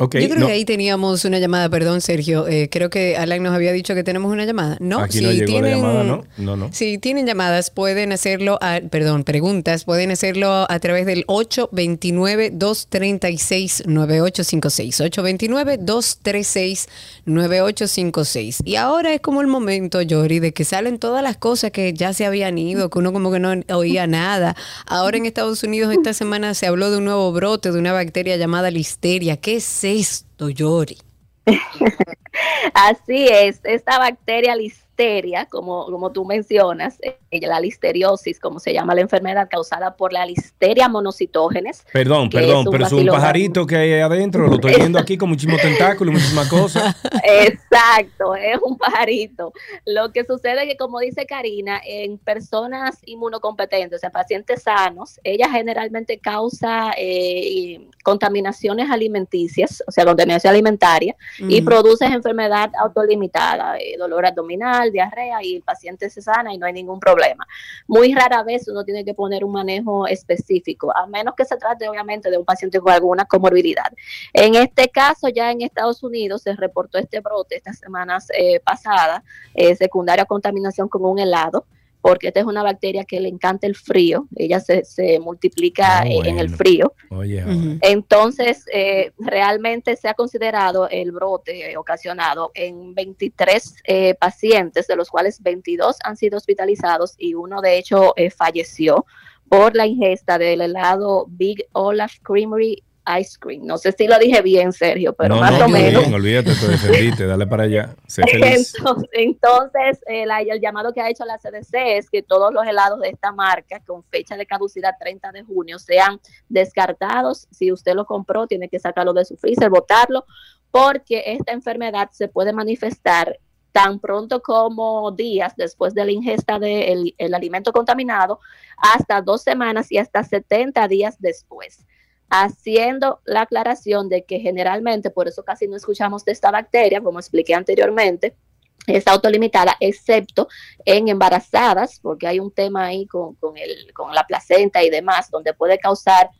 Yo creo que ahí teníamos una llamada, perdón Sergio, eh, creo que Alan nos había dicho que tenemos una llamada. No, Aquí si no llegó tienen, la llamada, ¿no? No, no. Si tienen llamadas, pueden hacerlo, perdón, preguntas, pueden hacerlo a través del 829-236-9856. 829-236-9856. Y ahora es como el momento, Yori, de que salen todas las cosas que ya se habían ido, que uno como que no oía nada. Ahora en Estados Unidos esta semana se habló de un nuevo brote, de una bacteria llamada listeria. ¿Qué es esto, Yori? Así es, esta bacteria listeria, como, como tú mencionas, eh, la listeriosis, como se llama la enfermedad causada por la listeria monocitógenes. Perdón, perdón, pero es un pajarito que hay adentro, lo estoy viendo aquí con muchísimos tentáculos, muchísimas cosas. Exacto, es un pajarito. Lo que sucede es que, como dice Karina, en personas inmunocompetentes, en pacientes sanos, ella generalmente causa eh, contaminaciones alimenticias, o sea, contaminación alimentaria, y produce enfermedad autolimitada, eh, dolor abdominal, diarrea, y el paciente se sana y no hay ningún problema. Muy rara vez uno tiene que poner un manejo específico, a menos que se trate obviamente de un paciente con alguna comorbilidad. En este caso, ya en Estados Unidos se reportó este brote estas semanas eh, pasadas, eh, secundaria contaminación con un helado porque esta es una bacteria que le encanta el frío, ella se, se multiplica ah, en el frío. Entonces, eh, realmente se ha considerado el brote ocasionado en 23 eh, pacientes, de los cuales 22 han sido hospitalizados y uno de hecho eh, falleció por la ingesta del helado Big Olaf Creamery Ice Cream. No sé si lo dije bien, Sergio, pero No, más no, o menos. bien, olvídate, te defendiste, dale para allá. Sé feliz. Entonces, entonces, el, el llamado que ha hecho la CDC es que todos los helados de esta marca con fecha de caducidad 30 de junio sean descartados. Si usted lo compró, tiene que sacarlo de su freezer, botarlo, porque esta enfermedad se puede manifestar tan pronto como días después de la ingesta del el alimento contaminado, hasta dos semanas y hasta 70 días después haciendo la aclaración de que generalmente, por eso casi no escuchamos de esta bacteria, como expliqué anteriormente, es autolimitada, excepto en embarazadas, porque hay un tema ahí con, con, el, con la placenta y demás, donde puede causar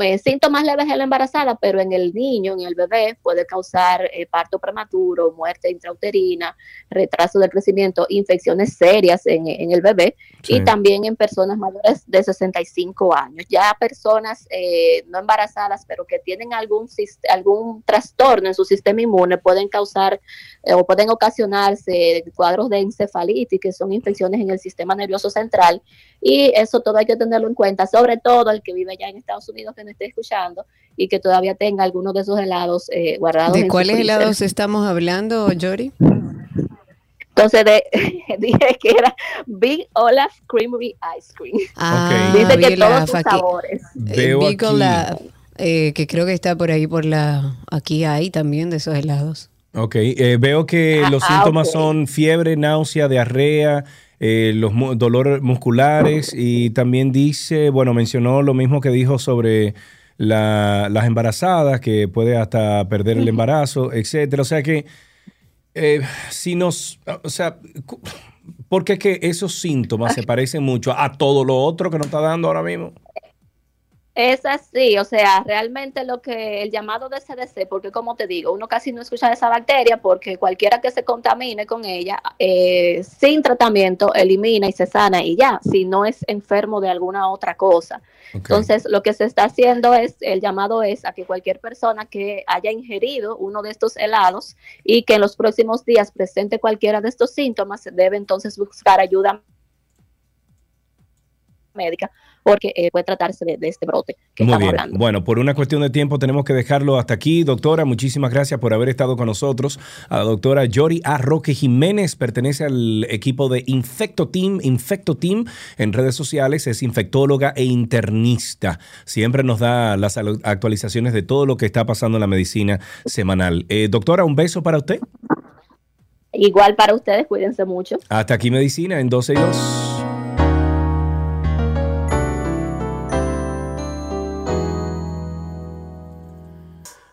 eh, síntomas leves en la embarazada, pero en el niño, en el bebé, puede causar eh, parto prematuro, muerte intrauterina, retraso del crecimiento, infecciones serias en, en el bebé Sí. y también en personas mayores de 65 años. Ya personas eh, no embarazadas, pero que tienen algún, algún trastorno en su sistema inmune, pueden causar eh, o pueden ocasionarse cuadros de encefalitis, que son infecciones en el sistema nervioso central, y eso todo hay que tenerlo en cuenta, sobre todo el que vive allá en Estados Unidos que nos esté escuchando y que todavía tenga algunos de esos helados eh, guardados. ¿De cuáles helados estamos hablando, Yori? Entonces de- dije que era Big Olaf Creamery Ice Cream. Ah, Dice que todos sus sabores. Veo Big aquí- Olaf, eh, que creo que está por ahí por la aquí hay también de esos helados. Ok, eh, veo que los Ah, síntomas ok. son fiebre, náusea, diarrea, eh, los mu- dolores musculares y también dice, bueno, mencionó lo mismo que dijo sobre la- las embarazadas, que puede hasta perder el embarazo, etcétera. O sea que, eh, si nos, o sea, porque es que esos síntomas se parecen mucho a todo lo otro que nos está dando ahora mismo. Es así, o sea, realmente lo que el llamado de CDC, porque como te digo, uno casi no escucha de esa bacteria porque cualquiera que se contamine con ella, eh, sin tratamiento, elimina y se sana y ya, si no es enfermo de alguna otra cosa. Entonces, lo que se está haciendo es, el llamado es a que cualquier persona que haya ingerido uno de estos helados y que en los próximos días presente cualquiera de estos síntomas, debe entonces buscar ayuda médica porque eh, puede tratarse de, de este brote que Muy estamos bien. hablando. Bueno, por una cuestión de tiempo tenemos que dejarlo hasta aquí. Doctora, muchísimas gracias por haber estado con nosotros. A la doctora Yori A. Roque Jiménez pertenece al equipo de Infecto Team. Infecto Team en redes sociales es infectóloga e internista. Siempre nos da las al- actualizaciones de todo lo que está pasando en la medicina semanal. Eh, doctora, un beso para usted. Igual para ustedes, cuídense mucho. Hasta aquí Medicina en 12 y 2.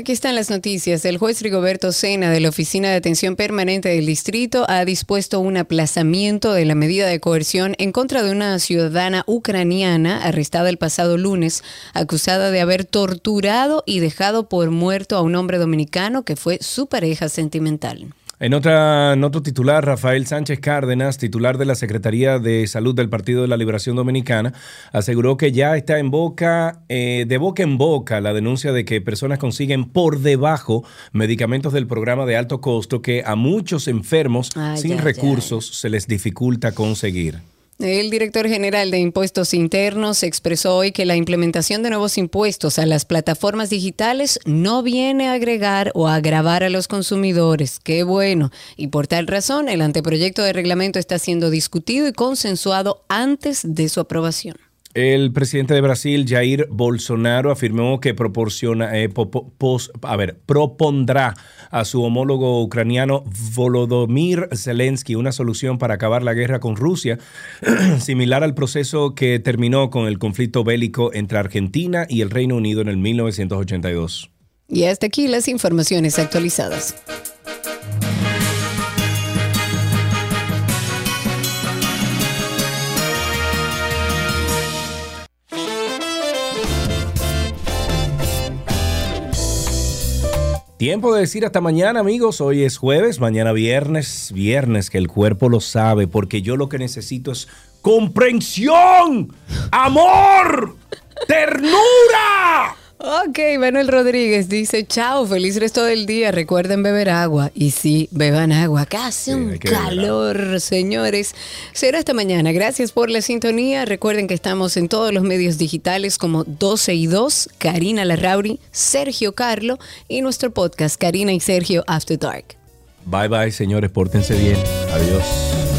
Aquí están las noticias. El juez Rigoberto Sena de la Oficina de Atención Permanente del Distrito ha dispuesto un aplazamiento de la medida de coerción en contra de una ciudadana ucraniana arrestada el pasado lunes, acusada de haber torturado y dejado por muerto a un hombre dominicano que fue su pareja sentimental. En, otra, en otro titular, Rafael Sánchez Cárdenas, titular de la Secretaría de Salud del Partido de la Liberación Dominicana, aseguró que ya está en boca, eh, de boca en boca, la denuncia de que personas consiguen por debajo medicamentos del programa de alto costo que a muchos enfermos Ay, sin recursos se les dificulta conseguir. El director general de Impuestos Internos expresó hoy que la implementación de nuevos impuestos a las plataformas digitales no viene a agregar o agravar a los consumidores. Qué bueno. Y por tal razón, el anteproyecto de reglamento está siendo discutido y consensuado antes de su aprobación. El presidente de Brasil, Jair Bolsonaro, afirmó que proporciona, eh, a ver, propondrá a su homólogo ucraniano Volodymyr Zelensky una solución para acabar la guerra con Rusia, similar al proceso que terminó con el conflicto bélico entre Argentina y el Reino Unido en el 1982. Y hasta aquí las informaciones actualizadas. Tiempo de decir hasta mañana, amigos. Hoy es jueves, mañana viernes, viernes que el cuerpo lo sabe, porque yo lo que necesito es comprensión, amor, ternura. Ok, Manuel Rodríguez dice, chao, feliz resto del día, recuerden beber agua. Y sí, beban agua, casi un que beber calor, señores. Será esta mañana, gracias por la sintonía. Recuerden que estamos en todos los medios digitales como 12 y 2, Karina Larrauri, Sergio Carlo y nuestro podcast Karina y Sergio After Dark. Bye bye, señores, pórtense bien. Adiós.